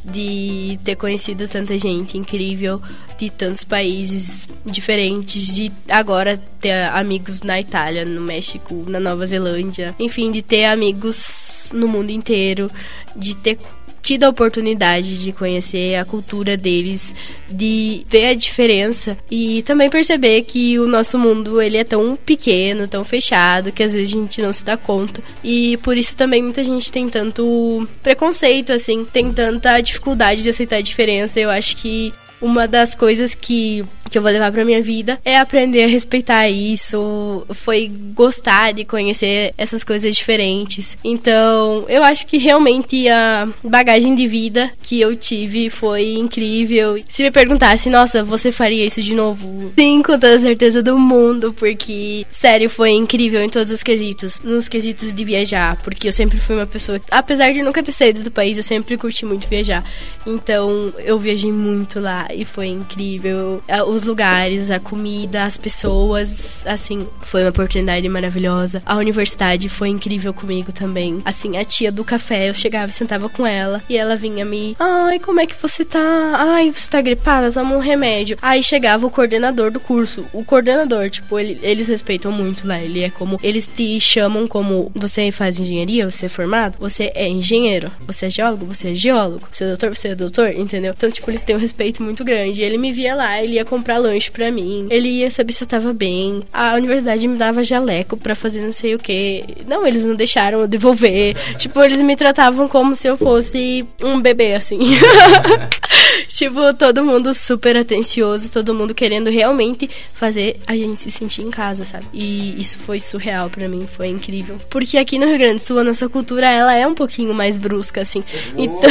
De ter conhecido tanta gente incrível, de tantos países diferentes, de agora ter amigos na Itália, no México, na Nova Zelândia. Enfim, de ter amigos no mundo inteiro, de ter tido a oportunidade de conhecer a cultura deles, de ver a diferença e também perceber que o nosso mundo ele é tão pequeno, tão fechado, que às vezes a gente não se dá conta. E por isso também muita gente tem tanto preconceito, assim, tem tanta dificuldade de aceitar a diferença. Eu acho que uma das coisas que, que eu vou levar pra minha vida é aprender a respeitar isso, foi gostar de conhecer essas coisas diferentes. Então, eu acho que realmente a bagagem de vida que eu tive foi incrível. Se me perguntasse, nossa, você faria isso de novo? Sim, com toda a certeza do mundo, porque, sério, foi incrível em todos os quesitos. Nos quesitos de viajar, porque eu sempre fui uma pessoa, apesar de nunca ter saído do país, eu sempre curti muito viajar. Então, eu viajei muito lá e foi incrível. Os lugares, a comida, as pessoas, assim, foi uma oportunidade maravilhosa. A universidade foi incrível comigo também. Assim, a tia do café, eu chegava e sentava com ela e ela vinha me, ai, como é que você tá? Ai, você tá gripada? Toma um remédio. Aí chegava o coordenador do curso. O coordenador, tipo, ele, eles respeitam muito lá. Ele é como, eles te chamam como, você faz engenharia, você é formado, você é engenheiro, você é geólogo, você é geólogo, você é doutor, você é doutor, entendeu? Então, tipo, eles têm um respeito muito grande. Ele me via lá, ele ia comprar lanche pra mim, ele ia saber se eu tava bem. A universidade me dava jaleco pra fazer não sei o que. Não, eles não deixaram eu devolver. tipo, eles me tratavam como se eu fosse um bebê, assim. tipo, todo mundo super atencioso, todo mundo querendo realmente fazer a gente se sentir em casa, sabe? E isso foi surreal pra mim, foi incrível. Porque aqui no Rio Grande do Sul, a nossa cultura, ela é um pouquinho mais brusca, assim. Então...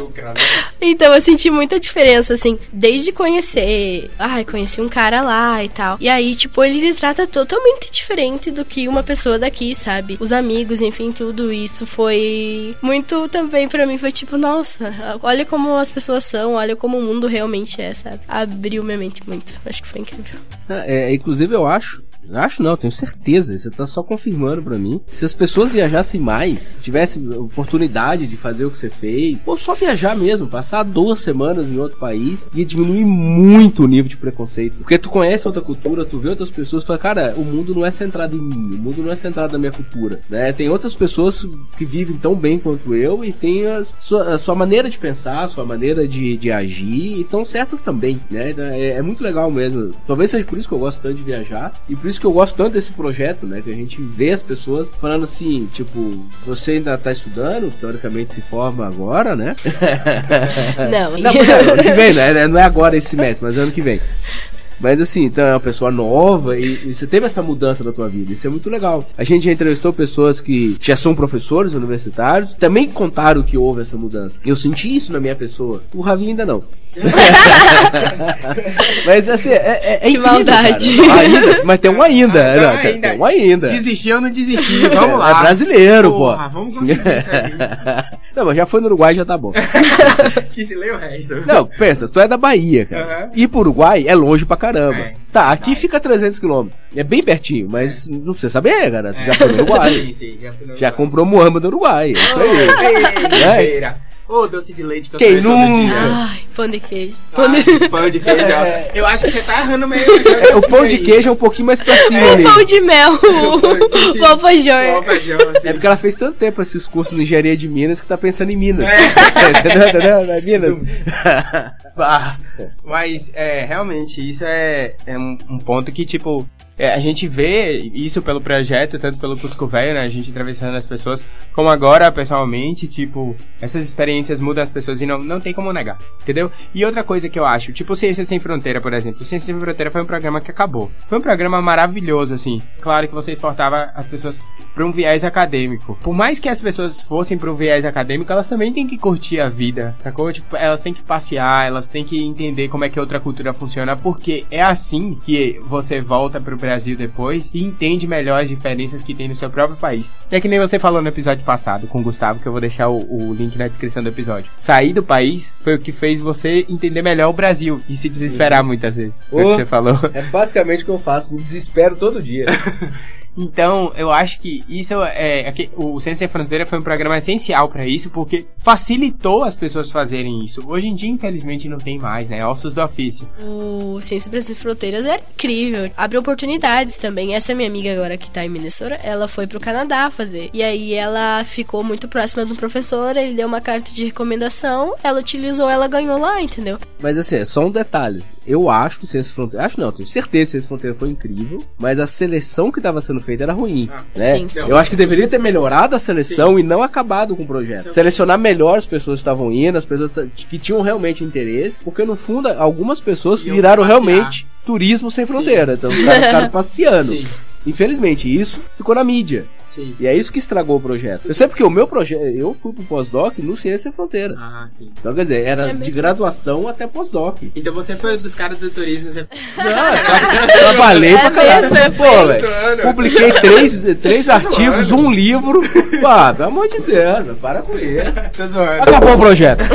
então eu senti muita diferença, assim, desde conhecer, ai, conheci um cara lá e tal. E aí, tipo, ele se trata totalmente diferente do que uma pessoa daqui, sabe? Os amigos, enfim, tudo isso foi muito também para mim foi tipo, nossa, olha como as pessoas são, olha como o mundo realmente é, sabe? Abriu minha mente muito. Acho que foi incrível. É, inclusive eu acho Acho não, tenho certeza. Você tá só confirmando para mim. Se as pessoas viajassem mais, tivessem oportunidade de fazer o que você fez, ou só viajar mesmo, passar duas semanas em outro país, ia diminuir muito o nível de preconceito. Porque tu conhece outra cultura, tu vê outras pessoas e fala, cara, o mundo não é centrado em mim, o mundo não é centrado na minha cultura. Né? Tem outras pessoas que vivem tão bem quanto eu e tem a sua, a sua maneira de pensar, a sua maneira de, de agir, e estão certas também. Né? Então, é, é muito legal mesmo. Talvez seja por isso que eu gosto tanto de viajar e por isso que eu gosto tanto desse projeto, né? Que a gente vê as pessoas falando assim, tipo, você ainda tá estudando, teoricamente se forma agora, né? Não, não, não ano que vem, né? Não é agora esse mês, mas ano que vem. Mas assim, então é uma pessoa nova e, e, você teve essa mudança na tua vida. Isso é muito legal. A gente já entrevistou pessoas que já são professores universitários, também contaram que houve essa mudança. Eu senti isso na minha pessoa. O Ravi ainda não. mas assim, é, é, é Que maldade. Ainda, mas tem um ainda. Ah, não, ainda. Tem um ainda. Desistiu ou não desisti? Vamos lá. É brasileiro, Porra, pô. Vamos conseguir isso aí. Não, mas já foi no Uruguai, já tá bom. que se lê o resto. Não, pensa, tu é da Bahia, cara. Uhum. Ir pro Uruguai é longe pra caramba. É. Tá, aqui fica 300 quilômetros. É bem pertinho, mas não precisa saber, cara. Tu já foi no Uruguai. Sim, sim, já fui no Já Uruguai. comprou Muamba no Uruguai. É isso aí. Ei, Feira. Ô, doce de leite que eu Quem nunca? Ai, pão de queijo. Pão de... Ah, pão de queijo. ó. É. Eu acho que você tá errando meio. É, o pão de queijo é um pouquinho mais pra cima ali. pão de mel. Sim. O alfajor. Feijão, assim. É porque ela fez tanto tempo esses cursos de engenharia de Minas que tá pensando em Minas. É. É Minas? Bah. Mas, é, realmente, isso é, é um, um ponto que, tipo, é, a gente vê isso pelo projeto, tanto pelo Cusco Velho, né? A gente entrevistando as pessoas, como agora, pessoalmente, tipo, essas experiências mudam as pessoas e não, não tem como negar, entendeu? E outra coisa que eu acho, tipo Ciência Sem Fronteira, por exemplo. Ciência Sem Fronteira foi um programa que acabou. Foi um programa maravilhoso, assim. Claro que você exportava as pessoas para um viés acadêmico. Por mais que as pessoas fossem para um viés acadêmico, elas também têm que curtir a vida, sacou? Tipo, elas têm que passear, elas têm que entender como é que outra cultura funciona, porque é assim que você volta pro Brasil depois e entende melhor as diferenças que tem no seu próprio país. É que nem você falou no episódio passado com o Gustavo, que eu vou deixar o, o link na descrição do episódio. Sair do país foi o que fez você entender melhor o Brasil e se desesperar muitas vezes. Foi o que você falou. É basicamente o que eu faço, me desespero todo dia. Então, eu acho que isso é, é que o Ciência Sem Fronteira foi um programa essencial para isso, porque facilitou as pessoas fazerem isso. Hoje em dia, infelizmente, não tem mais, né? Ossos do ofício. O Ciências Sem Fronteiras é incrível. Abre oportunidades também. Essa minha amiga agora que tá em Minnesota, ela foi pro Canadá fazer. E aí ela ficou muito próxima do professor, ele deu uma carta de recomendação, ela utilizou, ela ganhou lá, entendeu? Mas assim, é só um detalhe. Eu acho que o Ciência Fronteira. Acho não, tenho certeza que o Ciência Fronteira foi incrível, mas a seleção que estava sendo feita era ruim. Ah, né? sim, sim. Eu acho que deveria ter melhorado a seleção e não acabado com o projeto. Selecionar melhor as pessoas que estavam indo, as pessoas que tinham realmente interesse, porque no fundo algumas pessoas Iam viraram passear. realmente turismo sem fronteira. Então os caras ficaram passeando. Sim. Infelizmente, isso ficou na mídia. Sim. E é isso que estragou o projeto. Eu sei porque o meu projeto, eu fui pro pós-doc no Ciência Sem Fronteira. Ah, sim. Então, quer dizer, era É de graduação até pós-doc. Então você foi dos caras do turismo. Você... Não, trabalhei pra É caralho. mesmo, é Pô, velho. Publiquei três, três artigos, um livro. Pá, pelo amor de Deus, para com isso. Acabou o projeto.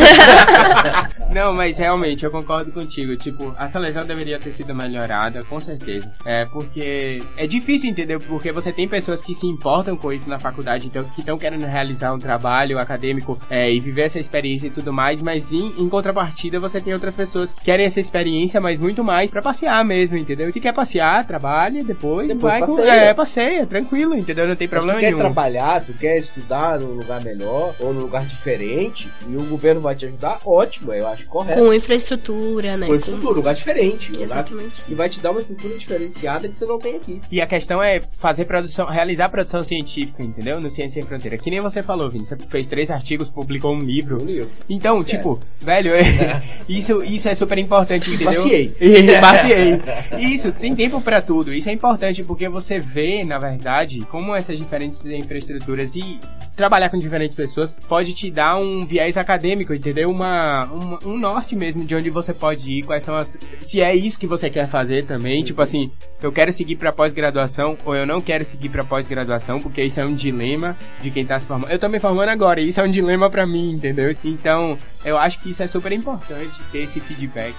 Não, mas realmente eu concordo contigo. Tipo, a seleção deveria ter sido melhorada, com certeza. É porque é difícil entender porque você tem pessoas que se importam com isso na faculdade, então que estão querendo realizar um trabalho acadêmico é, e viver essa experiência e tudo mais, mas em, em contrapartida você tem outras pessoas que querem essa experiência, mas muito mais pra passear mesmo, entendeu? Se quer passear, trabalha, depois, Depois vai com- passeia. é, passeia, tranquilo, entendeu? Não tem Mas problema tu quer nenhum. trabalhar, tu quer estudar num lugar melhor ou num lugar diferente e o governo vai te ajudar, ótimo, eu acho correto. Com infraestrutura, né? Com estrutura, um lugar diferente. um lugar Exatamente. que vai te dar uma estrutura diferenciada que você não tem aqui. E a questão é fazer produção, realizar produção científica, entendeu? No Ciência Sem Fronteira. Que nem você falou, Vini. Você fez três artigos, publicou um livro. Um livro. Então, Esquece. tipo, velho, isso, isso é super importante, entendeu? Passeei. Passeei. Isso, tem tempo pra tudo. Isso é importante porque você vê, na verdade, como essas diferentes infraestruturas e trabalhar com diferentes pessoas pode te dar um viés acadêmico, entendeu? Uma, uma- um norte mesmo de onde você pode ir, quais são as. Se é isso que você quer fazer também, tipo assim, eu quero seguir pra pós-graduação ou eu não quero seguir pra pós-graduação, porque isso é um dilema de quem tá se formando. Eu tô me formando agora e isso é um dilema pra mim, entendeu? Então, eu acho que isso é super importante ter esse feedback.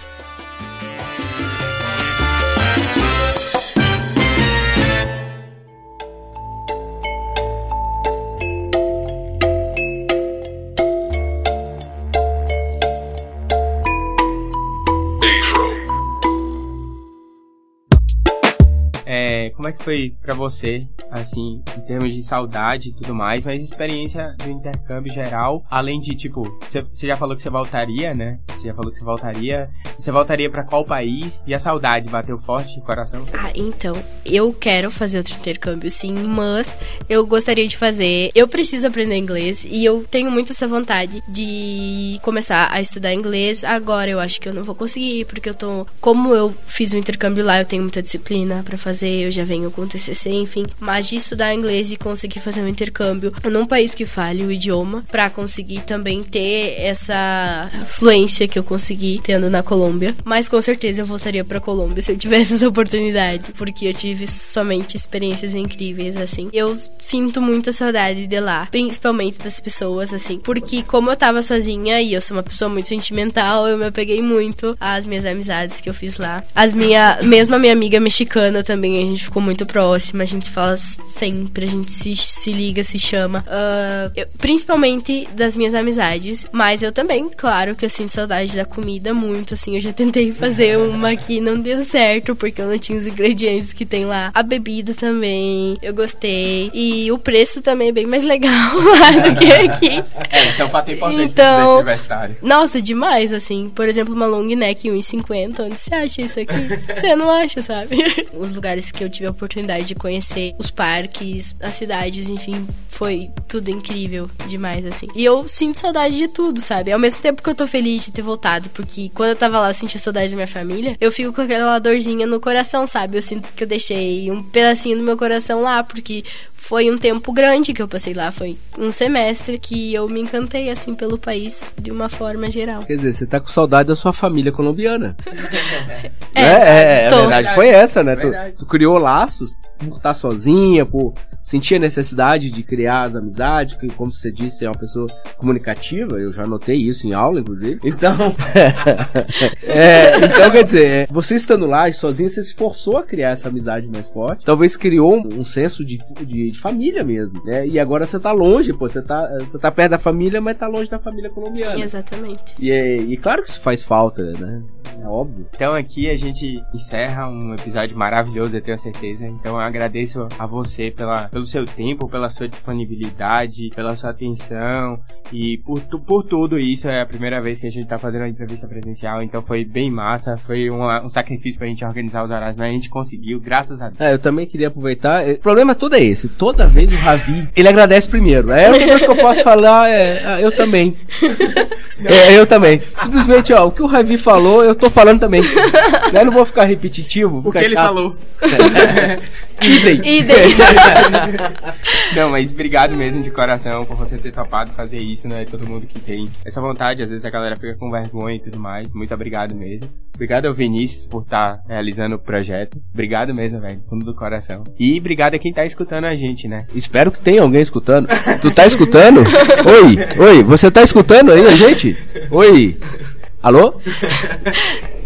Como é que foi pra você, assim, em termos de saudade e tudo mais, mas experiência do intercâmbio geral, além de, tipo, você já falou que você voltaria, né? Você já falou que você voltaria. Você voltaria pra qual país? E a saudade bateu forte no coração? Ah, então, eu quero fazer outro intercâmbio sim, mas eu gostaria de fazer. Eu preciso aprender inglês e eu tenho muito essa vontade de começar a estudar inglês. Agora eu acho que eu não vou conseguir, porque eu tô. Como eu fiz um intercâmbio lá, eu tenho muita disciplina pra fazer, eu já venho com TCC, enfim. Mas de estudar inglês e conseguir fazer um intercâmbio num país que fale o idioma, pra conseguir também ter essa fluência que eu consegui tendo na Colômbia. Mas com certeza eu voltaria pra Colômbia se eu tivesse essa oportunidade, porque eu tive somente experiências incríveis assim. Eu sinto muita saudade de lá, principalmente das pessoas assim, porque como eu tava sozinha e eu sou uma pessoa muito sentimental, eu me apeguei muito às minhas amizades que eu fiz lá. As minha, mesmo a minha amiga mexicana também, a gente ficou muito próxima, a gente fala sempre, a gente se, se liga, se chama. Ah, eu- principalmente das minhas amizades, mas eu também, claro que eu sinto saudade da comida muito, assim, eu já tentei fazer uma aqui, não deu certo, porque eu não tinha os ingredientes que tem lá. A bebida também, eu gostei. E o preço também é bem mais legal lá do que aqui. É, isso é um fato importante Então- universitário. Nossa, demais, assim. Por exemplo, uma long neck 1,50. Onde você acha isso aqui? Você não acha, sabe? Os lugares que eu tive a oportunidade de conhecer, os parques, as cidades, enfim, foi tudo incrível demais, assim. E eu sinto saudade de tudo, sabe? Ao mesmo tempo que eu tô feliz de ter voltado, porque quando eu tava lá eu sentia saudade da minha família, eu fico com aquela dorzinha no coração, sabe? Eu sinto que eu deixei um pedacinho do meu coração lá, porque foi um tempo grande que eu passei lá, foi um semestre que eu me encantei assim pelo país de uma forma geral. Quer dizer, você tá com saudade da sua família colombiana. É, É, é, a Tô. verdade foi essa, né? Tu, Verdade. tu criou laços por estar sozinha, por sentir a necessidade de criar as amizades, que, como você disse, é uma pessoa comunicativa, eu já notei isso em aula, inclusive. Então, é, então quer dizer, é, você estando lá e sozinha, você se forçou a criar essa amizade mais forte. Talvez criou um, um senso de, de, de família mesmo, né? E agora você tá longe, pô, você tá, você tá perto da família, mas tá longe da família colombiana. Exatamente. E, é- e claro que isso faz falta, né? É óbvio. Então aqui a gente encerra um episódio maravilhoso, eu tenho certeza. Então eu agradeço a você pela, pelo seu tempo, pela sua disponibilidade, pela sua atenção e por, por tudo isso. É a primeira vez que a gente tá fazendo uma entrevista presencial, então foi bem massa. Foi uma- um sacrifício pra gente organizar os horários, mas a gente conseguiu, graças a Deus. É, eu também queria aproveitar. O problema todo é esse. Toda vez o Ravi, ele agradece primeiro. É a única coisa que eu posso falar é, ah, eu também. É, eu também. Simplesmente, ó, o que o Ravi falou, eu tô falando também. Né, Eu não vou ficar repetitivo. O ficar que ele chato. falou. Idem. Idem. Não, mas obrigado mesmo de coração por você ter topado fazer isso, né? Todo mundo que tem essa vontade, às vezes a galera fica com vergonha e tudo mais. Muito obrigado mesmo. Obrigado ao Vinícius por estar realizando o projeto. Obrigado mesmo, velho, fundo do coração. E obrigado a quem tá escutando a gente, né? Espero que tenha alguém escutando. Tu tá escutando? Oi, oi, você tá escutando aí a gente? Oi. Alô?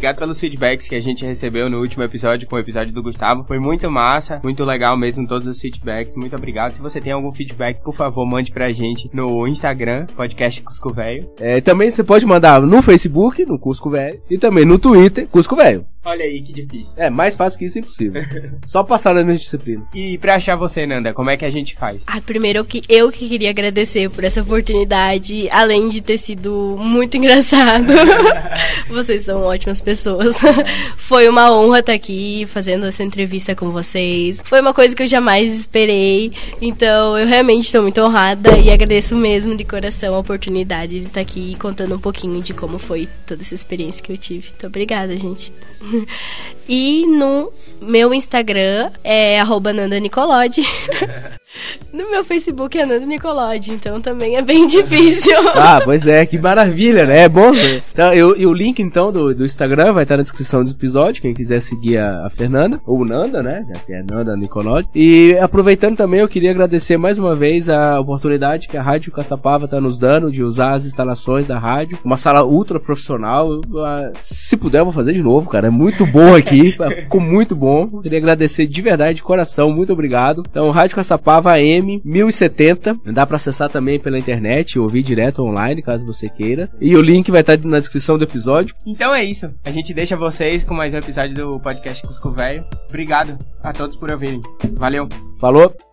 Obrigado pelos feedbacks que a gente recebeu no último episódio com o episódio do Gustavo. Foi muito massa, muito legal mesmo todos os feedbacks. Muito obrigado. Se você tem algum feedback, por favor, mande pra gente no Instagram, podcast Cusco Velho. É, também você pode mandar no Facebook, no Cusco Velho, e também no Twitter, Cusco Velho. Olha aí que difícil. É, mais fácil que isso é impossível. Só passar na minha disciplina. E pra achar você, Nanda, como é que a gente faz? Ah, primeiro que, eu que queria agradecer por essa oportunidade, além de ter sido muito engraçado. vocês são ótimas pessoas. Foi uma honra estar aqui fazendo essa entrevista com vocês. Foi uma coisa que eu jamais esperei. Então eu realmente estou muito honrada e agradeço mesmo de coração a oportunidade de estar aqui contando um pouquinho de como foi toda essa experiência que eu tive. Muito obrigada, gente. E no meu Instagram é arroba Nanda Nicolodi. No meu Facebook é Nanda Nicolodi, então também é bem difícil. Ah, pois é, que maravilha, né? É bom. Então, eu, e o link, então, do, do Instagram vai estar na descrição do episódio, quem quiser seguir a, a Fernanda, ou Nanda, né? Já que é Nanda Nicolodi. E aproveitando também, eu queria agradecer mais uma vez a oportunidade que a Rádio Caçapava está nos dando de usar as instalações da rádio. Uma sala ultra profissional. Eu, ah, se puder, eu vou fazer de novo, cara. É muito bom aqui. Ficou muito bom. Queria agradecer de verdade, de coração. Muito obrigado. Então, Rádio Caçapava AM 1070. Dá pra acessar também pela internet, ouvir direto online, caso você queira. E o link vai estar na descrição do episódio. Então é isso. A gente deixa vocês com mais um episódio do podcast Cusco Velho. Obrigado a todos por ouvirem. Valeu. Falou!